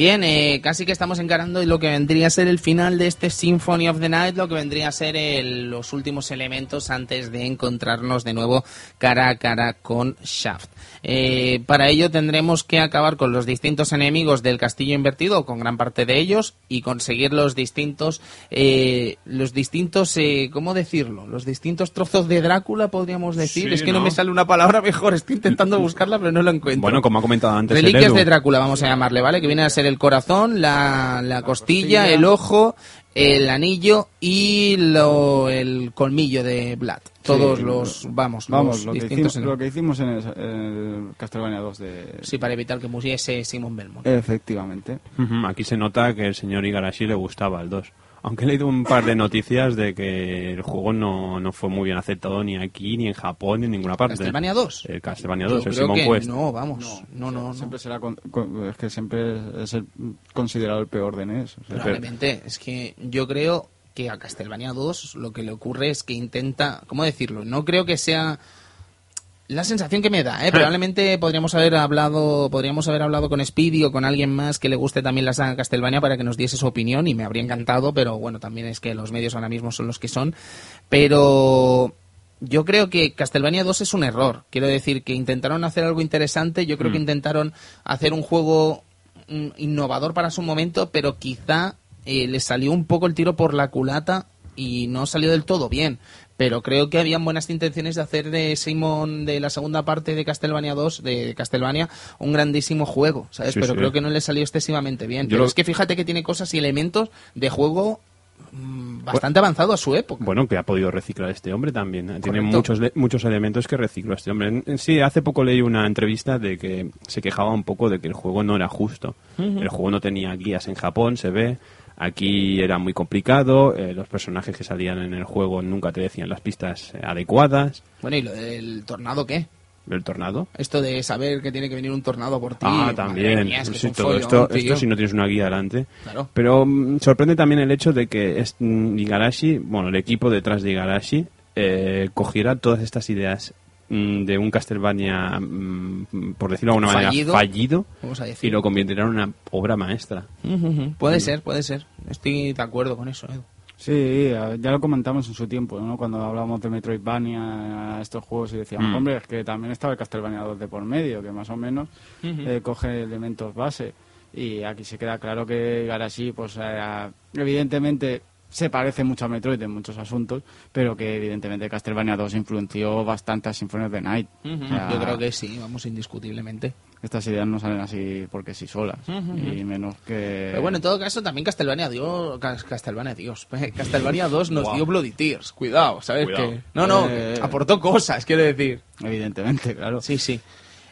Speaker 1: Bien, eh, casi que estamos encarando lo que vendría a ser el final de este Symphony of the Night, lo que vendría a ser los últimos elementos antes de encontrarnos de nuevo cara a cara con Shaft. Eh, para ello tendremos que acabar con los distintos enemigos del castillo invertido, con gran parte de ellos, y conseguir los distintos, eh, los distintos, eh, ¿cómo decirlo? Los distintos trozos de Drácula, podríamos decir.
Speaker 3: Sí,
Speaker 1: es que no
Speaker 3: ¿no?
Speaker 1: me sale una palabra mejor, estoy intentando buscarla, pero no la encuentro.
Speaker 3: Bueno, como ha comentado antes el
Speaker 1: Reliquias
Speaker 3: Edu.
Speaker 1: de Drácula, vamos a llamarle, ¿vale? Que viene a ser el corazón, la, la costilla,
Speaker 2: costilla.
Speaker 1: el ojo, el anillo y lo, el colmillo de Vlad. Todos
Speaker 2: Sí,
Speaker 1: los, vamos,
Speaker 2: Vamos,
Speaker 1: los
Speaker 2: lo que,
Speaker 1: distintos...
Speaker 2: hicimos, lo que hicimos en el, en el Castlevania 2 de...
Speaker 1: Sí, para evitar que muriese Simon Belmont.
Speaker 2: Efectivamente.
Speaker 3: Aquí se nota que el señor Igarashi le gustaba el 2. Aunque he leído un par de noticias de que el juego no, no fue muy bien aceptado ni aquí, ni en Japón, ni en ninguna parte.
Speaker 1: ¿Castlevania 2?
Speaker 3: El Castlevania
Speaker 1: Yo
Speaker 3: 2, el
Speaker 1: creo
Speaker 3: Simon
Speaker 1: que
Speaker 3: Quest.
Speaker 1: no, vamos, no, no, no.
Speaker 2: Siempre será con- con- es que siempre es el- considerado el peor de NES. o sea,
Speaker 1: Probablemente, es que yo creo que a Castlevania 2 lo que le ocurre es que intenta, ¿cómo decirlo? No creo que sea la sensación que me da, ¿eh? Probablemente podríamos haber hablado, podríamos haber hablado con Speedy o con alguien más que le guste también la saga Castlevania para que nos diese su opinión y me habría encantado, pero bueno, también es que los medios ahora mismo son los que son, pero yo creo que Castlevania 2 es un error. Quiero decir que intentaron hacer algo interesante, yo creo que intentaron hacer un juego mm, innovador para su momento, pero quizá eh, les salió un poco el tiro por la culata y no salió del todo bien. Pero creo que habían buenas intenciones de hacer de Simon de la segunda parte de Castlevania 2, de Castlevania, un grandísimo juego, ¿sabes?
Speaker 3: Sí,
Speaker 1: pero
Speaker 3: sí.
Speaker 1: creo que no le salió excesivamente bien.
Speaker 3: Yo
Speaker 1: pero
Speaker 3: lo-
Speaker 1: es que fíjate que tiene cosas y elementos de juego mm, bastante avanzado a su época.
Speaker 3: Bueno, que ha podido reciclar este hombre también. Tiene
Speaker 1: Correcto.
Speaker 3: muchos muchos elementos que recicló este hombre. Sí, hace poco leí una entrevista de que se quejaba un poco de que el juego no era justo. El juego no tenía guías en Japón, se ve. Aquí era muy complicado. eh, los personajes que salían en el juego nunca te decían las pistas eh, adecuadas.
Speaker 1: Bueno, ¿y lo del tornado qué?
Speaker 3: El tornado.
Speaker 1: Esto de saber que tiene que venir un tornado por ti.
Speaker 3: Ah, también.
Speaker 1: mía, es que
Speaker 3: Sí, todo esto, esto si no tienes una guía delante.
Speaker 1: Claro.
Speaker 3: Pero mm, sorprende también el hecho de que es, mm, Igarashi, bueno, el equipo detrás de Igarashi, eh, cogiera todas estas ideas de un Castlevania, mm, por decirlo de alguna
Speaker 1: Fallido,
Speaker 3: manera, fallido,
Speaker 1: vamos a decir.
Speaker 3: y lo convirtiera en una obra maestra.
Speaker 1: Ujú. Puede ser, puede ser. Estoy de acuerdo con eso, Edu.
Speaker 2: Sí, ya lo comentamos en su tiempo, ¿no? Cuando hablábamos de Metroidvania, estos juegos, y decíamos,
Speaker 3: Mm.
Speaker 2: hombre, es que también estaba el Castlevania 2 de por medio, que más o menos eh, coge elementos base. Y aquí se queda claro que Garashi, pues eh, evidentemente se parece mucho a Metroid en muchos asuntos, pero que evidentemente Castlevania 2 influenció bastante a Symphony of the Night. O sea,
Speaker 1: Yo creo que sí, vamos, indiscutiblemente.
Speaker 2: Estas ideas no salen así porque sí solas, y menos que...
Speaker 1: Pero bueno, en todo caso, también Castlevania dio. Cas- Castlevania, Dios. Castlevania 2 nos dio Bloody Tears. Cuidado, ¿sabes?
Speaker 3: Cuidado.
Speaker 1: Que... No, no,
Speaker 2: Eh.
Speaker 1: aportó cosas, quiero decir.
Speaker 2: Evidentemente, claro.
Speaker 1: Sí, sí.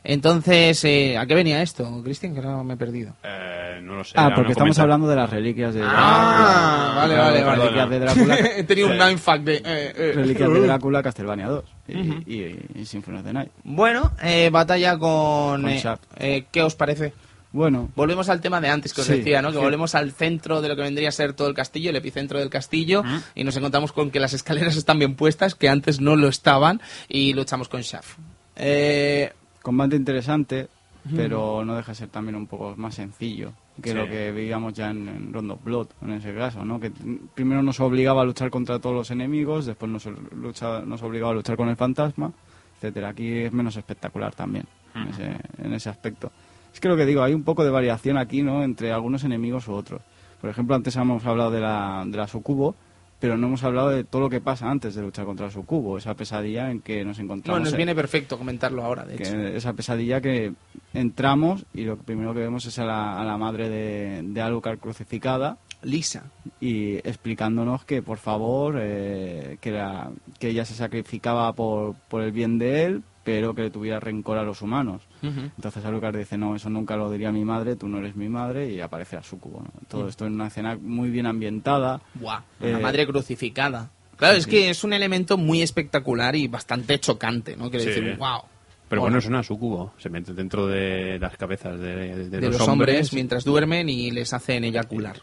Speaker 1: Entonces, eh, ¿a qué venía esto, Cristian? Que ahora me he perdido.
Speaker 3: Eh, no lo sé.
Speaker 2: Ah, porque estamos
Speaker 3: comenta.
Speaker 2: hablando de las reliquias de
Speaker 1: Ah, vale,
Speaker 2: Claro,
Speaker 1: vale,
Speaker 2: las
Speaker 1: vale.
Speaker 2: Reliquias de Drácula,
Speaker 1: He tenido un mindfuck de. eh, eh.
Speaker 2: reliquias de Drácula, Castlevania 2 y, y, y Symphony of the Night.
Speaker 1: Bueno, eh, batalla con.
Speaker 2: Con
Speaker 1: eh, eh, ¿Qué os parece?
Speaker 2: Bueno,
Speaker 1: Volvemos al tema de antes que os
Speaker 2: Sí,
Speaker 1: decía, ¿no? Que
Speaker 2: sí.
Speaker 1: volvemos al centro de lo que vendría a ser todo el castillo, el epicentro del castillo, y nos encontramos con que las escaleras están bien puestas, que antes no lo estaban, y luchamos con Shaft. Eh,
Speaker 2: combate interesante, pero no deja de ser también un poco más sencillo que
Speaker 3: Sí.
Speaker 2: lo que veíamos ya en, en Rondo Blood, en ese caso, ¿no? Que primero nos obligaba a luchar contra todos los enemigos, después nos, lucha- nos obligaba a luchar con el fantasma, etcétera. Aquí es menos espectacular también, en, ese, en ese aspecto. Es que lo que digo, hay un poco de variación aquí, ¿no? Entre algunos enemigos u otros. Por ejemplo, antes hemos hablado de la, de la Sucubo, pero no hemos hablado de todo lo que pasa antes de luchar contra la Sucubo, esa pesadilla en que nos
Speaker 1: no,
Speaker 2: encontramos.
Speaker 1: nos
Speaker 2: en-
Speaker 1: viene perfecto comentarlo ahora, de hecho.
Speaker 2: esa pesadilla que entramos y lo primero que vemos es a la, a la madre de, de Alucard crucificada
Speaker 1: Lisa.
Speaker 2: y explicándonos que por favor eh, que, la- que ella se sacrificaba por, por el bien de él pero que le tuviera rencor a los humanos
Speaker 1: Ujú.
Speaker 2: entonces Alucard dice no eso nunca lo diría mi madre tú no eres mi madre y aparece a Sucubo ¿no? todo esto en una escena muy bien ambientada
Speaker 1: Buah, una
Speaker 2: Eh,
Speaker 1: madre crucificada. Claro, es que es un elemento muy espectacular y bastante chocante, ¿no? Quiero
Speaker 3: Sí.
Speaker 1: decir, wow.
Speaker 3: Pero bueno, es una sucubo. Se mete dentro de las cabezas de, de
Speaker 1: de los, hombres, mientras duermen y les hacen eyacular.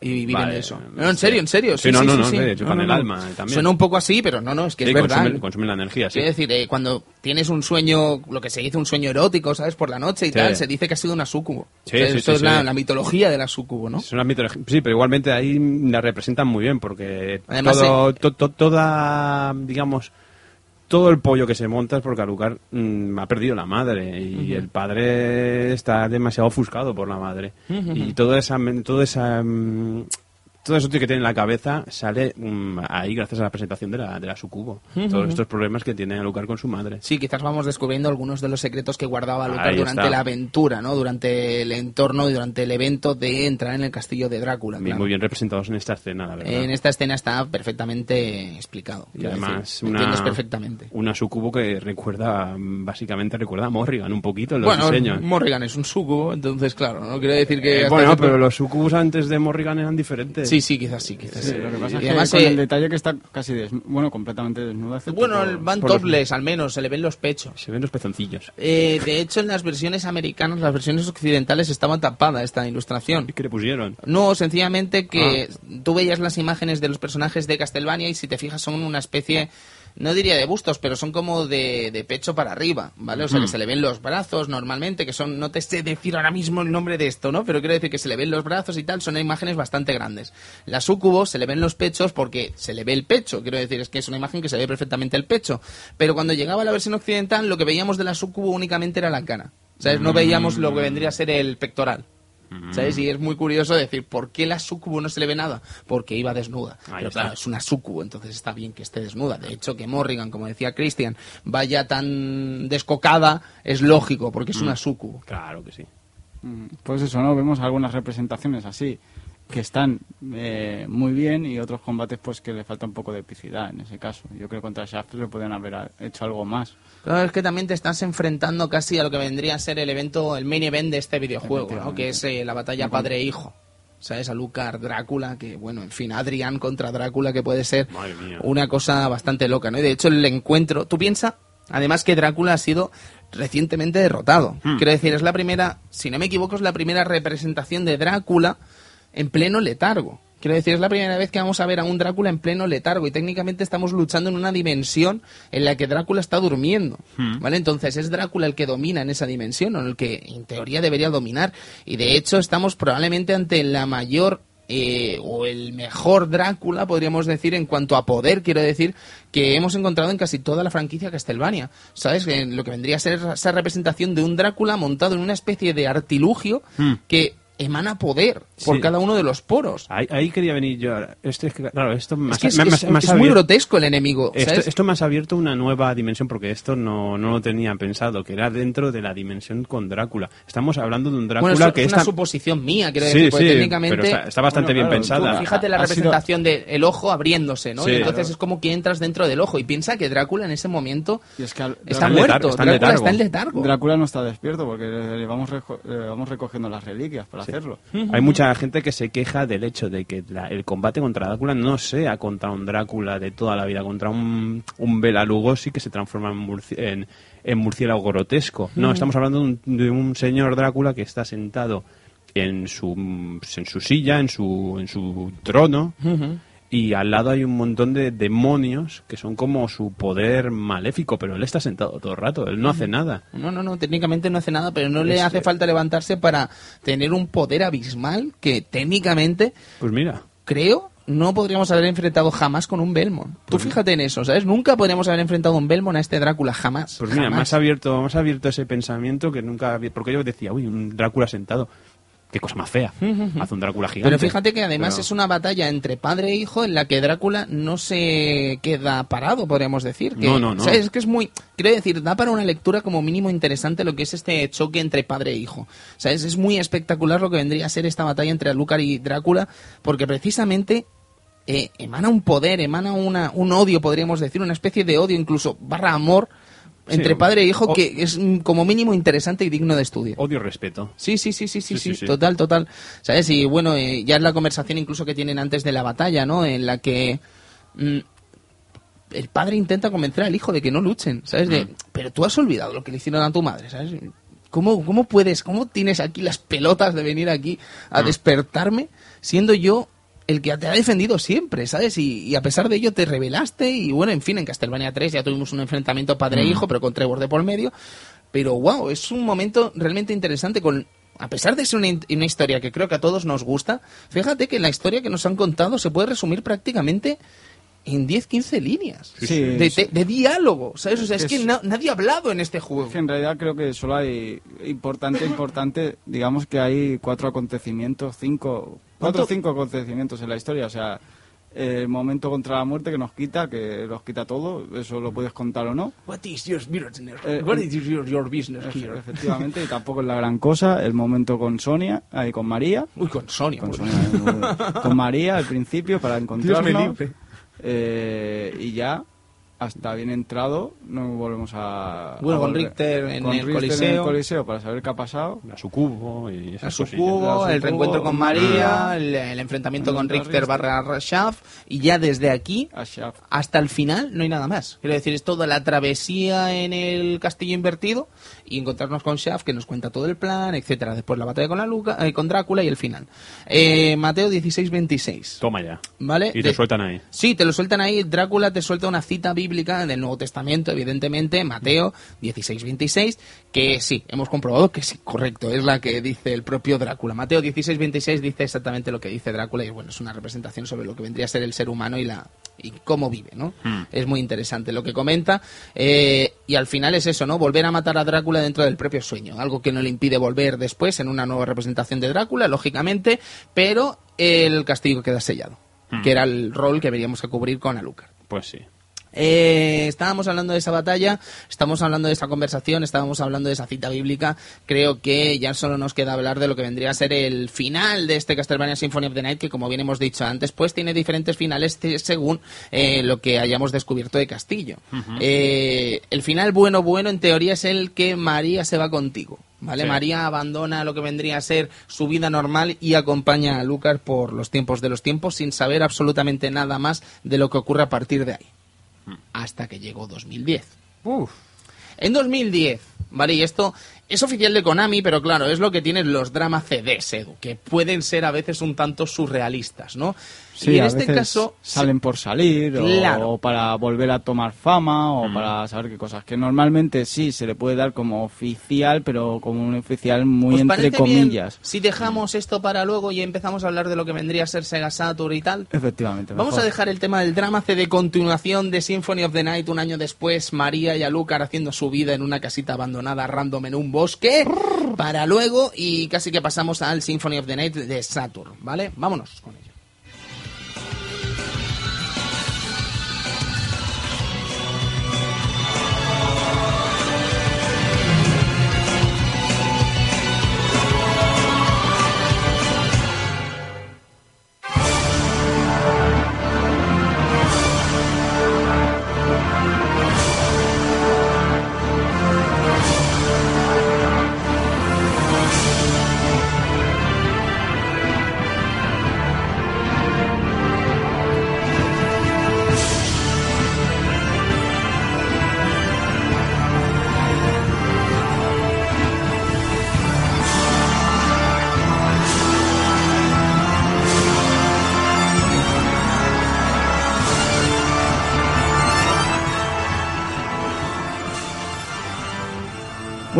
Speaker 1: Y viven
Speaker 3: Vale,
Speaker 1: de eso. No, en serio, en serio.
Speaker 3: Sí,
Speaker 1: Sí,
Speaker 3: no, no,
Speaker 1: sí,
Speaker 3: no,
Speaker 1: sí. No,
Speaker 3: el alma también.
Speaker 1: Suena un poco así, pero no, no, es que es verdad.
Speaker 3: consumen, consumen la energía, sí.
Speaker 1: Quiero decir, eh, cuando tienes un sueño, lo que se dice un sueño erótico, ¿sabes? Por la noche y tal, se dice que ha sido una sucubo.
Speaker 3: Sí,
Speaker 1: O sea, Esto es la, mitología de la sucubo, ¿no?
Speaker 3: Es una mitología- Sí, pero igualmente ahí la representan muy bien porque
Speaker 1: Además,
Speaker 3: todo,
Speaker 1: eh,
Speaker 3: to- to- toda, digamos, todo el pollo que se monta es porque Alucard mm, ha perdido la madre y el padre está demasiado ofuscado por la madre. Y toda esa, toda esa, mm, todo eso que tiene en la cabeza sale mm, ahí gracias a la presentación de la, de la sucubo. Todos estos problemas que tiene Alucard con su madre.
Speaker 1: Sí, quizás vamos descubriendo algunos de los secretos que guardaba Lucar
Speaker 3: Ahí
Speaker 1: durante
Speaker 3: está.
Speaker 1: la aventura, ¿no? Durante el entorno y durante el evento de entrar en el castillo de Drácula.
Speaker 3: Muy-
Speaker 1: claro.
Speaker 3: Muy bien representados en esta escena, la verdad.
Speaker 1: En esta escena está perfectamente explicado.
Speaker 3: Y además una,
Speaker 1: perfectamente.
Speaker 3: una sucubo que recuerda, básicamente recuerda a Morrigan un poquito en los
Speaker 1: Bueno,
Speaker 3: diseños.
Speaker 1: Morrigan es un sucubo, entonces claro, no quiero decir que...
Speaker 3: Eh, bueno, pero los sucubos antes de Morrigan eran diferentes.
Speaker 1: Sí, sí, quizás sí, quizás sí.
Speaker 2: Sí, lo que pasa
Speaker 1: Y
Speaker 2: es que
Speaker 1: además,
Speaker 2: con
Speaker 1: eh,
Speaker 2: el detalle que está casi desnudo, bueno, completamente desnudo. excepto
Speaker 1: Bueno,
Speaker 2: por-
Speaker 1: el van
Speaker 3: por los-
Speaker 1: topless al menos, se le ven los pechos.
Speaker 3: Se ven los pezoncillos.
Speaker 1: Eh, de hecho, en las versiones americanas, las versiones occidentales, estaba tapada esta ilustración.
Speaker 3: ¿Y qué le pusieron?
Speaker 1: No, sencillamente que
Speaker 3: Ah.
Speaker 1: tú veías las imágenes de los personajes de Castlevania y si te fijas son una especie, no diría de bustos, pero son como de, de pecho para arriba, ¿vale? O sea,
Speaker 3: Hmm.
Speaker 1: que se le ven los brazos normalmente, que son, no te sé decir ahora mismo el nombre de esto, ¿no? Pero quiero decir que se le ven los brazos y tal, son imágenes bastante grandes. La sucubo se le ven los pechos porque se le ve el pecho, quiero decir, es que es una imagen que se ve perfectamente el pecho. Pero cuando llegaba la versión occidental, lo que veíamos de la sucubo únicamente era la cara. ¿Sabes? No veíamos lo que vendría a ser el pectoral. ¿Sabes? Y es muy curioso decir, ¿por qué la sucubo no se le ve nada? Porque iba desnuda.
Speaker 3: Ahí
Speaker 1: Pero
Speaker 3: está.
Speaker 1: claro, es una sucubo, entonces está bien que esté desnuda. De hecho, que Morrigan, como decía Christian, vaya tan descocada, es lógico, porque es una sucubo.
Speaker 3: Claro que sí.
Speaker 2: Mm, Pues eso, ¿no? Vemos algunas representaciones así que están eh, muy bien y otros combates pues que le falta un poco de epicidad en ese caso. Yo creo que contra Shaft le pueden haber hecho algo más.
Speaker 1: Claro, es que también te estás enfrentando casi a lo que vendría a ser el evento, el main event de este videojuego, ¿no? Que es eh, la batalla padre-hijo. ¿Sabes? A Lucar, Drácula, que bueno, en fin, Adrián contra Drácula, que puede ser una cosa bastante loca, ¿no? Y de hecho el encuentro, tú piensas, además que Drácula ha sido recientemente derrotado. Quiero decir, es la primera, si no me equivoco, es la primera representación de Drácula en pleno letargo. Quiero decir, es la primera vez que vamos a ver a un Drácula en pleno letargo y técnicamente estamos luchando en una dimensión en la que Drácula está durmiendo. ¿Vale? Entonces es Drácula el que domina en esa dimensión, o el que en teoría debería dominar. Y de hecho estamos probablemente ante la mayor eh, o el mejor Drácula, podríamos decir, en cuanto a poder, quiero decir, que hemos encontrado en casi toda la franquicia Castlevania. ¿Sabes? Lo que vendría a ser esa representación de un Drácula montado en una especie de artilugio que emana poder por
Speaker 3: Sí.
Speaker 1: cada uno de los poros.
Speaker 3: Ahí, ahí quería venir yo. ahora. Esto es que, claro, esto
Speaker 1: Es
Speaker 3: más,
Speaker 1: que es,
Speaker 3: más-
Speaker 1: es-
Speaker 3: más
Speaker 1: es muy grotesco el enemigo.
Speaker 3: Esto,
Speaker 1: ¿sabes?
Speaker 3: esto me has abierto una nueva dimensión porque esto no, no lo tenía pensado, que era dentro de la dimensión con Drácula. Estamos hablando de un Drácula
Speaker 1: bueno, eso
Speaker 3: que
Speaker 1: es
Speaker 3: está...
Speaker 1: una suposición mía, quiero
Speaker 3: Sí,
Speaker 1: decir, porque
Speaker 3: sí,
Speaker 1: técnicamente...
Speaker 3: pero está, está bastante
Speaker 2: Bueno,
Speaker 3: bien
Speaker 2: claro,
Speaker 3: pensada.
Speaker 2: tú
Speaker 1: Fíjate la
Speaker 2: Ha sido-
Speaker 1: representación del ojo abriéndose, ¿no?
Speaker 3: Sí.
Speaker 1: y entonces
Speaker 2: Claro.
Speaker 1: es como que entras dentro del ojo y piensa que Drácula en ese momento
Speaker 2: Y es que al-
Speaker 1: está muerto.
Speaker 3: está en
Speaker 1: Drácula
Speaker 3: letargo.
Speaker 1: está en letargo.
Speaker 2: Drácula no está despierto porque le vamos, reco- le vamos recogiendo las reliquias para hacerlo.
Speaker 3: Hay mucha gente que se queja del hecho de que la- el combate contra Drácula no sea contra un Drácula de toda la vida, contra un, un Bela Lugosi que se transforma en, murci- en, en murciélago grotesco. No, estamos hablando de un, de un señor Drácula que está sentado en su, en su silla, en su, en su trono, y al lado hay un montón de demonios que son como su poder maléfico, pero él está sentado todo el rato, él no hace nada.
Speaker 1: No, no, no, técnicamente no hace nada, pero no le hace falta levantarse para tener un poder abismal que técnicamente,
Speaker 3: Pues mira,
Speaker 1: creo, no podríamos haber enfrentado jamás con un Belmont.
Speaker 3: Pues
Speaker 1: Tú fíjate en eso, ¿sabes? Nunca podríamos haber enfrentado un Belmont a este Drácula, jamás.
Speaker 3: Pues mira,
Speaker 1: jamás.
Speaker 3: más abierto, más abierto ese pensamiento que nunca había. Porque yo decía, uy, un Drácula sentado. Qué cosa más fea. Hace un Drácula gigante.
Speaker 1: Pero fíjate que además
Speaker 3: Pero-
Speaker 1: es una batalla entre padre e hijo en la que Drácula no se queda parado, podríamos decir. Que,
Speaker 3: No, no, no.
Speaker 1: ¿sabes? Es que es muy... Quiero decir, da para una lectura como mínimo interesante lo que es este choque entre padre e hijo. ¿Sabes? Es muy espectacular lo que vendría a ser esta batalla entre Alucard y Drácula, porque precisamente eh, emana un poder, emana una, un odio, podríamos decir, una especie de odio, incluso barra amor, entre padre e hijo, que es mm, como mínimo interesante y digno de estudio.
Speaker 3: Odio y respeto.
Speaker 1: Sí, sí, sí, sí, sí,
Speaker 3: Sí,
Speaker 1: total, total. ¿Sabes? Y bueno, eh, ya es la conversación incluso que tienen antes de la batalla, ¿no? En la que mm, el padre intenta convencer al hijo de que no luchen, ¿sabes? De, pero tú has olvidado lo que le hicieron a tu madre, ¿sabes? ¿Cómo, ¿Cómo puedes, cómo tienes aquí las pelotas de venir aquí a despertarme siendo yo el que te ha defendido siempre, ¿sabes? Y, y a pesar de ello te rebelaste y bueno, en fin, en Castlevania 3 ya tuvimos un enfrentamiento padre-hijo, pero con Trevor de por medio. Pero wow, es un momento realmente interesante con... A pesar de ser una, una historia que creo que a todos nos gusta, fíjate que la historia que nos han contado se puede resumir prácticamente en 10-15 líneas
Speaker 2: Sí,
Speaker 1: de,
Speaker 2: sí.
Speaker 1: de- de diálogo, ¿sabes? O sea, es
Speaker 2: Es-
Speaker 1: que na- nadie ha hablado en este juego.
Speaker 2: Es que en realidad creo que solo hay importante, importante, digamos que hay cuatro acontecimientos, cinco, cuatro o cinco acontecimientos en la historia, o sea, el momento contra la muerte que nos quita, que nos quita todo, eso lo puedes contar o no.
Speaker 1: What is your business?
Speaker 2: Eh,
Speaker 1: What is your, your business
Speaker 2: Efe-
Speaker 1: here?
Speaker 2: Efectivamente, y tampoco es la gran cosa, el momento con Sonia, ahí con María,
Speaker 1: Uy, con Sonia.
Speaker 2: con, Sonia, eh, con María al principio para
Speaker 1: Dios me
Speaker 2: encontrarnos
Speaker 1: libre.
Speaker 2: Eh, y ya hasta bien entrado no volvemos a
Speaker 1: Bueno,
Speaker 2: a
Speaker 1: con. Richter en
Speaker 2: Con
Speaker 1: el
Speaker 2: Richter en
Speaker 1: Coliseo.
Speaker 2: el Coliseo para saber qué ha pasado
Speaker 3: A su cubo y esas
Speaker 1: a su
Speaker 3: cosillas.
Speaker 1: cubo,
Speaker 2: A su
Speaker 1: el reencuentro con María,
Speaker 2: María,
Speaker 1: el, el enfrentamiento con Richter
Speaker 2: Richter.
Speaker 1: barra Rashaf, y ya desde aquí
Speaker 2: Shaft.
Speaker 1: hasta el final no hay nada más. Quiero decir, es toda la travesía en el castillo invertido y encontrarnos con Shaft que nos cuenta todo el plan, etcétera. Después la batalla con la Luca, eh, con Drácula y el final. Eh, Mateo 16-26.
Speaker 3: Toma ya.
Speaker 1: ¿Vale?
Speaker 3: Y te
Speaker 1: De-
Speaker 3: sueltan ahí.
Speaker 1: Sí, te lo sueltan ahí. Drácula te suelta una cita bíblica del Nuevo Testamento, evidentemente, Mateo 16-26, que sí, hemos comprobado que sí, correcto, es la que dice el propio Drácula. Mateo 16-26 dice exactamente lo que dice Drácula y bueno, es una representación sobre lo que vendría a ser el ser humano y la y cómo vive, ¿no? Es muy interesante lo que comenta eh, y al final es eso, ¿no? Volver a matar a Drácula dentro del propio sueño, algo que no le impide volver después en una nueva representación de Drácula, lógicamente, pero el castigo queda sellado, que era el rol que veríamos a cubrir con Alucard.
Speaker 3: Pues sí.
Speaker 1: Eh, estábamos hablando de esa batalla, estamos hablando de esa conversación, estábamos hablando de esa cita bíblica. Creo que ya solo nos queda hablar de lo que vendría a ser el final de este Castlevania Symphony of the Night, que como bien hemos dicho antes, pues tiene diferentes finales según eh, lo que hayamos descubierto de Castillo. Eh, el final bueno, bueno, en teoría es el que María se va contigo. ¿Vale?
Speaker 3: Sí.
Speaker 1: María abandona lo que vendría a ser su vida normal y acompaña a Lucar por los tiempos de los tiempos sin saber absolutamente nada más de lo que ocurre a partir de ahí hasta que llegó 2010. En 2010, ¿vale? Y esto es oficial de Konami, pero claro, es lo que tienen los drama CDs, Edu, que pueden ser a veces un tanto surrealistas, ¿no?
Speaker 2: Sí,
Speaker 1: y en
Speaker 2: a
Speaker 1: este
Speaker 2: veces
Speaker 1: caso
Speaker 2: salen por salir o-
Speaker 1: Claro.
Speaker 2: o, para volver a tomar fama o para saber qué cosas. Que normalmente sí se le puede dar como oficial, pero como un oficial muy
Speaker 1: ¿os
Speaker 2: entre
Speaker 1: bien
Speaker 2: comillas.
Speaker 1: si dejamos esto para luego y empezamos a hablar de lo que vendría a ser Sega Saturn y tal?
Speaker 2: Efectivamente.
Speaker 1: Vamos
Speaker 2: mejor.
Speaker 1: a dejar el tema del drama C de continuación de Symphony of the Night un año después, María y Alucard haciendo su vida en una casita abandonada random en un bosque, para luego y casi que pasamos al Symphony of the Night de Saturn, ¿vale? Vámonos con ello.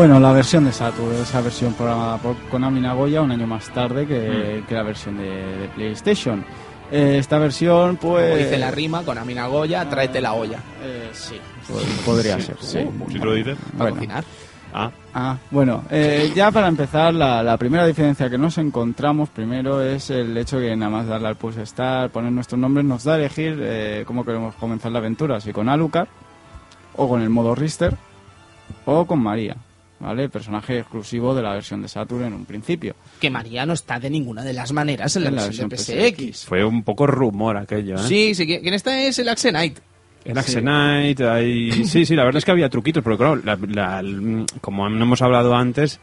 Speaker 2: Bueno, la versión de Saturn, esa versión programada por Konami Nagoya un año más tarde que, que la versión de, de PlayStation. Eh, esta versión, pues...
Speaker 1: Como dice la rima, con Amina Goya, tráete la olla.
Speaker 2: eh, sí, pod- podría ser, sí.
Speaker 3: Si tú lo dices.
Speaker 1: Para
Speaker 2: Bueno.
Speaker 1: cocinar.
Speaker 3: Ah,
Speaker 2: Ah, bueno, eh, ya para empezar, la, la primera diferencia que nos encontramos primero es el hecho que nada más darle al push start, poner nuestros nombres, nos da a elegir eh, cómo queremos comenzar la aventura, si con Alucard, o con el modo Richter, o con María, ¿vale? El personaje exclusivo de la versión de Saturn en un principio.
Speaker 1: Que María no está de ninguna de las maneras en la,
Speaker 2: En la
Speaker 1: versión de PSX.
Speaker 3: fue un poco rumor aquello, ¿eh?
Speaker 1: Sí, sí, que- quien está es el Axe Knight.
Speaker 3: En Axenite hay... Sí, sí, la verdad es que había truquitos, pero claro, la- la- como no hemos hablado antes,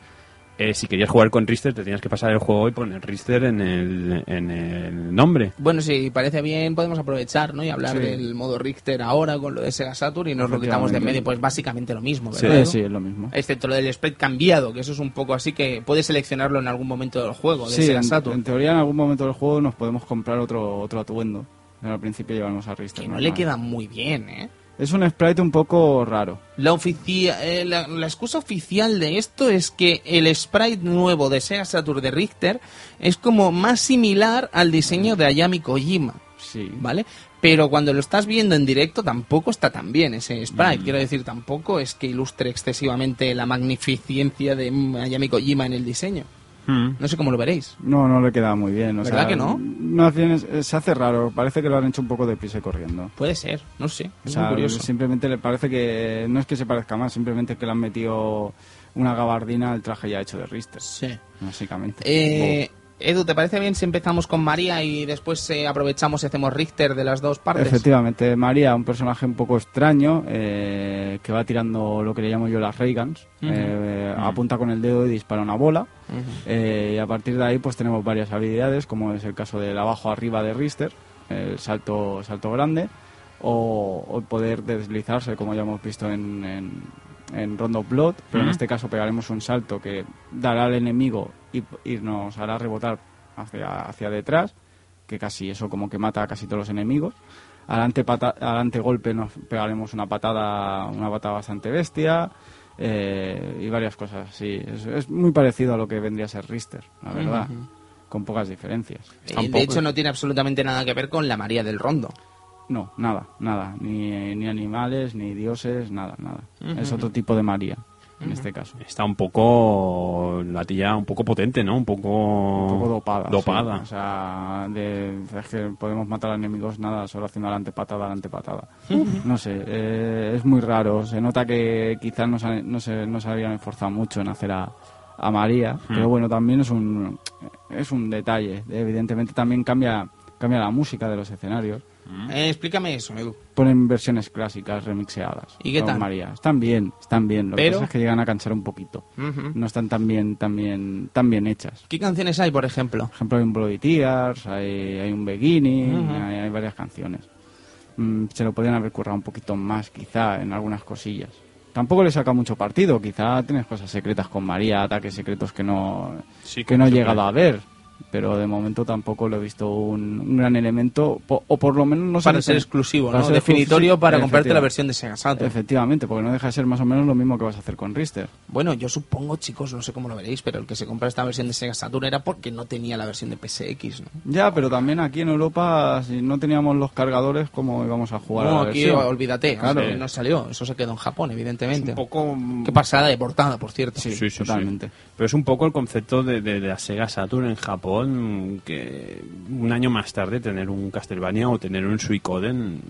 Speaker 3: eh, si querías jugar con Richter, te tenías que pasar el juego y poner Richter en el, en el nombre.
Speaker 1: Bueno, si parece bien, podemos aprovechar ¿no? y hablar
Speaker 2: Sí.
Speaker 1: del modo Richter ahora con lo de Sega Saturn y nos lo quitamos de en medio. Pues básicamente lo mismo,
Speaker 3: Sí.
Speaker 1: ¿verdad?
Speaker 2: Eh, sí, es lo mismo.
Speaker 1: Excepto lo del sprite cambiado, que eso es un poco así que puedes seleccionarlo en algún momento del juego, de
Speaker 2: Sí,
Speaker 1: Sega
Speaker 2: en,
Speaker 1: Saturn.
Speaker 2: en teoría en algún momento del juego nos podemos comprar otro otro atuendo. Pero al principio llevamos a Richter.
Speaker 1: Que no
Speaker 2: normal.
Speaker 1: le queda muy bien, ¿eh?
Speaker 2: Es un sprite un poco raro.
Speaker 1: La, oficia- eh, la, la excusa oficial de esto es que el sprite nuevo de Sega Saturn de Richter es como más similar al diseño de Ayami Kojima,
Speaker 2: Sí.
Speaker 1: ¿vale? Pero cuando lo estás viendo en directo tampoco está tan bien ese
Speaker 2: Mm.
Speaker 1: sprite. Quiero decir, tampoco es que ilustre excesivamente la magnificencia de Ayami Kojima en el diseño.
Speaker 3: Mm.
Speaker 1: No sé cómo lo veréis.
Speaker 2: No, no le queda muy bien. O
Speaker 1: ¿Verdad
Speaker 2: sea,
Speaker 1: que no?
Speaker 2: Es- se hace raro. Parece que lo han hecho un poco de pisa y corriendo.
Speaker 1: Puede ser, no sé.
Speaker 2: O
Speaker 1: Es
Speaker 2: sea,
Speaker 1: muy curioso.
Speaker 2: simplemente le parece que no es que se parezca más, simplemente que le han metido una gabardina al traje ya hecho de Richter,
Speaker 1: Sí.
Speaker 2: básicamente.
Speaker 1: Eh, Edu, ¿te parece bien si empezamos con María y después eh, aprovechamos y hacemos Richter de las dos partes?
Speaker 2: Efectivamente, María, un personaje un poco extraño eh, que va tirando lo que le llamo yo las Reagans. Eh, Apunta con el dedo y dispara una bola. Eh, y a partir de ahí pues tenemos varias habilidades, como es el caso del abajo arriba de Richter, el salto, salto grande, o, o el poder de deslizarse, como ya hemos visto en, en, en Rondo Blood, pero en este caso pegaremos un salto que dará al enemigo y, y nos hará rebotar hacia, hacia detrás, que casi eso como que mata a casi todos los enemigos. Adelante, pata, adelante golpe nos pegaremos una patada, una patada bastante bestia eh, y varias cosas así. Es, es muy parecido a lo que vendría a ser Richter, la verdad, con pocas diferencias.
Speaker 1: Eh, de hecho, no tiene absolutamente nada que ver con la María del Rondo.
Speaker 2: No, nada, nada, ni, ni animales, ni dioses, nada, nada. Es otro tipo de María, en este caso.
Speaker 3: Está un poco. La tía un poco potente, ¿no? Un poco.
Speaker 2: Un poco dopada.
Speaker 3: Dopada.
Speaker 2: sí. O sea, de, es que podemos matar a enemigos nada, solo haciendo adelante patada, adelante patada. No sé, eh, es muy raro. Se nota que quizás no se, no se, no se habían esforzado mucho en hacer a, a María, pero bueno, también es un, es un detalle. Evidentemente también cambia, cambia la música de los escenarios.
Speaker 1: Eh, explícame eso, Edu.
Speaker 2: Ponen versiones clásicas remixeadas.
Speaker 1: ¿Y qué
Speaker 2: con
Speaker 1: tal?
Speaker 2: María. Están bien, están bien. Lo que
Speaker 1: Pero-
Speaker 2: pasa es que llegan a cansar un poquito. No están tan bien, tan bien, tan bien hechas.
Speaker 1: ¿Qué canciones hay, por ejemplo?
Speaker 2: Por ejemplo, hay un Bloody Tears, hay, hay un Beginning, hay, hay varias canciones. Mm, se lo podrían haber currado un poquito más, quizá, en algunas cosillas. Tampoco le saca mucho partido, quizá tienes cosas secretas con María, ataques secretos que no,
Speaker 3: Sí,
Speaker 2: que no he llegado a ver. Pero de momento tampoco lo he visto un, un gran elemento, po- o por lo menos no sé
Speaker 1: para ser exclusivo,
Speaker 2: para
Speaker 1: ¿no?
Speaker 2: ser
Speaker 1: Definitorio
Speaker 2: exclusivo,
Speaker 1: para comprarte la versión de Sega Saturn.
Speaker 2: Efectivamente, porque no deja de ser más o menos lo mismo que vas a hacer con Richter.
Speaker 1: Bueno, yo supongo, chicos, no sé cómo lo veréis, pero el que se compra esta versión de Sega Saturn era porque no tenía la versión de PSX, ¿no?
Speaker 2: Ya, pero también aquí en Europa, si no teníamos los cargadores, ¿cómo íbamos a jugar a la
Speaker 1: aquí
Speaker 2: versión?
Speaker 1: olvídate,
Speaker 2: Claro.
Speaker 1: o sea, no salió, eso se quedó en Japón, evidentemente.
Speaker 3: Un poco.
Speaker 1: Qué pasada de portada, por cierto.
Speaker 2: Sí,
Speaker 3: Sí, sí, sí.
Speaker 2: totalmente.
Speaker 3: Pero es un poco el concepto de, de- de la Sega Saturn en Japón, que un año más tarde tener un Castlevania o tener un Suicoden,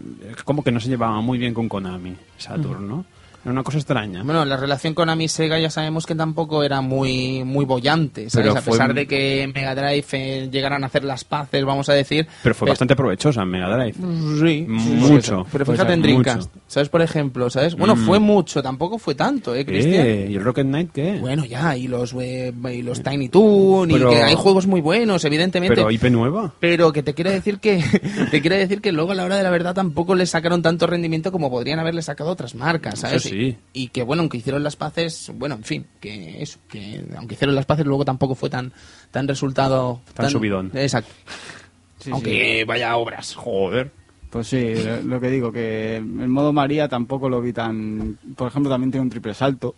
Speaker 3: como que no se llevaba muy bien con Konami Saturn, ¿no? Era una cosa extraña.
Speaker 1: Bueno, la relación con Ami Sega ya sabemos que tampoco era muy muy bollante, ¿sabes?
Speaker 3: Pero
Speaker 1: a
Speaker 3: fue-
Speaker 1: pesar de que en Mega Drive eh, llegaran a hacer las paces, vamos a decir.
Speaker 3: Pero fue
Speaker 1: pues-
Speaker 3: bastante provechosa en Mega Drive.
Speaker 1: Sí,
Speaker 3: Mucho.
Speaker 1: Pero
Speaker 2: Pues
Speaker 1: fíjate en
Speaker 2: mucho.
Speaker 1: Dreamcast, ¿sabes? Por ejemplo, ¿sabes? Bueno,
Speaker 3: Mm.
Speaker 1: fue mucho, tampoco fue tanto, ¿eh, Cristian?
Speaker 3: ¿Qué? ¿Y el Rocket Knight qué?
Speaker 1: Bueno, ya, y los, eh, y los Tiny Toon,
Speaker 3: Pero-
Speaker 1: y que hay juegos muy buenos, evidentemente.
Speaker 3: ¿Pero IP nueva?
Speaker 1: Pero que te quiere decir que te quiere decir que luego a la hora de la verdad tampoco le sacaron tanto rendimiento como podrían haberle sacado otras marcas, ¿sabes?
Speaker 3: Eso sí.
Speaker 1: Y, que bueno, aunque hicieron las paces, bueno, en fin, que eso, que aunque hicieron las paces luego tampoco fue tan tan resultado
Speaker 3: Tan subidón.
Speaker 1: Exacto.
Speaker 2: Sí,
Speaker 1: aunque vaya obras.
Speaker 3: Joder.
Speaker 2: Pues sí, lo- que digo, que el modo María tampoco lo vi tan... Por ejemplo, también tiene un triple salto.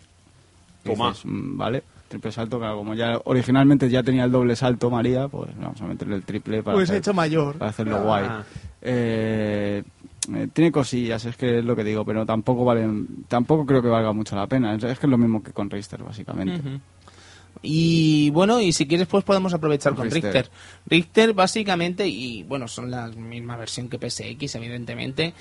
Speaker 3: Toma.
Speaker 2: dices, mm, ¿Vale? Triple salto, claro, como ya originalmente ya tenía el doble salto María, pues vamos a meterle el triple para,
Speaker 1: Pues
Speaker 2: hacer-
Speaker 1: mayor.
Speaker 2: para hacerlo guay.
Speaker 3: Ah.
Speaker 2: Eh, eh, tiene cosillas, es que es lo que digo, pero tampoco valen, tampoco creo que valga mucho la pena. Es, es que es lo mismo que con Richter, básicamente.
Speaker 1: Y bueno, y si quieres, pues podemos aprovechar con
Speaker 2: Richter.
Speaker 1: Richter. Richter, básicamente, y bueno, son la misma versión que PSX, evidentemente.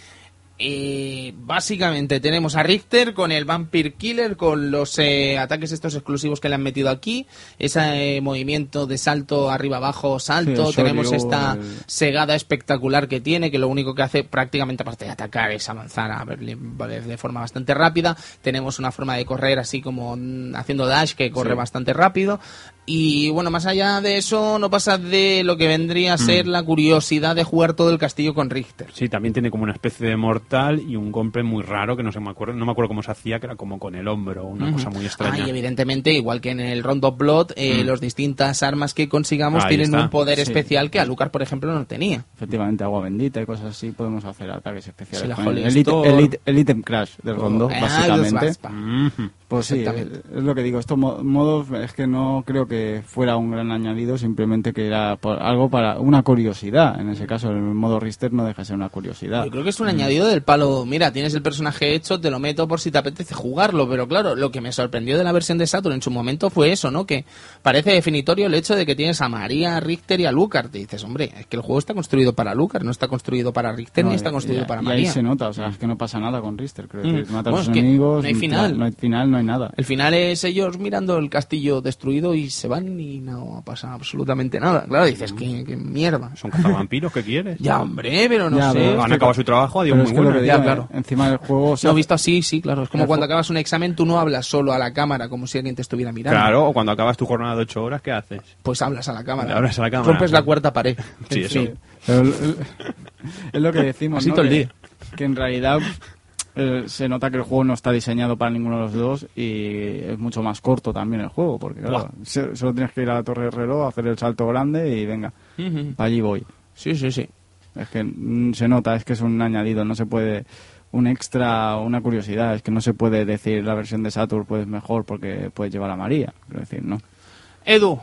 Speaker 1: Eh, básicamente tenemos a Richter con el Vampire Killer, con los eh, ataques estos exclusivos que le han metido aquí, ese eh, movimiento de salto arriba abajo, salto,
Speaker 2: Sí,
Speaker 1: tenemos esta segada espectacular que tiene, que lo único que hace prácticamente aparte de atacar es avanzar a ver, de de forma bastante rápida, tenemos una forma de correr así como mm, haciendo dash que corre
Speaker 3: Sí.
Speaker 1: bastante rápido y bueno, más allá de eso no pasa de lo que vendría a ser la curiosidad de jugar todo el castillo con Richter.
Speaker 3: Sí, también tiene como una especie de mortal y un golpe muy raro que no se me acuerdo, no me acuerdo cómo se hacía, que era como con el hombro, una cosa muy extraña.
Speaker 1: Ah, y evidentemente, igual que en el Rondo of Blood, eh,
Speaker 3: Mm.
Speaker 1: las distintas armas que consigamos
Speaker 3: Ahí
Speaker 1: tienen
Speaker 3: está.
Speaker 1: un poder
Speaker 2: Sí.
Speaker 1: especial que Alucard, por ejemplo, no tenía.
Speaker 2: Efectivamente, agua bendita y cosas así, podemos hacer ataques especiales.
Speaker 1: Sí, la
Speaker 2: con el, it- el item crash del rondo,
Speaker 1: Ah,
Speaker 2: básicamente. Pues sí, es, lo que digo. Estos mo- modos es que no creo que fuera un gran añadido, simplemente que era por- algo para una curiosidad. En ese caso, el modo Richter no deja de ser una curiosidad.
Speaker 1: Yo creo que es un añadido del palo. Mira, tienes el personaje hecho, te lo meto por si te apetece jugarlo. Pero claro, lo que me sorprendió de la versión de Saturn en su momento fue eso, ¿no? Que parece definitorio el hecho de que tienes a María, a Richter y a Lucar. Te dices, hombre, es que el juego está construido para Lucar, no está construido para Richter
Speaker 2: No,
Speaker 1: ni está construido
Speaker 2: y-
Speaker 1: para
Speaker 2: y
Speaker 1: María.
Speaker 2: ahí se nota, o sea, es que no pasa nada con Richter. Creo
Speaker 1: Mm.
Speaker 2: decir, mata
Speaker 1: Bueno,
Speaker 2: a sus
Speaker 1: que
Speaker 2: enemigos,
Speaker 1: no hay final.
Speaker 2: No hay final, no hay nada.
Speaker 1: El final es ellos mirando el castillo destruido y se van y no pasa absolutamente nada. Claro, dices, qué, qué mierda.
Speaker 3: Son cazavampiros, ¿qué quieres?
Speaker 1: Ya, hombre, pero no
Speaker 2: Ya,
Speaker 1: sé.
Speaker 2: pero-
Speaker 3: Han acabado su trabajo, adiós,
Speaker 2: Pero
Speaker 3: muy
Speaker 2: que
Speaker 1: Ya, claro.
Speaker 2: encima del juego... o sea,
Speaker 1: No, visto así, sí, claro. Es como cuando acabas un examen, tú no hablas solo a la cámara como si alguien te estuviera mirando.
Speaker 3: Claro, o cuando acabas tu jornada de ocho horas, ¿qué haces?
Speaker 1: Pues hablas a la cámara.
Speaker 3: Hablas a la cámara.
Speaker 1: Rompes la cuarta pared.
Speaker 3: Sí,
Speaker 1: En
Speaker 3: eso.
Speaker 1: fin.
Speaker 2: Pero el- el- es lo que decimos,
Speaker 1: Así
Speaker 2: ¿no?
Speaker 1: todo el
Speaker 2: que,
Speaker 1: día.
Speaker 2: que en realidad eh, se nota que el juego no está diseñado para ninguno de los dos y es mucho más corto también el juego, porque claro, se- solo tienes que ir a la torre de reloj, hacer el salto grande y venga, allí voy.
Speaker 1: Sí, sí, sí.
Speaker 2: Es que mm, se nota, es que es un añadido, no se puede un extra, una curiosidad, es que no se puede decir la versión de Saturn pues mejor porque puedes llevar a María, quiero decir, ¿no?
Speaker 1: Edu,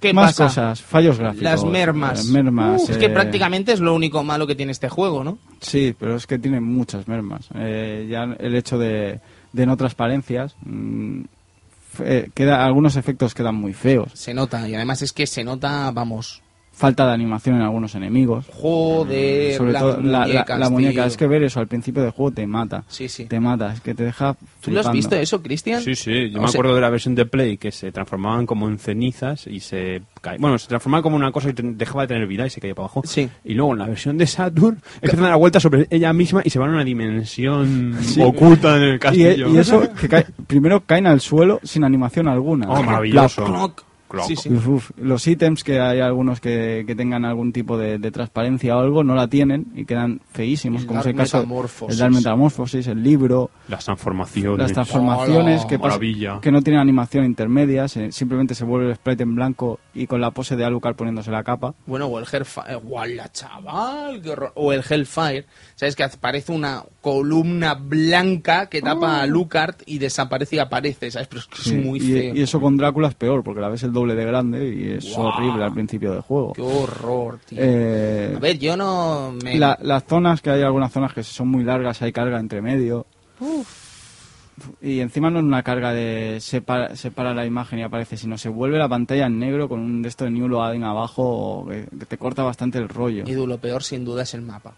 Speaker 1: ¿qué
Speaker 2: Más
Speaker 1: pasa?
Speaker 2: cosas, fallos gráficos.
Speaker 1: Las mermas.
Speaker 2: eh, mermas,
Speaker 1: Uh, es que
Speaker 2: eh,
Speaker 1: prácticamente es lo único malo que tiene este juego, ¿no?
Speaker 2: Sí, pero es que tiene muchas mermas. Eh, ya el hecho de, de no transparencias, mm, queda, algunos efectos quedan muy feos.
Speaker 1: Se nota, y además es que se nota, vamos,
Speaker 2: Falta de animación en algunos enemigos.
Speaker 1: joder,
Speaker 2: Sobre todo la, la-
Speaker 1: muñecas,
Speaker 2: la muñeca. Es que ver eso al principio del juego te mata.
Speaker 1: Sí, sí.
Speaker 2: Te mata, es que te deja.
Speaker 1: ¿Tú lo has visto eso, Cristian?
Speaker 3: Sí, sí, yo
Speaker 1: O
Speaker 3: me
Speaker 1: sea-
Speaker 3: acuerdo de la versión de Play que se transformaban como en cenizas y se cae- Bueno, se transformaba como una cosa y dejaba de tener vida y se caía para abajo.
Speaker 1: Sí.
Speaker 3: Y luego en la versión de Saturn empiezan a dar vueltas sobre ella misma y se van a una dimensión oculta en el
Speaker 2: Y,
Speaker 3: castillo.
Speaker 2: y eso, que cae- primero caen al suelo sin animación alguna.
Speaker 3: Oh, maravilloso.
Speaker 1: Cloc.
Speaker 3: Cloc.
Speaker 1: Sí, sí.
Speaker 2: Uf, uf. Los ítems, que hay algunos que, que tengan algún tipo de, de transparencia o algo, no la tienen y quedan feísimos,
Speaker 1: El
Speaker 2: como es el caso el Dark Metamorphosis, el libro,
Speaker 3: Las transformaciones.
Speaker 2: las transformaciones
Speaker 1: Hola,
Speaker 2: que, pasa- que no tienen animación intermedia, se- simplemente se vuelve el sprite en blanco y con la pose de Alucard poniéndose la capa.
Speaker 1: Bueno, o el Hellfire. ¡Guala, chaval! qué horror. O el Hellfire. ¿Sabes? Que aparece una columna blanca que tapa a Lucard y desaparece y aparece, ¿sabes? Pero es que.
Speaker 2: Sí,
Speaker 1: es muy
Speaker 2: y,
Speaker 1: feo.
Speaker 2: y eso con Drácula es peor, porque la ves el doble de grande y es horrible al principio del juego.
Speaker 1: Qué horror, tío.
Speaker 2: Eh,
Speaker 1: A ver, yo no me...
Speaker 2: La- las zonas, que hay algunas zonas que son muy largas, hay carga entre medio. Y encima no es una carga de separa, separa la imagen y aparece, sino se vuelve la pantalla en negro con un de esto de New Loading abajo que, que te corta bastante el rollo.
Speaker 1: Edu, lo peor sin duda es el mapa.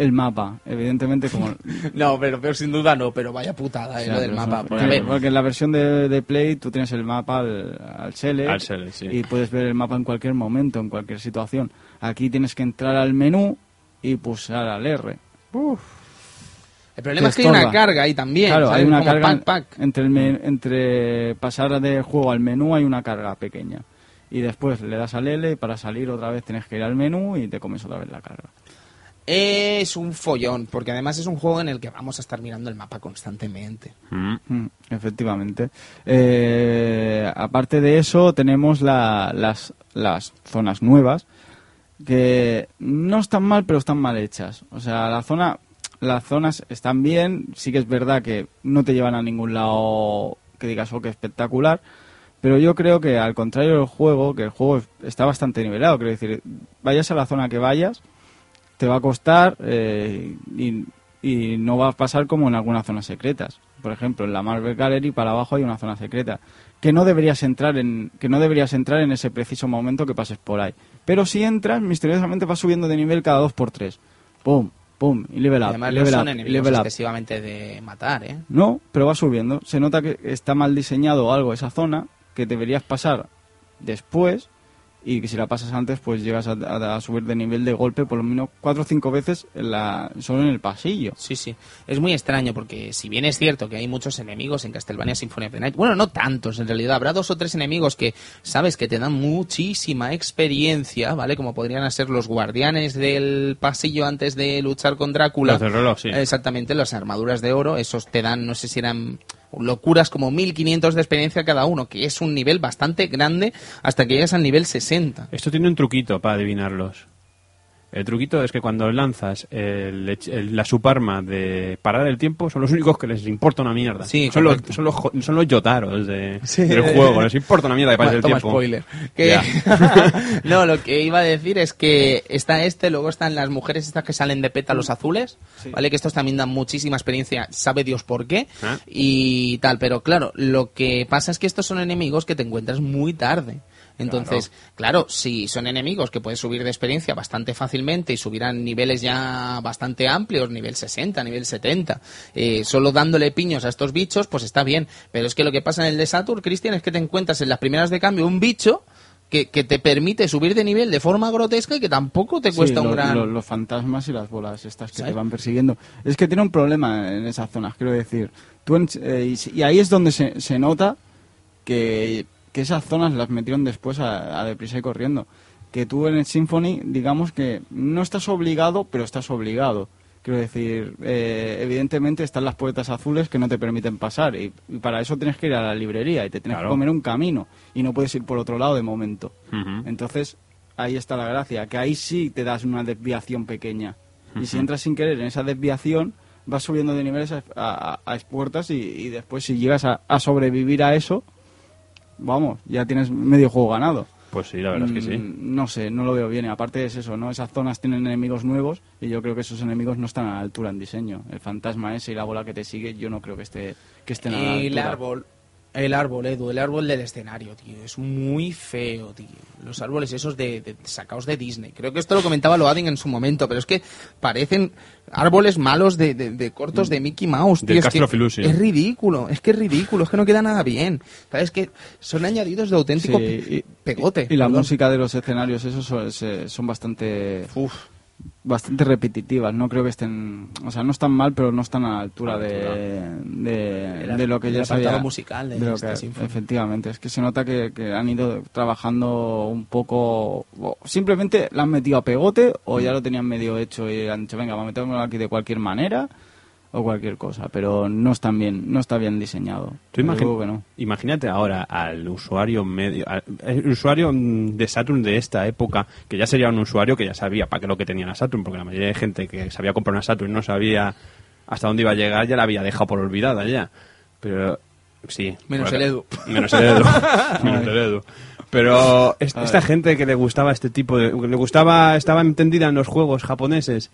Speaker 2: El mapa, evidentemente como...
Speaker 1: No, pero peor sin duda no, pero vaya putada, eh, lo del
Speaker 2: pero
Speaker 1: mapa. Porque,
Speaker 2: en la versión de, de Play tú tienes el mapa al, al select,
Speaker 3: Al select, sí.
Speaker 2: y puedes ver el mapa en cualquier momento, en cualquier situación. Aquí tienes que entrar al menú y pulsar al R.
Speaker 1: el problema es que hay una carga ahí también.
Speaker 2: Claro,
Speaker 1: ¿sabes?
Speaker 2: hay una
Speaker 1: Como
Speaker 2: carga
Speaker 1: pack, pack.
Speaker 2: entre el men- entre pasar del juego al menú hay una carga pequeña y después le das al L y para salir otra vez tienes que ir al menú y te comes otra vez la carga.
Speaker 1: Es un follón, porque además es un juego en el que vamos a estar mirando el mapa constantemente.
Speaker 3: Mm.
Speaker 2: Mm, efectivamente. Eh, aparte de eso tenemos la- las, las zonas nuevas que no están mal pero están mal hechas. O sea, la zona las zonas están bien, sí que es verdad que no te llevan a ningún lado que digas, oh, que espectacular, pero yo creo que al contrario del juego, que el juego es- está bastante nivelado, quiero decir, vayas a la zona que vayas, te va a costar eh, y, y no va a pasar como en algunas zonas secretas. Por ejemplo, en la Marvel Gallery para abajo hay una zona secreta que no deberías entrar en que no deberías entrar en ese preciso momento que pases por ahí. Pero si entras, misteriosamente vas subiendo de nivel cada dos por tres. ¡Pum! pum, y level up,
Speaker 1: además
Speaker 2: y
Speaker 1: no
Speaker 2: level
Speaker 1: son
Speaker 2: up,
Speaker 1: enemigos
Speaker 2: level
Speaker 1: excesivamente de matar, ¿eh?
Speaker 2: No, pero va subiendo. Se nota que está mal diseñado algo esa zona, que deberías pasar después y que si la pasas antes pues llegas a, a- a subir de nivel de golpe por lo menos cuatro o cinco veces en la, solo en el pasillo.
Speaker 1: Sí, sí. Es muy extraño porque si bien es cierto que hay muchos enemigos en Castlevania Symphony of the Night, bueno, no tantos en realidad, habrá dos o tres enemigos que sabes que te dan muchísima experiencia, ¿vale? Como podrían ser los guardianes del pasillo antes de luchar con Drácula.
Speaker 3: Los del reloj, sí.
Speaker 1: Exactamente, las armaduras de oro, esos te dan, no sé si eran locuras como 1500 de experiencia cada uno, que es un nivel bastante grande hasta que llegas al nivel 60.
Speaker 3: Esto tiene un truquito para adivinarlos. El truquito es que cuando lanzas el, la subarma de parar el tiempo, son los únicos que les importa una mierda.
Speaker 1: Sí,
Speaker 3: son, los, son, los, jo- son los yotaros de,
Speaker 1: Sí.
Speaker 3: del juego, les importa una mierda que pase el
Speaker 1: Toma
Speaker 3: tiempo.
Speaker 1: spoiler. Que-
Speaker 3: Ya.
Speaker 1: no, lo que iba a decir es que está este, luego están las mujeres estas que salen de pétalos azules,
Speaker 2: Sí.
Speaker 1: ¿vale? Que estos también dan muchísima experiencia, sabe Dios por qué,
Speaker 3: Ah.
Speaker 1: y tal. Pero claro, lo que pasa es que estos son enemigos que te encuentras muy tarde. Entonces, claro, si son enemigos que puedes subir de experiencia bastante fácilmente y subir a niveles ya bastante amplios, nivel 60, nivel 70, eh, solo dándole piños a estos bichos, pues está bien. Pero es que lo que pasa en el de Saturn, Cristian, es que te encuentras en las primeras de cambio un bicho que, que te permite subir de nivel de forma grotesca y que tampoco te
Speaker 2: Sí,
Speaker 1: cuesta un gran...
Speaker 2: lo- los fantasmas y las bolas estas que
Speaker 1: ¿Sabes?
Speaker 2: te van persiguiendo. Es que tiene un problema en esas zonas, quiero decir. Tú en- eh, y, ahí es donde se, se nota que, que esas zonas las metieron después a, a deprisa y corriendo. Que tú en el Symphony, digamos que no estás obligado, pero estás obligado. Quiero decir, eh, evidentemente están las puertas azules que no te permiten pasar y, y para eso tienes que ir a la librería y te tienes
Speaker 3: Claro.
Speaker 2: que comer un camino y no puedes ir por otro lado de momento.
Speaker 3: Ujú.
Speaker 2: Entonces, ahí está la gracia, que ahí sí te das una desviación pequeña. Y si entras sin querer en esa desviación, vas subiendo de niveles a, a, a expuertas y, y después si llegas a, a sobrevivir a eso, vamos, ya tienes medio juego ganado.
Speaker 3: Pues sí, la verdad es que sí.
Speaker 2: Mm, No sé, no lo veo bien. Y aparte es eso, ¿no? Esas zonas tienen enemigos nuevos y yo creo que esos enemigos no están a la altura en diseño. El fantasma ese y la bola que te sigue, yo no creo que, esté, que estén a la
Speaker 1: Y el
Speaker 2: altura.
Speaker 1: árbol, el árbol, Edu, el árbol del escenario, tío, es muy feo, tío. Los árboles esos de, de- sacados de Disney. Creo que esto lo comentaba Loading en su momento, pero es que parecen árboles malos de, de- de cortos de Mickey Mouse, tío. Es, que es ridículo, es que es ridículo, es que no queda nada bien. ¿Sabes? Que son añadidos de auténtico
Speaker 2: Sí,
Speaker 1: pe-
Speaker 2: y-
Speaker 1: pegote.
Speaker 2: Y la música de los escenarios, esos son bastante
Speaker 1: Uf.
Speaker 2: Bastante repetitivas. No creo que estén, o sea, no están mal, pero no están a la altura
Speaker 3: A la
Speaker 2: de, de,
Speaker 1: El-
Speaker 2: de lo que ya sabía.
Speaker 1: musical de
Speaker 2: lo que- efectivamente, es que se nota que, que han ido trabajando un poco, o simplemente la han metido a pegote o ya lo tenían medio hecho y han dicho, venga, vamos a meterlo aquí de cualquier manera o cualquier cosa, pero no están bien, no está bien diseñado.
Speaker 3: Tú
Speaker 2: Desde
Speaker 3: imagi-
Speaker 2: luego que no.
Speaker 3: Imagínate ahora al usuario medio, al el usuario de Saturn de esta época, que ya sería un usuario que ya sabía para qué lo que tenía la Saturn, porque la mayoría de gente que sabía comprar una Saturn no sabía hasta dónde iba a llegar, ya la había dejado por olvidada ya. Pero sí.
Speaker 1: Menos el Edu.
Speaker 3: Menos el Edu. menos el Edu. Pero esta
Speaker 2: ver.
Speaker 3: gente que le gustaba este tipo de... que le gustaba, estaba entendida en los juegos japoneses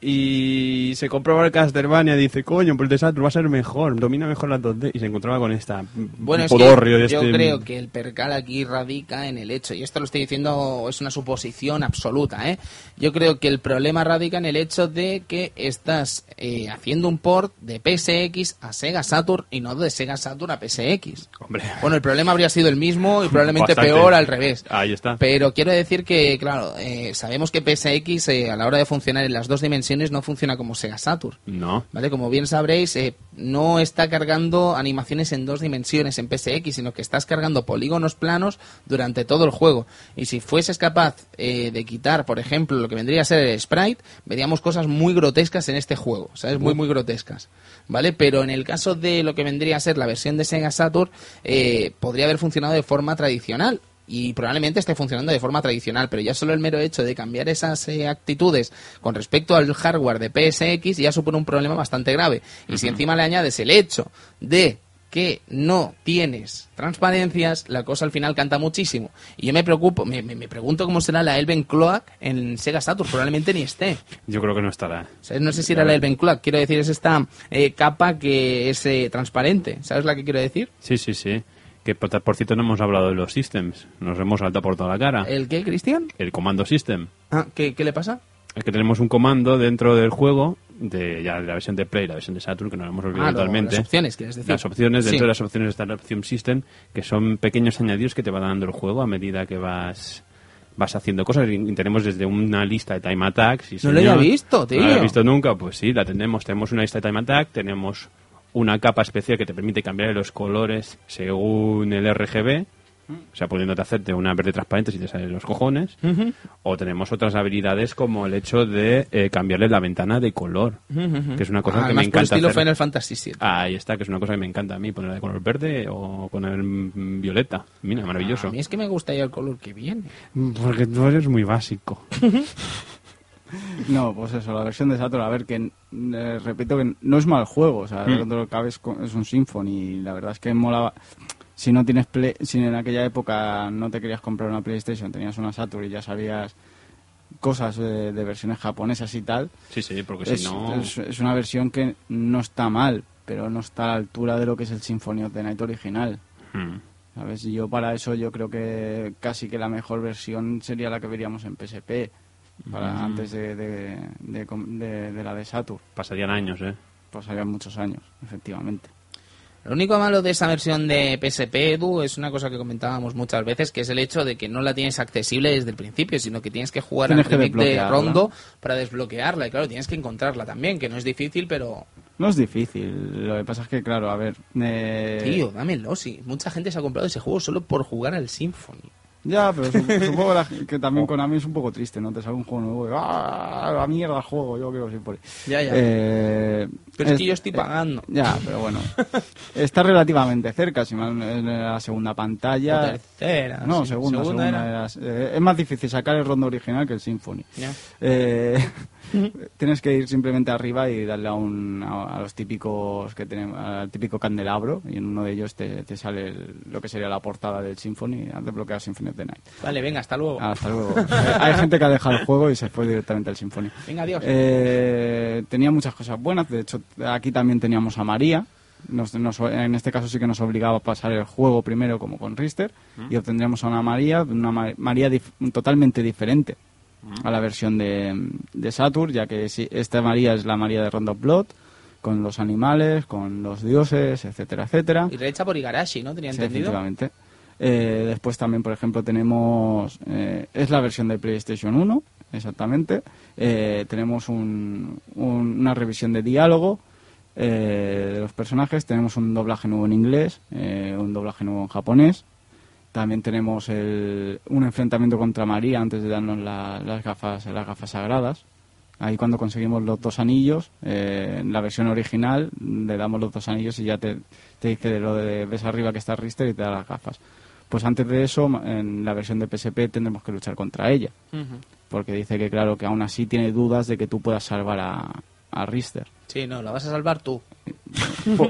Speaker 3: y se compraba el Castlevania y dice, coño, pues el de Saturn va a ser mejor, domina mejor la 2D y se encontraba con esta
Speaker 1: Bueno, es
Speaker 3: podorrio
Speaker 1: que
Speaker 3: de
Speaker 1: yo
Speaker 3: este-
Speaker 1: creo que el percal aquí radica en el hecho, y esto lo estoy diciendo, es una suposición absoluta, ¿eh? Yo creo que el problema radica en el hecho de que estás eh, haciendo un port de PSX a Sega Saturn y no de Sega Saturn a PSX.
Speaker 3: Hombre.
Speaker 1: Bueno, el problema habría sido el mismo y probablemente
Speaker 3: Bastante.
Speaker 1: peor al revés.
Speaker 3: Ahí está.
Speaker 1: Pero quiero decir que, claro, eh, sabemos que PSX eh, a la hora de funcionar en las dos dimensiones no funciona como Sega Saturn.
Speaker 3: No.
Speaker 1: ¿Vale? Como bien sabréis, eh, no está cargando animaciones en dos dimensiones en PSX, sino que estás cargando polígonos planos durante todo el juego. Y si fueses capaz eh, de quitar, por ejemplo, lo que vendría a ser el sprite, veríamos cosas muy grotescas en este juego, ¿sabes? Muy, muy grotescas. ¿Vale? Pero en el caso de lo que vendría a ser la versión de Sega Saturn, eh, podría haber funcionado de forma tradicional y probablemente esté funcionando de forma tradicional, pero ya solo el mero hecho de cambiar esas eh, actitudes con respecto al hardware de PSX ya supone un problema bastante grave. Y si encima le añades el hecho de que no tienes transparencias, la cosa al final canta muchísimo. Y yo me preocupo, me, me- me pregunto cómo será la Elven Cloak en Sega Saturn, probablemente ni esté.
Speaker 3: Yo creo que no estará.
Speaker 1: No sé si era la Elven Cloak, quiero decir, es esta eh, capa que es eh, transparente. ¿Sabes la que quiero decir?
Speaker 3: Sí, sí, sí. Que por, por cierto no hemos hablado de los systems. Nos hemos saltado por toda la cara.
Speaker 1: ¿El qué, Cristian?
Speaker 3: El comando system.
Speaker 1: Ah, ¿qué, qué le pasa?
Speaker 3: es que tenemos un comando dentro del juego, de ya de la versión de Play, la versión de Saturn, que nos hemos olvidado
Speaker 1: Ah,
Speaker 3: totalmente.
Speaker 1: las opciones, quieres decir.
Speaker 3: Las opciones,
Speaker 1: Sí.
Speaker 3: dentro de las opciones está la opción System, que son pequeños añadidos que te va dando el juego a medida que vas vas haciendo cosas y tenemos desde una lista de time attacks. y
Speaker 1: No lo había visto, tío.
Speaker 3: ¿No lo había visto nunca? Pues sí, la tenemos. Tenemos una lista de time attack, tenemos una capa especial que te permite cambiar los colores según el RGB. O sea, pudiéndote hacerte una verde transparente si te salen los cojones. O tenemos otras habilidades como el hecho de eh, cambiarle la ventana de color. Que es una cosa que
Speaker 1: Además,
Speaker 3: me encanta
Speaker 1: estilo
Speaker 3: hacer.
Speaker 1: Final Fantasy VII.
Speaker 3: Ahí está, que es una cosa que me encanta a mí, ponerla de color verde o con el mm, violeta. Mira, maravilloso.
Speaker 1: A mí es que me gusta ya el color que viene.
Speaker 3: Porque tú eres muy básico.
Speaker 2: No, pues eso, la versión de Saturn, a ver, que eh, repito que no es mal juego, o sea,
Speaker 3: Mm.
Speaker 2: lo que cabe es, un Symphony y la verdad es que molaba. Si no tienes play, si en aquella época no te querías comprar una PlayStation, tenías una Saturn y ya sabías cosas de, de versiones japonesas y tal,
Speaker 3: Sí, sí, porque
Speaker 2: es,
Speaker 3: si no...
Speaker 2: es- es una versión que no está mal, pero no está a la altura de lo que es el Symphony of the Night original.
Speaker 3: Mm.
Speaker 2: ¿Sabes? Y yo para eso yo creo que casi que la mejor versión sería la que veríamos en PSP, para
Speaker 3: Mm.
Speaker 2: antes de, de, de com- de- de la de Saturn.
Speaker 3: Pasarían años, ¿eh?
Speaker 2: Pasarían muchos años, efectivamente.
Speaker 1: Lo único malo de esa versión de PSP, Edu, es una cosa que comentábamos muchas veces, que es el hecho de que no la tienes accesible desde el principio, sino que tienes que jugar
Speaker 2: Tienes
Speaker 1: al
Speaker 2: que
Speaker 1: remake de. Rondo para desbloquearla. Y claro, tienes que encontrarla también, que no es difícil, pero...
Speaker 2: No es difícil, lo que pasa es que, claro, a ver... eh,
Speaker 1: Tío, dámelo, sí. Mucha gente se ha comprado ese juego solo por jugar al Symphony.
Speaker 2: Ya, pero su- supongo que también con Konami es un poco triste, ¿no? Te sale un juego nuevo y ¡ah! La mierda el juego, yo quiero Symphony.
Speaker 1: Ya, ya.
Speaker 2: Eh,
Speaker 1: Pero es que yo estoy pagando.
Speaker 2: ya, pero bueno. Está relativamente cerca, si mal en la segunda pantalla.
Speaker 1: O tercera,
Speaker 2: No,
Speaker 1: sí.
Speaker 2: segunda,
Speaker 1: Segunda
Speaker 2: segunda
Speaker 1: era.
Speaker 2: era- eh, es más difícil sacar el rondo original que el Symphony.
Speaker 1: Ya.
Speaker 2: Tienes que ir simplemente arriba y darle a, un, a, a los típicos que tenemos, al típico candelabro y en uno de ellos te, te sale el- lo que sería la portada del Symphony, has desbloqueado Symphony of the Night.
Speaker 1: Vale, venga, hasta luego.
Speaker 2: Hasta luego. Hay gente que ha dejado el juego y se fue directamente al Symphony.
Speaker 1: Venga, adiós.
Speaker 2: Eh, tenía muchas cosas buenas, de hecho aquí también teníamos a María. Nos- nos- en este caso sí que nos obligaba a pasar el juego primero como con Richter y obtendríamos a una María, una Ma- María dif- totalmente diferente a la versión de, de Saturn, ya que esta María es la María de Rondo Blood, con los animales, con los dioses, etcétera, etcétera.
Speaker 1: Y rehecha por Igarashi, ¿no? Tenía
Speaker 2: Sí,
Speaker 1: entendido.
Speaker 2: efectivamente. Eh, después también, por ejemplo, tenemos... eh, es la versión de PlayStation 1, exactamente. Eh, tenemos un- un- una revisión de diálogo eh, de los personajes. Tenemos un doblaje nuevo en inglés, eh, un doblaje nuevo en japonés. También tenemos el- un enfrentamiento contra María antes de darnos la- las gafas las gafas sagradas. Ahí cuando conseguimos los dos anillos, eh, en la versión original le damos los dos anillos y ya te, te dice lo de ves arriba que está Richter y te da las gafas. Pues antes de eso, en la versión de PSP tendremos que luchar contra ella, porque dice que claro que aún así tiene dudas de que tú puedas salvar a, a Richter.
Speaker 1: Sí, no, la vas a salvar tú.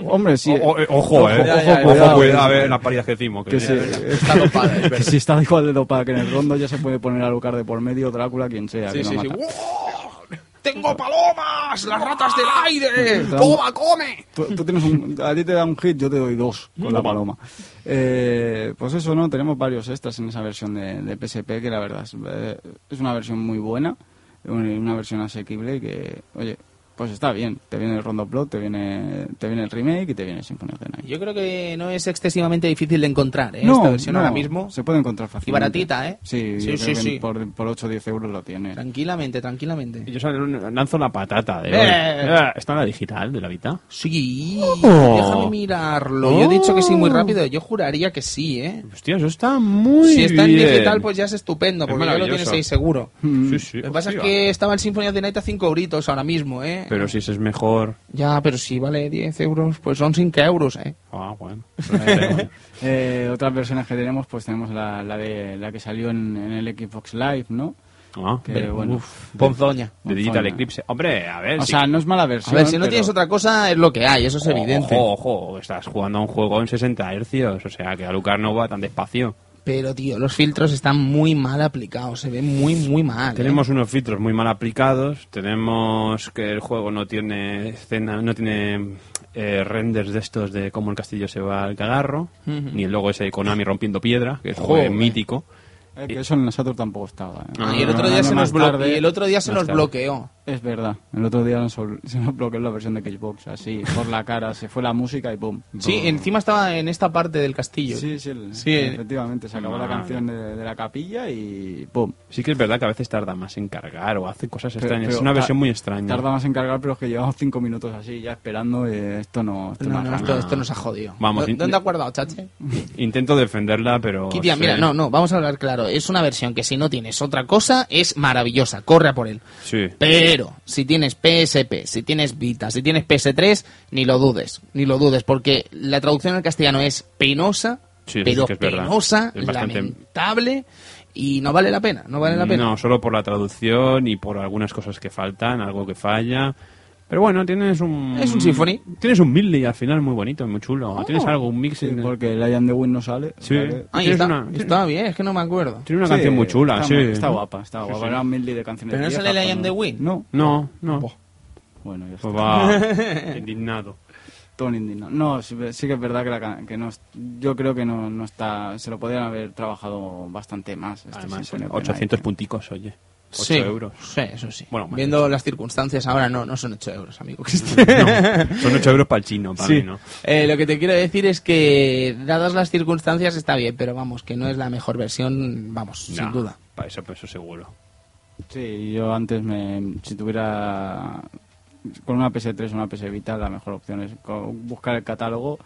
Speaker 2: Hombre, sí.
Speaker 3: O- o- ojo, eh.
Speaker 1: ya, ya,
Speaker 3: ojo,
Speaker 2: cuidado,
Speaker 3: a ver la paridad que decimos. Que
Speaker 2: que, se-
Speaker 1: Está dopada, es
Speaker 2: que
Speaker 1: verdad.
Speaker 2: si está igual de dopada que en el rondo ya se puede poner a Lucar de por medio, Drácula, quien sea.
Speaker 1: Sí,
Speaker 2: que
Speaker 1: sí,
Speaker 2: mata.
Speaker 1: ¡Wow! ¡Tengo palomas! ¡Las ratas del aire! ¡Toma, come!
Speaker 2: Tú, tú tienes un, a ti te da un hit, yo te doy dos con la paloma. Eh, pues eso, ¿no? Tenemos varios extras en esa versión de, de PSP que la verdad es, eh, es una versión muy buena, una versión asequible que, oye, pues está bien. Te viene el Rondo Plot, te viene, te viene el remake y te viene Symphony of the Night.
Speaker 1: Yo creo que no es excesivamente difícil de encontrar, ¿eh?
Speaker 2: No,
Speaker 1: Esta versión
Speaker 2: no,
Speaker 1: ahora mismo.
Speaker 2: Se puede encontrar fácilmente.
Speaker 1: Y baratita, ¿eh?
Speaker 2: Sí,
Speaker 1: Sí, sí.
Speaker 2: Por, por 8 o 10 euros lo tiene.
Speaker 1: Tranquilamente, tranquilamente.
Speaker 3: Yo lanzo la patata de
Speaker 1: Eh.
Speaker 3: hoy. ¿Está en la digital de la Vita?
Speaker 1: Sí,
Speaker 3: Oh.
Speaker 1: déjame mirarlo. Yo he dicho que sí muy rápido. Yo juraría que sí, ¿eh?
Speaker 3: Hostia, eso está muy
Speaker 1: si está en
Speaker 3: bien.
Speaker 1: digital, pues ya es estupendo,
Speaker 3: Es
Speaker 1: porque ya lo tienes ahí seguro.
Speaker 3: Sí, sí.
Speaker 1: Lo que pasa es que estaba el Symphony of the Night a 5 euritos ahora mismo, ¿eh?
Speaker 3: Pero si ese es mejor...
Speaker 1: Ya, pero si vale 10 euros, pues son 5 euros, ¿eh?
Speaker 3: Ah, bueno.
Speaker 2: Eh, otras versiones que tenemos, pues tenemos la, la de la que salió en, en el Xbox Live, ¿no?
Speaker 3: Ah,
Speaker 2: Que,
Speaker 3: pero,
Speaker 2: bueno,
Speaker 3: uf,
Speaker 1: Ponzoña.
Speaker 3: de Digital. Eclipse. Hombre, a ver...
Speaker 2: O
Speaker 3: sí
Speaker 2: sea, no es mala
Speaker 1: A
Speaker 2: versión.
Speaker 1: ver, si no
Speaker 2: pero-
Speaker 1: tienes otra cosa, es lo que hay, eso es evidente.
Speaker 3: Ojo, ojo, estás jugando a un juego en 60 hercios, o sea que Alucard no va tan despacio.
Speaker 1: Pero, tío, los filtros están muy mal aplicados, se ven muy, muy mal. ¿eh?
Speaker 3: Tenemos unos filtros muy mal aplicados, tenemos que el juego no tiene escena, no tiene eh, renders de estos de cómo el castillo se va al cagarro, ni el logo ese de Konami rompiendo piedra, que es un juego mítico.
Speaker 2: Eh, que eso en la Saturn tampoco estaba. ¿eh?
Speaker 1: Ah, y el otro día se nos,
Speaker 2: tarde-
Speaker 1: y el otro día se nos
Speaker 3: tarde.
Speaker 1: bloqueó.
Speaker 2: Es verdad, el otro día nos, se nos bloqueó la versión de Xbox, así, por la cara, se fue la música y pum.
Speaker 1: Sí, encima estaba en esta parte del castillo.
Speaker 2: Sí, sí, el-
Speaker 1: Sí, eh.
Speaker 2: efectivamente, se acabó la
Speaker 3: Madre.
Speaker 2: canción de, de la capilla y pum.
Speaker 3: Sí que es verdad que a veces tarda más en cargar o hace cosas
Speaker 2: Pero-
Speaker 3: extrañas.
Speaker 2: pero
Speaker 3: es una versión muy extraña.
Speaker 2: Tarda más en cargar, pero es que llevamos cinco minutos así, ya esperando, y esto no, esto no,
Speaker 1: No, esto, esto nos ha jodido.
Speaker 3: Vamos,
Speaker 1: ¿Dó-
Speaker 3: in-
Speaker 1: ¿Dónde ha guardado, Chache?
Speaker 3: Intento defenderla, pero...
Speaker 1: Kitia,
Speaker 3: sé-
Speaker 1: mira, no, no, vamos a hablar claro. Es una versión que si no tienes otra cosa, es maravillosa. Corre a por él.
Speaker 3: Sí.
Speaker 1: Pero si tienes PSP, si tienes Vita, si tienes PS3, ni lo dudes, ni lo dudes, porque la traducción al castellano es penosa,
Speaker 3: Sí,
Speaker 1: pero
Speaker 3: que es
Speaker 1: penosa,
Speaker 3: Es bastante-
Speaker 1: lamentable y no vale la pena, no vale la pena.
Speaker 3: No, solo por la traducción y por algunas cosas que faltan, algo que falla. Pero bueno, tienes un...
Speaker 1: Es un Symphony.
Speaker 3: Tienes un Midley al final muy bonito, muy chulo. Tienes algo, un mix...
Speaker 2: Sí, porque el Lion the Wind no sale.
Speaker 3: Sí.
Speaker 2: ¿vale?
Speaker 3: Tienes
Speaker 1: está,
Speaker 3: una-
Speaker 1: estaba bien, es que no me acuerdo.
Speaker 3: Tiene una
Speaker 2: Sí,
Speaker 3: canción muy chula,
Speaker 2: está
Speaker 3: sí.
Speaker 2: muy- Está guapa, está guapa.
Speaker 3: sí.
Speaker 2: Era un medley de canciones
Speaker 1: Pero no sale
Speaker 2: pues
Speaker 1: Lion the Wind.
Speaker 2: No,
Speaker 3: No, no.
Speaker 2: bueno, ya está.
Speaker 3: Pues va indignado.
Speaker 2: Todo indignado. No, sí, sí que es verdad que, la, que no, yo creo que no, no está. Se lo podrían haber trabajado bastante más. Este
Speaker 3: Además,
Speaker 2: Symphony of the
Speaker 3: 800
Speaker 2: Night.
Speaker 3: punticos, oye. 8
Speaker 1: Sí,
Speaker 3: euros.
Speaker 1: Sí, eso sí.
Speaker 3: Bueno,
Speaker 1: Viendo las circunstancias ahora no, no son 8 euros, amigo.
Speaker 3: No, son 8 euros para el chino, para
Speaker 1: Sí.
Speaker 3: mí, ¿no?
Speaker 1: Eh, lo que te quiero decir es que, dadas las circunstancias, está bien, pero vamos, que no es la mejor versión, vamos, sin duda.
Speaker 3: Para eso, para eso seguro.
Speaker 2: Sí, yo antes, me, si tuviera. Con una PS3 o una PS Vita, la mejor opción es buscar el catálogo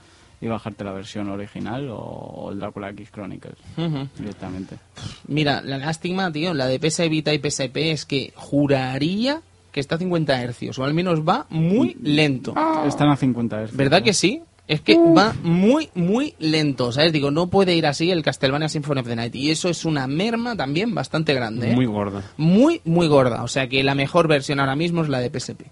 Speaker 2: y bajarte la versión original o, o el Drácula X Chronicles directamente.
Speaker 1: Mira, la lástima, tío, la de PS Vita y PSP es que juraría que está a 50 hercios, o al menos va muy lento.
Speaker 2: Están a 50 Hz.
Speaker 1: ¿Verdad que sí? Es que va muy, muy lento, ¿sabes? Digo, no puede ir así el Castlevania Symphony of the Night. Y eso es una merma también bastante grande, ¿eh?
Speaker 3: Muy gorda.
Speaker 1: muy, muy gorda. O sea que la mejor versión ahora mismo es la de PSP.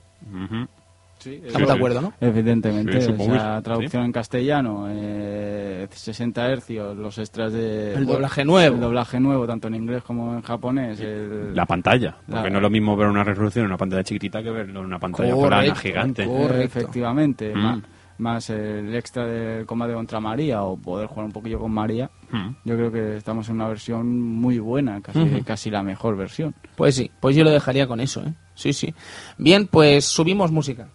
Speaker 3: Ujú.
Speaker 1: Estamos de
Speaker 3: sí.
Speaker 1: acuerdo, ¿no?
Speaker 2: Evidentemente,
Speaker 3: Sí, sí.
Speaker 2: traducción en castellano, eh, 60 hercios, los extras de...
Speaker 1: El doblaje nuevo.
Speaker 2: El doblaje nuevo, tanto en inglés como en japonés. el-
Speaker 3: La pantalla. Porque
Speaker 2: La-
Speaker 3: no es lo mismo ver una resolución en una pantalla chiquitita que verlo en una pantalla plana gigante.
Speaker 1: correcto.
Speaker 2: Efectivamente.
Speaker 3: Mm.
Speaker 2: Más, el extra del combate contra María o poder jugar un poquillo con María.
Speaker 3: Mm.
Speaker 2: Yo creo que estamos en una versión muy buena, casi, casi la mejor versión.
Speaker 1: Pues sí, pues yo lo dejaría con eso, ¿eh? Sí, sí. Bien, pues subimos música.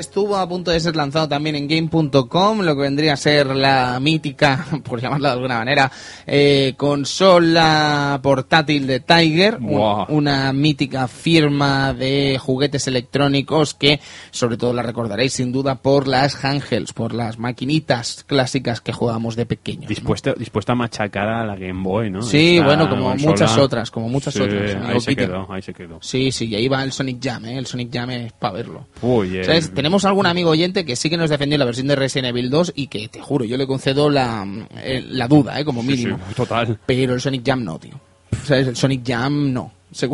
Speaker 1: Estuvo a punto de ser lanzado también en Game.com, lo que vendría a ser la mítica, por llamarla de alguna manera, eh, consola portátil de Tiger,
Speaker 3: Wow.
Speaker 1: una mítica firma de juguetes electrónicos que sobre todo la recordaréis sin duda por las handhelds, por las maquinitas clásicas que jugábamos de pequeños. ¿no?
Speaker 3: Dispuesta, dispuesta a machacar a la Game Boy, ¿no?
Speaker 1: Sí,
Speaker 3: Esta
Speaker 1: bueno, como
Speaker 3: consola.
Speaker 1: muchas otras, como muchas
Speaker 3: Sí,
Speaker 1: otras,
Speaker 3: Ahí se quedó, ahí se quedó.
Speaker 1: Sí, sí, y ahí va el Sonic Jam, ¿eh? el Sonic Jam es para verlo.
Speaker 3: Uy,
Speaker 1: ¿Sabes? Tenemos algún amigo oyente que sí que nos defendió la versión de Resident Evil 2 y que, te juro, yo le concedo la, eh, la duda, ¿eh? como mínimo.
Speaker 3: sí, total.
Speaker 1: Pero el Sonic Jam no, tío. ¿Sabes? El Sonic Jam no.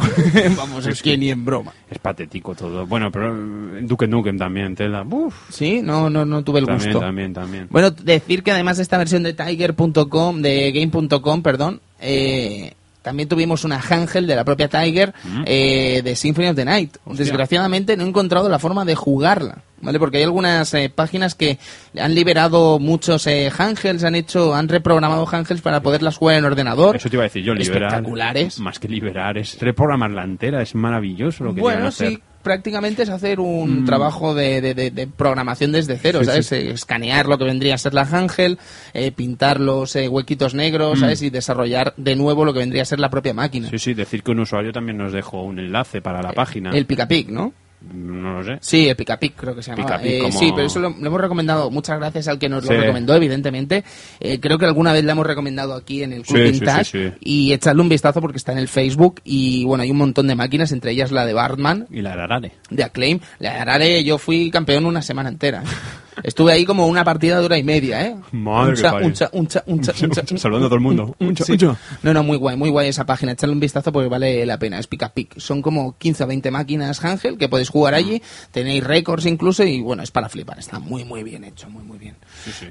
Speaker 1: Vamos, es que ni en broma.
Speaker 3: Es patético todo. Bueno, pero eh, Duke Nukem también, tela. Uf,
Speaker 1: Sí, no, no, no tuve el
Speaker 3: también,
Speaker 1: gusto.
Speaker 3: también, también.
Speaker 1: Bueno, decir que además de esta versión de Tiger.com, de Game.com, perdón, eh, también tuvimos una Ángel de la propia Tiger eh, de Symphony of the Night.
Speaker 3: Hostia.
Speaker 1: Desgraciadamente no he encontrado la forma de jugarla, ¿vale? Porque hay algunas eh, páginas que han liberado muchos eh, Ángels, han hecho, han reprogramado Ángels para poderlas jugar en ordenador.
Speaker 3: Eso te iba a decir yo, liberar.
Speaker 1: Espectaculares.
Speaker 3: Más que liberar, es reprogramar la entera, es maravilloso lo que
Speaker 1: Bueno,
Speaker 3: hacer.
Speaker 1: Prácticamente es hacer un trabajo de, de- de- de programación desde cero,
Speaker 3: Sí,
Speaker 1: ¿sabes?
Speaker 3: sí.
Speaker 1: Eh, Escanear lo que vendría a ser la Ángel, eh, pintar los eh, huequitos negros, ¿sabes? Y desarrollar de nuevo lo que vendría a ser la propia máquina.
Speaker 3: Sí, sí, decir que un usuario también nos dejó un enlace para la página.
Speaker 1: El pica pic, ¿no?
Speaker 3: No lo sé.
Speaker 1: Sí, el Pica Pic creo que se
Speaker 3: Pic,
Speaker 1: Eh,
Speaker 3: como-
Speaker 1: Sí, pero eso lo, lo hemos recomendado. Muchas gracias al que nos
Speaker 3: Sí.
Speaker 1: lo recomendó, evidentemente. Eh, creo que alguna vez lo hemos recomendado aquí en el Club
Speaker 3: Sí, sí,
Speaker 1: Vintage.
Speaker 3: sí, sí.
Speaker 1: Y echarle un vistazo porque está en el Facebook. Y bueno, hay un montón de máquinas, entre ellas la de Bartman,
Speaker 3: Y la Ararare.
Speaker 1: de Acclaim. La de Arare, yo fui campeón una semana entera. Estuve ahí como una partida de hora y media, ¿eh?
Speaker 3: Madre
Speaker 1: uncha, uncha, uncha, uncha, uncha.
Speaker 3: Saludando a todo el mundo. Uncha,
Speaker 1: Sí.
Speaker 3: uncha.
Speaker 1: No, no, muy guay, muy guay esa página. Echarle un vistazo porque vale la pena. Es Pick a Pick. Son como 15 o 20 máquinas Ángel que podéis jugar allí. Tenéis récords incluso y bueno, es para flipar. Está muy, muy bien hecho, muy, muy bien.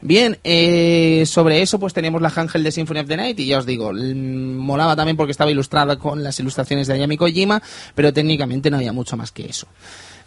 Speaker 1: Bien, eh, sobre eso pues teníamos la Ángel de Symphony of the Night y ya os digo, molaba también porque estaba ilustrada con las ilustraciones de Ayami Kojima, pero técnicamente no había mucho más que eso.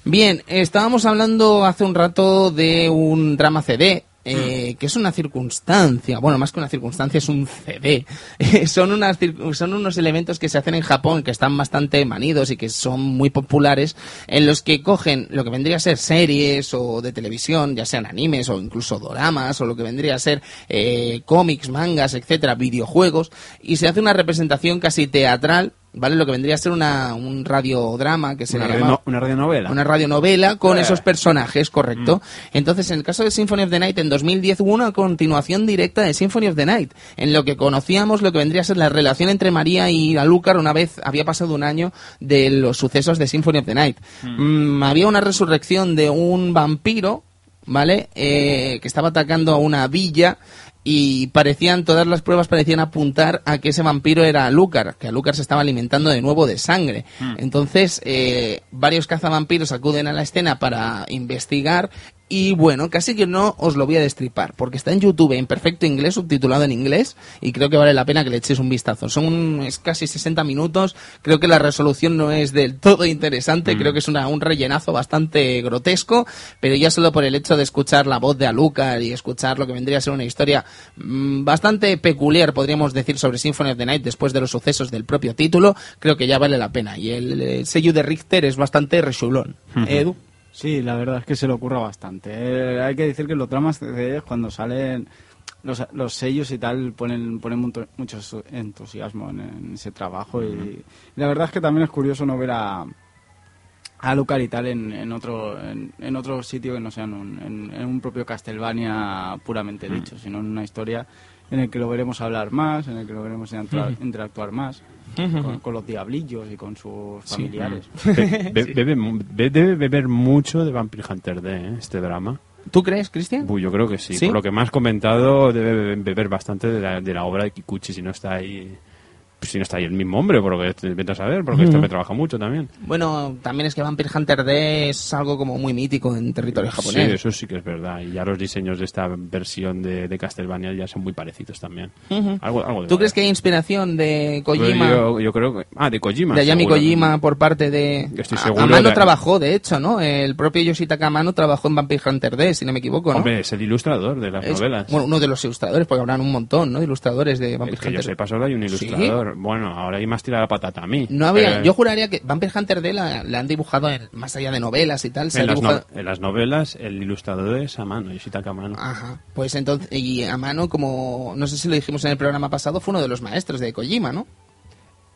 Speaker 1: Bien, estábamos hablando hace un rato de un drama CD. eh, que es una circunstancia, bueno, más que una circunstancia, es un CD. son, unas, son unos elementos que se hacen en Japón, que están bastante manidos y que son muy populares, en los que cogen lo que vendría a ser series o de televisión, ya sean animes o incluso doramas, o lo que vendría a ser eh, cómics, mangas, etcétera, videojuegos, y se hace una representación casi teatral, ¿vale? Lo que vendría a ser una, un radiodrama que se
Speaker 3: Una,
Speaker 1: le
Speaker 3: una radionovela.
Speaker 1: una radionovela con
Speaker 3: Eh.
Speaker 1: esos personajes, correcto.
Speaker 3: Mm.
Speaker 1: Entonces, en el caso de Symphony of the Night, en 2010 hubo una continuación directa de Symphony of the Night, en lo que conocíamos lo que vendría a ser la relación entre María y Alucard una vez había pasado un año de los sucesos de Symphony of the Night. Mm, había una resurrección de un vampiro, ¿vale? Eh, que estaba atacando a una villa y parecían, todas las pruebas parecían apuntar a que ese vampiro era Alucard, que Alucard se estaba alimentando de nuevo de sangre. Entonces, eh, varios cazavampiros acuden a la escena para investigar y bueno, casi que no os lo voy a destripar, porque está en YouTube en perfecto inglés, subtitulado en inglés, y creo que vale la pena que le echéis un vistazo. Son es casi 60 minutos, creo que la resolución no es del todo interesante, creo que es una, un rellenazo bastante grotesco, pero ya solo por el hecho de escuchar la voz de Alucard y escuchar lo que vendría a ser una historia mm, bastante peculiar, podríamos decir, sobre Symphony of the Night después de los sucesos del propio título, creo que ya vale la pena. Y el, eh, sello de Richter es bastante rechulón. Edu.
Speaker 2: Sí, la verdad es que se le ocurra bastante. Eh, hay que decir que los dramas de cuando salen los, los sellos y tal ponen, ponen mucho, mucho entusiasmo en, en ese trabajo y, y la verdad es que también es curioso no ver a, a Lucar y tal en, en otro en, en otro sitio que no sea en un, en, un propio Castlevania puramente dicho, sino en una historia en el que lo veremos hablar más, en el que lo veremos interactuar, interactuar más con, con los diablillos y con sus familiares.
Speaker 3: Be- be- bebe mu- be- debe beber mucho de Vampire Hunter D, ¿eh? este drama.
Speaker 1: ¿Tú crees, Cristian?
Speaker 3: Yo creo que sí.
Speaker 1: ¿Sí?
Speaker 3: Por lo que me has comentado, debe beber bastante de la, de la obra de Kikuchi, si no está ahí. Pues si no está ahí el mismo hombre, por lo que te- vete a saber, porque este me trabaja mucho también.
Speaker 1: Bueno, también es que Vampire Hunter D es algo como muy mítico en territorio
Speaker 3: Sí,
Speaker 1: japonés.
Speaker 3: eso sí que es verdad. Y ya los diseños de esta versión de, de Castlevania ya son muy parecidos también. Algo, algo de
Speaker 1: ¿Tú
Speaker 3: verdad.
Speaker 1: crees que hay inspiración de Kojima,
Speaker 3: Yo, yo creo que. Ah, de Kojima.
Speaker 1: de Ayami. Kojima por parte de...
Speaker 3: Yo estoy
Speaker 1: A-
Speaker 3: seguro
Speaker 1: Amano
Speaker 3: de-
Speaker 1: trabajó, de hecho, ¿no? El propio Yoshitaka Amano trabajó en Vampire Hunter D, si no me equivoco, ¿no?
Speaker 3: Hombre, es el ilustrador de las
Speaker 1: Es-
Speaker 3: novelas.
Speaker 1: Bueno, uno de los ilustradores, porque habrán un montón, ¿no? De ilustradores de
Speaker 3: El
Speaker 1: Vampire
Speaker 3: que yo
Speaker 1: Hunter
Speaker 3: sepa, solo hay un
Speaker 1: ¿Sí?
Speaker 3: Bueno, ahora hay más tirada la patata a mí.
Speaker 1: No había,
Speaker 3: Pero
Speaker 1: yo juraría que Vampire Hunter D la, la han dibujado en, más allá de novelas y tal. Se
Speaker 3: en, las
Speaker 1: dibujado...
Speaker 3: no- en las novelas, el ilustrador es Amano, Yoshitaka Amano.
Speaker 1: Ajá, pues entonces, y Amano, como no sé si lo dijimos en el programa pasado, fue uno de los maestros de Kojima, ¿no?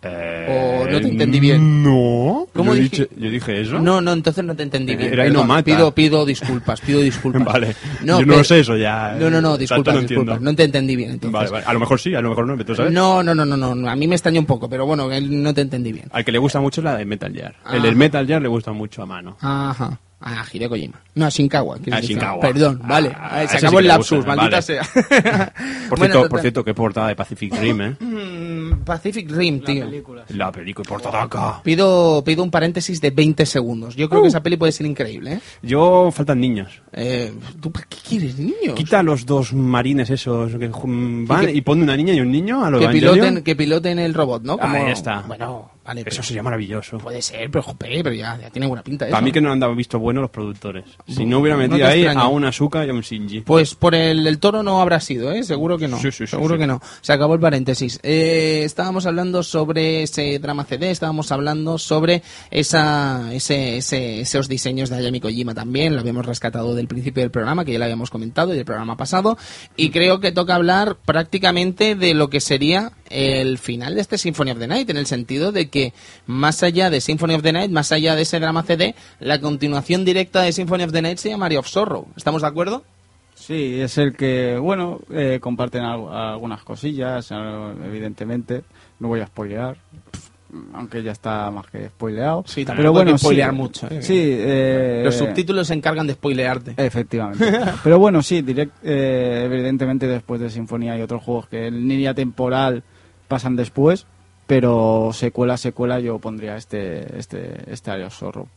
Speaker 3: Eh,
Speaker 1: ¿O no te entendí bien?
Speaker 3: No.
Speaker 1: ¿Cómo
Speaker 3: yo,
Speaker 1: dije?
Speaker 3: dicho- yo dije eso.
Speaker 1: No, no, entonces no te entendí bien.
Speaker 3: era
Speaker 1: Perdón. Pido, pido disculpas, pido disculpas.
Speaker 3: Vale.
Speaker 1: No,
Speaker 3: yo no
Speaker 1: pero-
Speaker 3: sé eso ya.
Speaker 1: No, no, no, disculpas,
Speaker 3: no
Speaker 1: disculpas.
Speaker 3: entiendo.
Speaker 1: No te entendí bien, entonces.
Speaker 3: Vale, vale. A lo mejor sí, a lo mejor no, ¿tú sabes?
Speaker 1: No, no, no, no, no, a mí me extraña un poco, pero bueno, no te entendí bien.
Speaker 3: Al que le gusta mucho es la de Metal Gear. El
Speaker 1: Ah.
Speaker 3: del Metal Gear le gusta mucho a mano.
Speaker 1: Ajá. Ah, Hideo Kojima. No, a Shinkawa.
Speaker 3: A
Speaker 1: decir.
Speaker 3: Shinkawa.
Speaker 1: Perdón,
Speaker 3: Ah,
Speaker 1: vale.
Speaker 3: ah,
Speaker 1: se acabó
Speaker 3: sí
Speaker 1: el lapsus,
Speaker 3: gusta,
Speaker 1: maldita
Speaker 3: vale.
Speaker 1: sea.
Speaker 3: Por,
Speaker 1: Bueno,
Speaker 3: cierto, por cierto, qué portada de Pacific Rim, ¿eh?
Speaker 1: Mm, Pacific Rim, tío.
Speaker 3: La película portadaca.
Speaker 1: Pido, pido un paréntesis de 20 segundos. Yo
Speaker 3: Uh.
Speaker 1: creo que esa peli puede ser increíble, ¿eh?
Speaker 3: Yo, faltan niños.
Speaker 1: Eh, ¿Tú para qué quieres niños?
Speaker 3: Quita los dos marines esos que jum, van
Speaker 1: que-
Speaker 3: y, pone una niña y un niño a lo
Speaker 1: que piloten, que piloten el robot, ¿no? Como-
Speaker 3: Ahí está.
Speaker 1: Bueno, vale.
Speaker 3: Eso
Speaker 1: pero-
Speaker 3: sería maravilloso.
Speaker 1: Puede ser, pero, jope, pero ya, ya tiene buena pinta eso.
Speaker 3: Para mí que no han dado visto bueno los productores. Si no hubiera
Speaker 1: No
Speaker 3: metido ahí
Speaker 1: extraña.
Speaker 3: a un Asuka y a un Shinji.
Speaker 1: Pues por el, el toro no habrá sido, ¿eh? Seguro que no.
Speaker 3: Sí, sí, sí,
Speaker 1: Seguro
Speaker 3: sí.
Speaker 1: que no. Se acabó el paréntesis. Eh, estábamos hablando sobre ese drama CD, estábamos hablando sobre esa, ese, ese- esos diseños de Ayami Kojima también. Lo habíamos rescatado del principio del programa, que ya lo habíamos comentado, y del programa pasado. Y creo que toca hablar prácticamente de lo que sería el final de este Symphony of the Night, en el sentido de que más allá de Symphony of the Night, más allá de ese drama CD, la continuación directa de Symphony of the Night se llama Mario of Sorrow. ¿Estamos de acuerdo?
Speaker 2: Sí, es el que, bueno, eh, comparten al- algunas cosillas, eh, evidentemente. No voy a spoilear, aunque ya está más que spoileado.
Speaker 1: Sí, tampoco
Speaker 2: pero bueno,
Speaker 1: spoilear
Speaker 2: sí,
Speaker 1: mucho, ¿eh?
Speaker 2: Sí, eh,
Speaker 1: Los subtítulos se encargan de spoilearte.
Speaker 2: Efectivamente. Pero bueno, sí, direct, eh, evidentemente después de Sinfonía hay otros juegos que en línea temporal pasan después, pero secuela, secuela yo pondría este, este, este Area of Sorrow,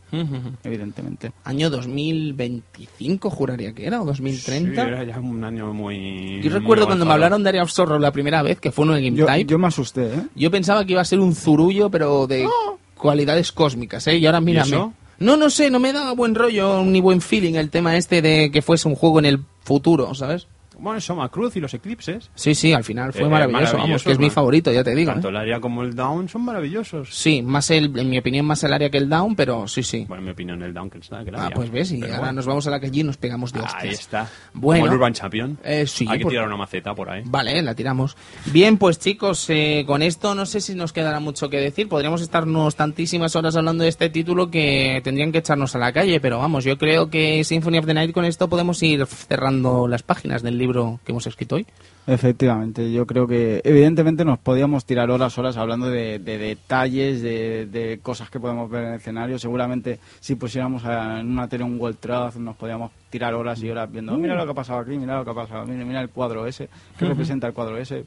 Speaker 2: evidentemente.
Speaker 1: Año 2025 juraría que era, o 2030.
Speaker 3: Sí, era ya un año muy.
Speaker 1: Yo recuerdo
Speaker 3: muy
Speaker 1: cuando me hablaron de Area of Sorrow la primera vez, que fue en el Game
Speaker 2: Yo,
Speaker 1: Type,
Speaker 2: yo me asusté, ¿eh?
Speaker 1: Yo pensaba que iba a ser un zurullo, pero de cualidades cósmicas, ¿eh? Y ahora mírame.
Speaker 3: eso?
Speaker 1: No, no sé, no me daba buen rollo ni buen feeling el tema este de que fuese un juego en el futuro, ¿sabes?
Speaker 3: Bueno, Soma Cruz y los eclipses.
Speaker 1: Sí, sí, al final fue
Speaker 3: Eh,
Speaker 1: maravilloso, vamos, que es mi favorito, ya te digo.
Speaker 3: Tanto
Speaker 1: ¿eh?
Speaker 3: el área como el down son maravillosos.
Speaker 1: Sí, más el, en mi opinión, más el área que el down, pero sí, sí.
Speaker 3: Bueno, en mi opinión, el down que está. Que el
Speaker 1: Ah, pues ves, y
Speaker 3: Pero
Speaker 1: ahora
Speaker 3: bueno.
Speaker 1: nos vamos a la calle y nos pegamos de hostias.
Speaker 3: Ahí está.
Speaker 1: Bueno.
Speaker 3: Como el Urban Champion.
Speaker 1: Eh, sí,
Speaker 3: Hay que
Speaker 1: por-
Speaker 3: tirar una maceta por ahí.
Speaker 1: Vale, la tiramos. Bien, pues chicos, eh, con esto no sé si nos quedará mucho que decir. Podríamos estarnos tantísimas horas hablando de este título que tendrían que echarnos a la calle, pero vamos, yo creo que Symphony of the Night con esto podemos ir cerrando las páginas del libro que hemos escrito hoy.
Speaker 2: Efectivamente, yo creo que evidentemente nos podíamos tirar horas, horas hablando de, de detalles, de, de cosas que podemos ver en el escenario. Seguramente si pusiéramos en una tele un World Trust nos podíamos tirar horas y horas viendo, "Oh, mira lo que ha pasado aquí, mira lo que ha pasado, mira, mira el cuadro ese, ¿qué representa el cuadro ese?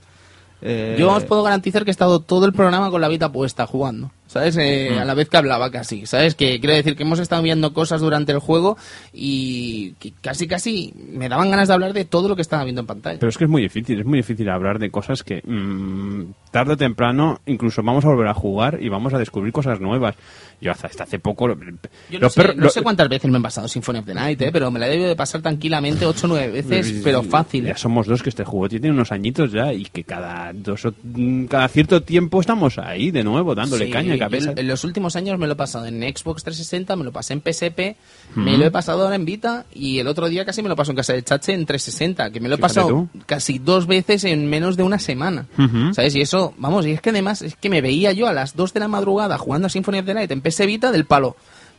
Speaker 2: Eh,
Speaker 1: Yo os puedo garantizar que he estado todo el programa con la vida puesta jugando, ¿sabes? Eh,
Speaker 3: Mm.
Speaker 1: A la vez que hablaba casi, ¿sabes? Que quiero decir que hemos estado viendo cosas durante el juego y que casi casi me daban ganas de hablar de todo lo que estaba viendo en pantalla.
Speaker 3: Pero es que es muy difícil, es muy difícil hablar de cosas que mm, tarde o temprano incluso vamos a volver a jugar y vamos a descubrir cosas nuevas. Yo hasta, hasta hace poco... lo-
Speaker 1: Yo no, sé,
Speaker 3: perros-
Speaker 1: no
Speaker 3: lo-
Speaker 1: sé cuántas veces me he pasado Symphony of the Night, ¿eh? pero me la he debido de pasar tranquilamente 8 o 9 veces, pero fácil.
Speaker 3: Ya somos dos que este juego tiene unos añitos ya y que cada dos o- mm, cada cierto tiempo estamos ahí de nuevo dándole
Speaker 1: Sí,
Speaker 3: caña
Speaker 1: yo. En, los últimos años me lo he pasado en Xbox 360, me lo pasé en PSP, me lo he pasado ahora en Vita y el otro día casi me lo paso en casa de Chache en 360, que me lo he
Speaker 3: Fíjate
Speaker 1: pasado
Speaker 3: tú.
Speaker 1: casi dos veces en menos de una semana. ¿Sabes? Y eso, vamos, y es que además es que me veía yo a las 2 de la madrugada jugando a Symphony of the Night en PS Vita del palo.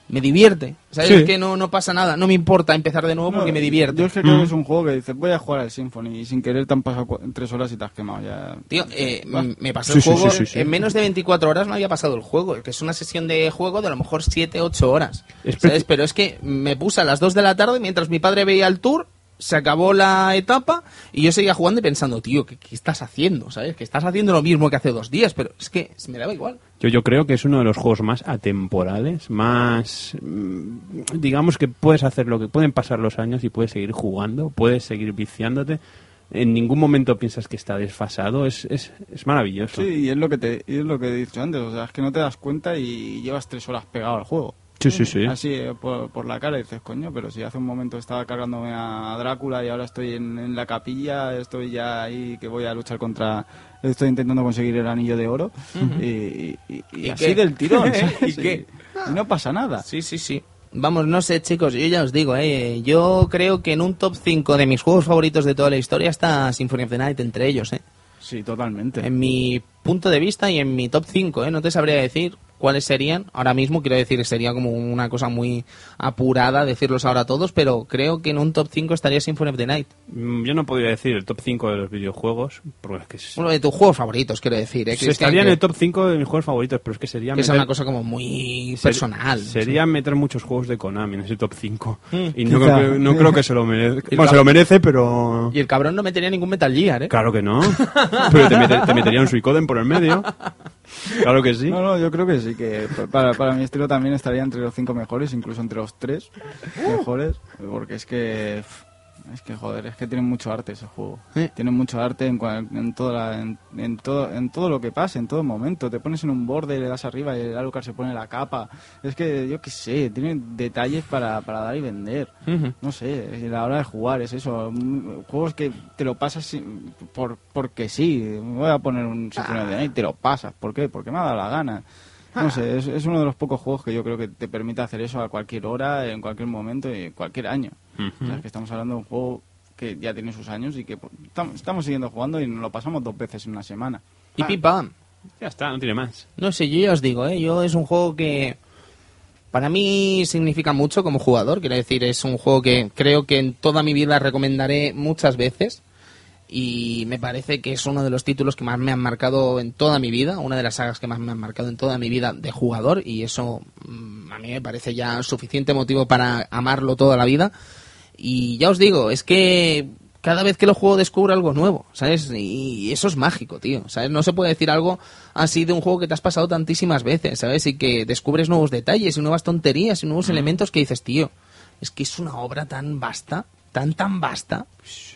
Speaker 1: Me divierte. ¿Sabes?
Speaker 3: Sí.
Speaker 1: Es que no, no pasa nada, no me importa empezar de nuevo porque me divierte.
Speaker 2: Yo es que creo que es un juego que dices, voy a jugar al Symphony y sin querer te han pasado tres horas y te has quemado ya.
Speaker 1: Tío, eh, me pasó
Speaker 3: Sí,
Speaker 1: el juego,
Speaker 3: sí, sí, sí.
Speaker 1: en menos de 24 horas no había pasado el juego, que es una sesión de juego de a lo mejor 7, 8 horas.
Speaker 3: Es
Speaker 1: ¿sabes? Pero es que me puse a las 2 de la tarde mientras mi padre veía el tour, se acabó la etapa y yo seguía jugando y pensando, tío, ¿qué, qué estás haciendo? ¿Sabes? Que estás haciendo lo mismo que hace dos días, pero es que me daba igual.
Speaker 3: Yo, yo creo que es uno de los juegos más atemporales, más mm, digamos que puedes hacer lo que pueden pasar los años y puedes seguir jugando, puedes seguir viciándote. En ningún momento piensas que está desfasado, es, es, es maravilloso.
Speaker 2: Sí, y es lo que te y es lo que he dicho antes, o sea, es que no te das cuenta y llevas tres horas pegado al juego.
Speaker 3: Sí, sí, sí.
Speaker 2: Así eh, por, por la cara dices, coño, pero si hace un momento estaba cargándome a Drácula y ahora estoy en, en la capilla, estoy ya ahí que voy a luchar contra... Estoy intentando conseguir el anillo de oro y, y- y- y
Speaker 1: ¿Y
Speaker 2: así
Speaker 1: qué?
Speaker 2: del tirón. ¿sabes?
Speaker 1: ¿Y qué?
Speaker 2: Y no pasa nada.
Speaker 1: Sí, sí, sí. Vamos, no sé, chicos, yo ya os digo, eh, yo creo que en un top 5 de mis juegos favoritos de toda la historia está Symphony of the Night entre ellos, ¿eh?
Speaker 2: Sí, totalmente.
Speaker 1: En mi punto de vista y en mi top 5, ¿eh? No te sabría decir cuáles serían. Ahora mismo quiero decir sería como una cosa muy apurada decirlos ahora todos, pero creo que en un top 5 estaría Symphony of the Night.
Speaker 3: Mm, Yo no podría decir el top 5 de los videojuegos, porque es que es-
Speaker 1: Uno de tus juegos favoritos, quiero decir, ¿eh?
Speaker 3: se estaría en el top 5 de mis juegos favoritos, pero es que sería
Speaker 1: que es
Speaker 3: meter-
Speaker 1: una cosa como muy
Speaker 3: ser-
Speaker 1: personal.
Speaker 3: Sería meter muchos juegos de Konami en ese top 5.
Speaker 1: Mm.
Speaker 3: Y no creo, que, no creo que se lo merezca. Bueno, se lo merece, pero...
Speaker 1: Y el cabrón no metería ningún Metal Gear, ¿eh?
Speaker 3: Claro que no. Pero te, mete- te metería un Suicoden por el medio. Claro que sí.
Speaker 2: No, no, yo creo que sí, que para, para mi estilo también estaría entre los cinco mejores, incluso entre los tres mejores, porque es que, es que joder, es que tiene mucho arte ese juego.
Speaker 1: Sí.
Speaker 2: Tiene mucho arte en, en, toda la- en, en todo, en todo lo que pasa, en todo momento. Te pones en un borde, le das arriba y el Alucard se pone la capa. Es que, yo qué sé, tiene detalles para, para dar y vender. No sé, y a la hora de jugar es eso. mm, Juegos que te lo pasas sin- por, porque sí. Me voy a poner un Symphony the Night, te lo pasas. ¿Por qué? Porque me ha dado la gana. No sé, es, es uno de los pocos juegos que yo creo que te permite hacer eso a cualquier hora, en cualquier momento y en cualquier año. O sea, es que estamos hablando de un juego que ya tiene sus años y que pues, tam- estamos siguiendo jugando y nos lo pasamos dos veces en una semana.
Speaker 1: Y
Speaker 3: Ah.
Speaker 1: pim pam.
Speaker 3: Ya está, no tiene más.
Speaker 1: No sé, yo ya os digo, ¿eh? yo es un juego que para mí significa mucho como jugador. Quiero decir, es un juego que creo que en toda mi vida recomendaré muchas veces. Y me parece que es uno de los títulos que más me han marcado en toda mi vida, una de las sagas que más me han marcado en toda mi vida de jugador. Y eso mm, a mí me parece ya suficiente motivo para amarlo toda la vida. Y ya os digo, es que cada vez que lo juego descubro algo nuevo, ¿sabes? Y eso es mágico, tío, ¿sabes? No se puede decir algo así de un juego que te has pasado tantísimas veces, ¿sabes? Y que descubres nuevos detalles y nuevas tonterías y nuevos elementos que dices, tío, es que es una obra tan vasta, tan, tan vasta.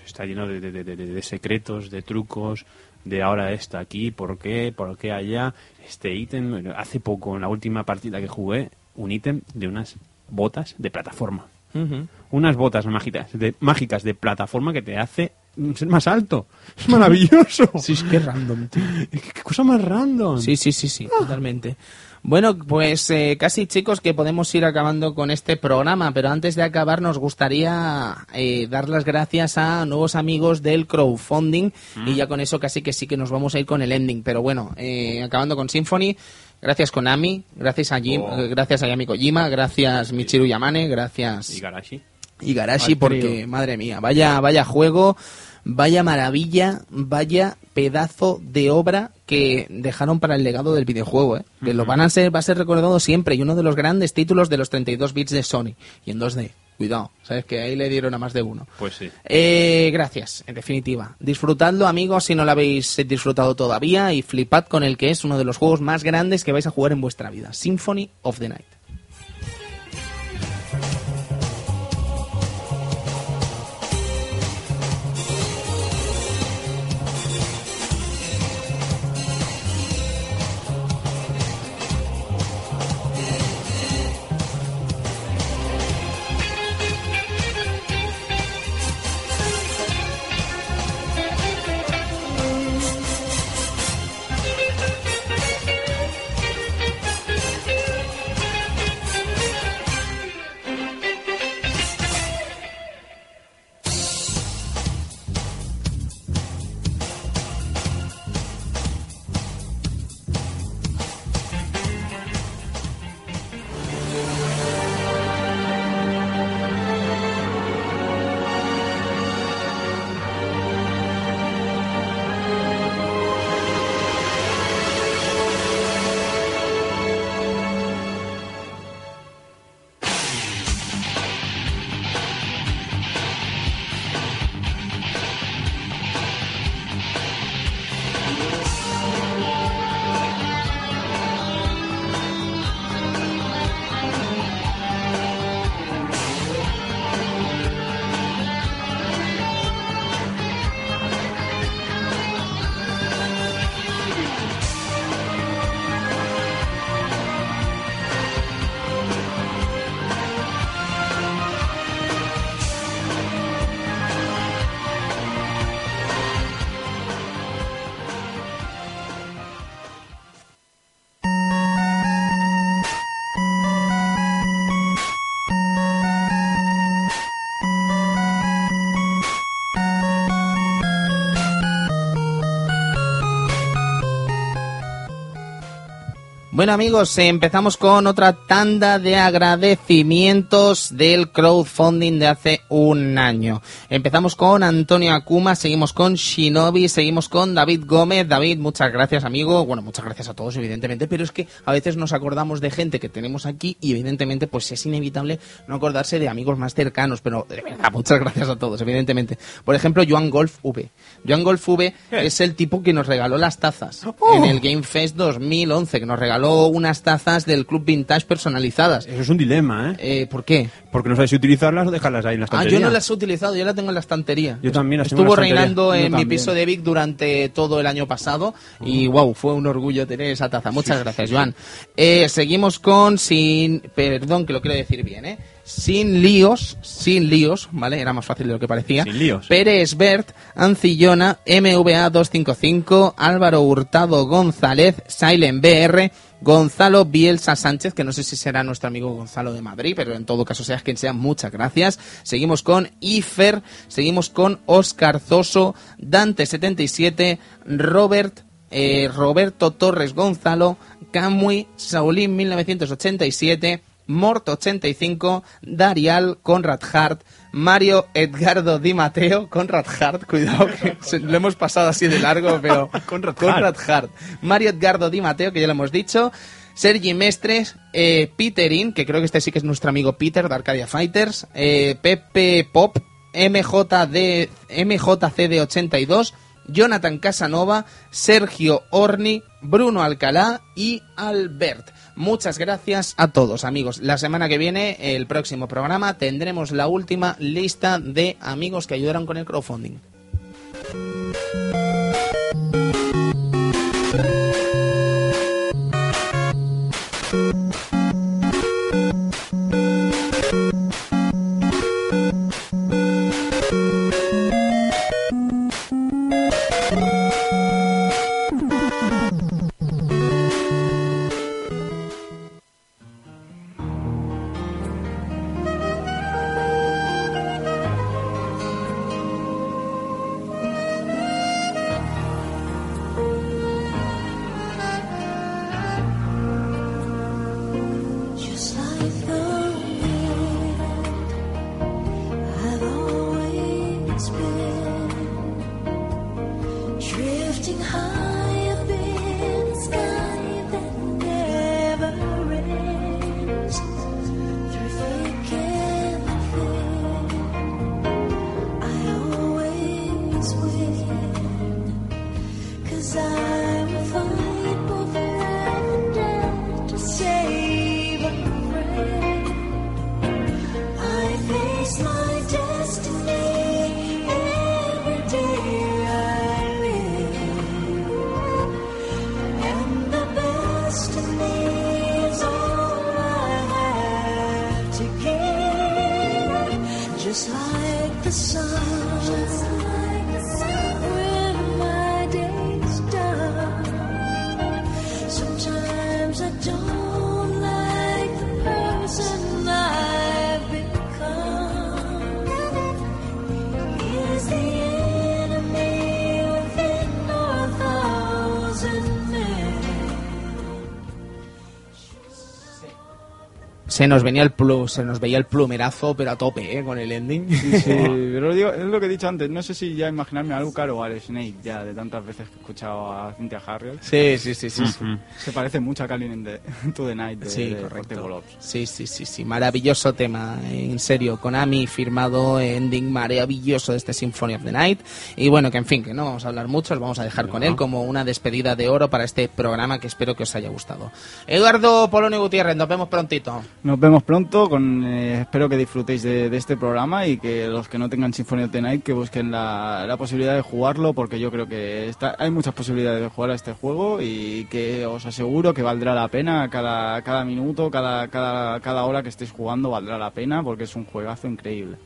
Speaker 3: Está lleno de, de- de- secretos, de trucos, de ahora está aquí, por qué, por qué allá. Este ítem, hace poco, en la última partida que jugué, un ítem de unas botas de plataforma. Unas botas mágicas de, mágicas de plataforma que te hace ser más alto. Es maravilloso.
Speaker 1: Sí, es que es random, tío.
Speaker 3: ¿Qué, qué cosa más random.
Speaker 1: Sí, sí, sí, sí, totalmente. Bueno, pues eh, casi chicos que podemos ir acabando con este programa, pero antes de acabar nos gustaría eh, dar las gracias a nuevos amigos del crowdfunding y ya con eso casi que sí que nos vamos a ir con el ending. Pero bueno, eh, acabando con Symphony, gracias Konami, gracias a Jim,
Speaker 3: Oh.
Speaker 1: eh, gracias a Yami Kojima, gracias Michiru Yamane, gracias. Igarashi
Speaker 2: Al
Speaker 1: porque madre mía, vaya vaya juego, vaya maravilla, vaya pedazo de obra que dejaron para el legado del videojuego, ¿eh? que lo van a ser va a ser recordado siempre y uno de los grandes títulos de los 32 bits de Sony y en 2D. Cuidado, sabes que ahí le dieron a más de uno.
Speaker 3: Pues sí.
Speaker 1: Eh, gracias, en definitiva. Disfrutadlo, amigos, si no lo habéis disfrutado todavía y flipad con el que es uno de los juegos más grandes que vais a jugar en vuestra vida, Symphony of the Night. Bueno amigos, empezamos con otra tanda de agradecimientos del crowdfunding de hace un año. Empezamos con Antonio Akuma, seguimos con Shinobi, seguimos con David Gómez. David, muchas gracias amigo. Bueno, muchas gracias a todos evidentemente, pero es que a veces nos acordamos de gente que tenemos aquí y evidentemente pues es inevitable no acordarse de amigos más cercanos, pero de verdad, muchas gracias a todos, evidentemente. Por ejemplo, Joan Golf V. Joan Golf V es el tipo que nos regaló las tazas en el Game Fest 2011, que nos regaló unas tazas del Club Vintage personalizadas.
Speaker 3: Eso es un dilema, ¿eh?
Speaker 1: Eh, ¿Por qué?
Speaker 3: Porque no sabes si utilizarlas o dejarlas ahí en la
Speaker 1: Ah,
Speaker 3: estantería.
Speaker 1: yo no las he utilizado, yo la tengo en la estantería.
Speaker 3: Yo también las tengo en
Speaker 1: Estuvo
Speaker 3: la estantería.
Speaker 1: reinando
Speaker 2: Yo
Speaker 1: en mi piso de Vic durante todo el año pasado y wow, fue un orgullo tener esa taza. Muchas gracias, Joan. Eh, seguimos con sin, perdón que lo quiero decir bien, ¿eh? sin líos, sin líos, ¿vale? Era más fácil de lo que parecía.
Speaker 3: Sin líos.
Speaker 1: Pérez Bert, Ancillona, MVA 255, Álvaro Hurtado González, Silent BR, Gonzalo Bielsa Sánchez, que no sé si será nuestro amigo Gonzalo de Madrid, pero en todo caso seas quien sea, muchas gracias. Seguimos con Ifer, seguimos con Oscar Zoso, Dante77, Robert, eh, Roberto Torres Gonzalo, Camui, Saulín1987, Mort85, Darial, Conrad Hart, Mario Edgardo Di Matteo Conrad Hart, cuidado que lo hemos pasado así de largo, pero
Speaker 3: Conrad,
Speaker 1: Conrad Hart. Mario Edgardo Di Matteo que ya lo hemos dicho, Sergi Mestres, eh, Peterin, que creo que este sí que es nuestro amigo Peter de Arcadia Fighters, eh, Pepe Pop, MJD, MJCD82, Jonathan Casanova, Sergio Orni, Bruno Alcalá y Albert. Muchas gracias a todos, amigos. La semana que viene, el próximo programa, tendremos la última lista de amigos que ayudaron con el crowdfunding. Se nos venía el plus, se nos veía el plumerazo, pero a tope, ¿eh? Con el ending.
Speaker 2: Sí, pero digo, es lo que he dicho antes. No sé si ya imaginarme a Lucar o al Snake, ya de tantas veces escuchado a Cynthia Harriel.
Speaker 1: Sí, sí, sí, sí. sí.
Speaker 2: Se parece mucho a Calling in the, to the Night de,
Speaker 1: Sí,
Speaker 2: de
Speaker 1: correcto. Sí, sí, sí, sí. Maravilloso tema, en serio. Konami firmado ending maravilloso de este Symphony of the Night. Y bueno, que en fin, que no vamos a hablar mucho, os vamos a dejar con él como una despedida de oro para este programa que espero que os haya gustado. Eduardo Polonio Gutiérrez, nos vemos prontito.
Speaker 2: Nos vemos pronto, con, eh, espero que disfrutéis de, de este programa y que los que no tengan Symphony of the Night que busquen la, la posibilidad de jugarlo porque yo creo que está, hay muchas posibilidades de jugar a este juego y que os aseguro que valdrá la pena cada, cada minuto, cada, cada, cada hora que estéis jugando valdrá la pena porque es un juegazo increíble.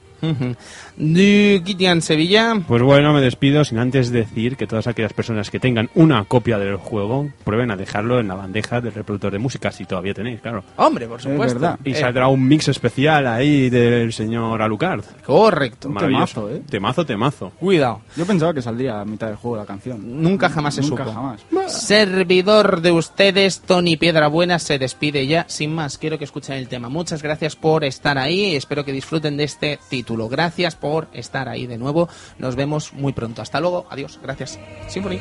Speaker 1: De Kitian Sevilla.
Speaker 3: Pues bueno, me despido sin antes decir que todas aquellas personas que tengan una copia del juego prueben a dejarlo en la bandeja del reproductor de música, si todavía tenéis, claro.
Speaker 1: Hombre, por supuesto.
Speaker 2: verdad.
Speaker 3: Y
Speaker 1: Eh,
Speaker 3: saldrá un mix especial ahí del señor Alucard.
Speaker 1: correcto.
Speaker 3: Maravilloso.
Speaker 2: temazo, ¿eh?
Speaker 3: Temazo, temazo.
Speaker 1: Cuidado.
Speaker 2: Yo pensaba que saldría a mitad del juego la canción.
Speaker 1: Nunca jamás se
Speaker 2: Nunca
Speaker 1: supo.
Speaker 2: jamás.
Speaker 1: Servidor de ustedes, Tony Piedrabuena, se despide ya. Sin más, quiero que escuchen el tema. Muchas gracias por estar ahí. Espero que disfruten de este título. Gracias por estar ahí de nuevo. Nos vemos muy pronto. Hasta luego. Adiós. Gracias. Symphony.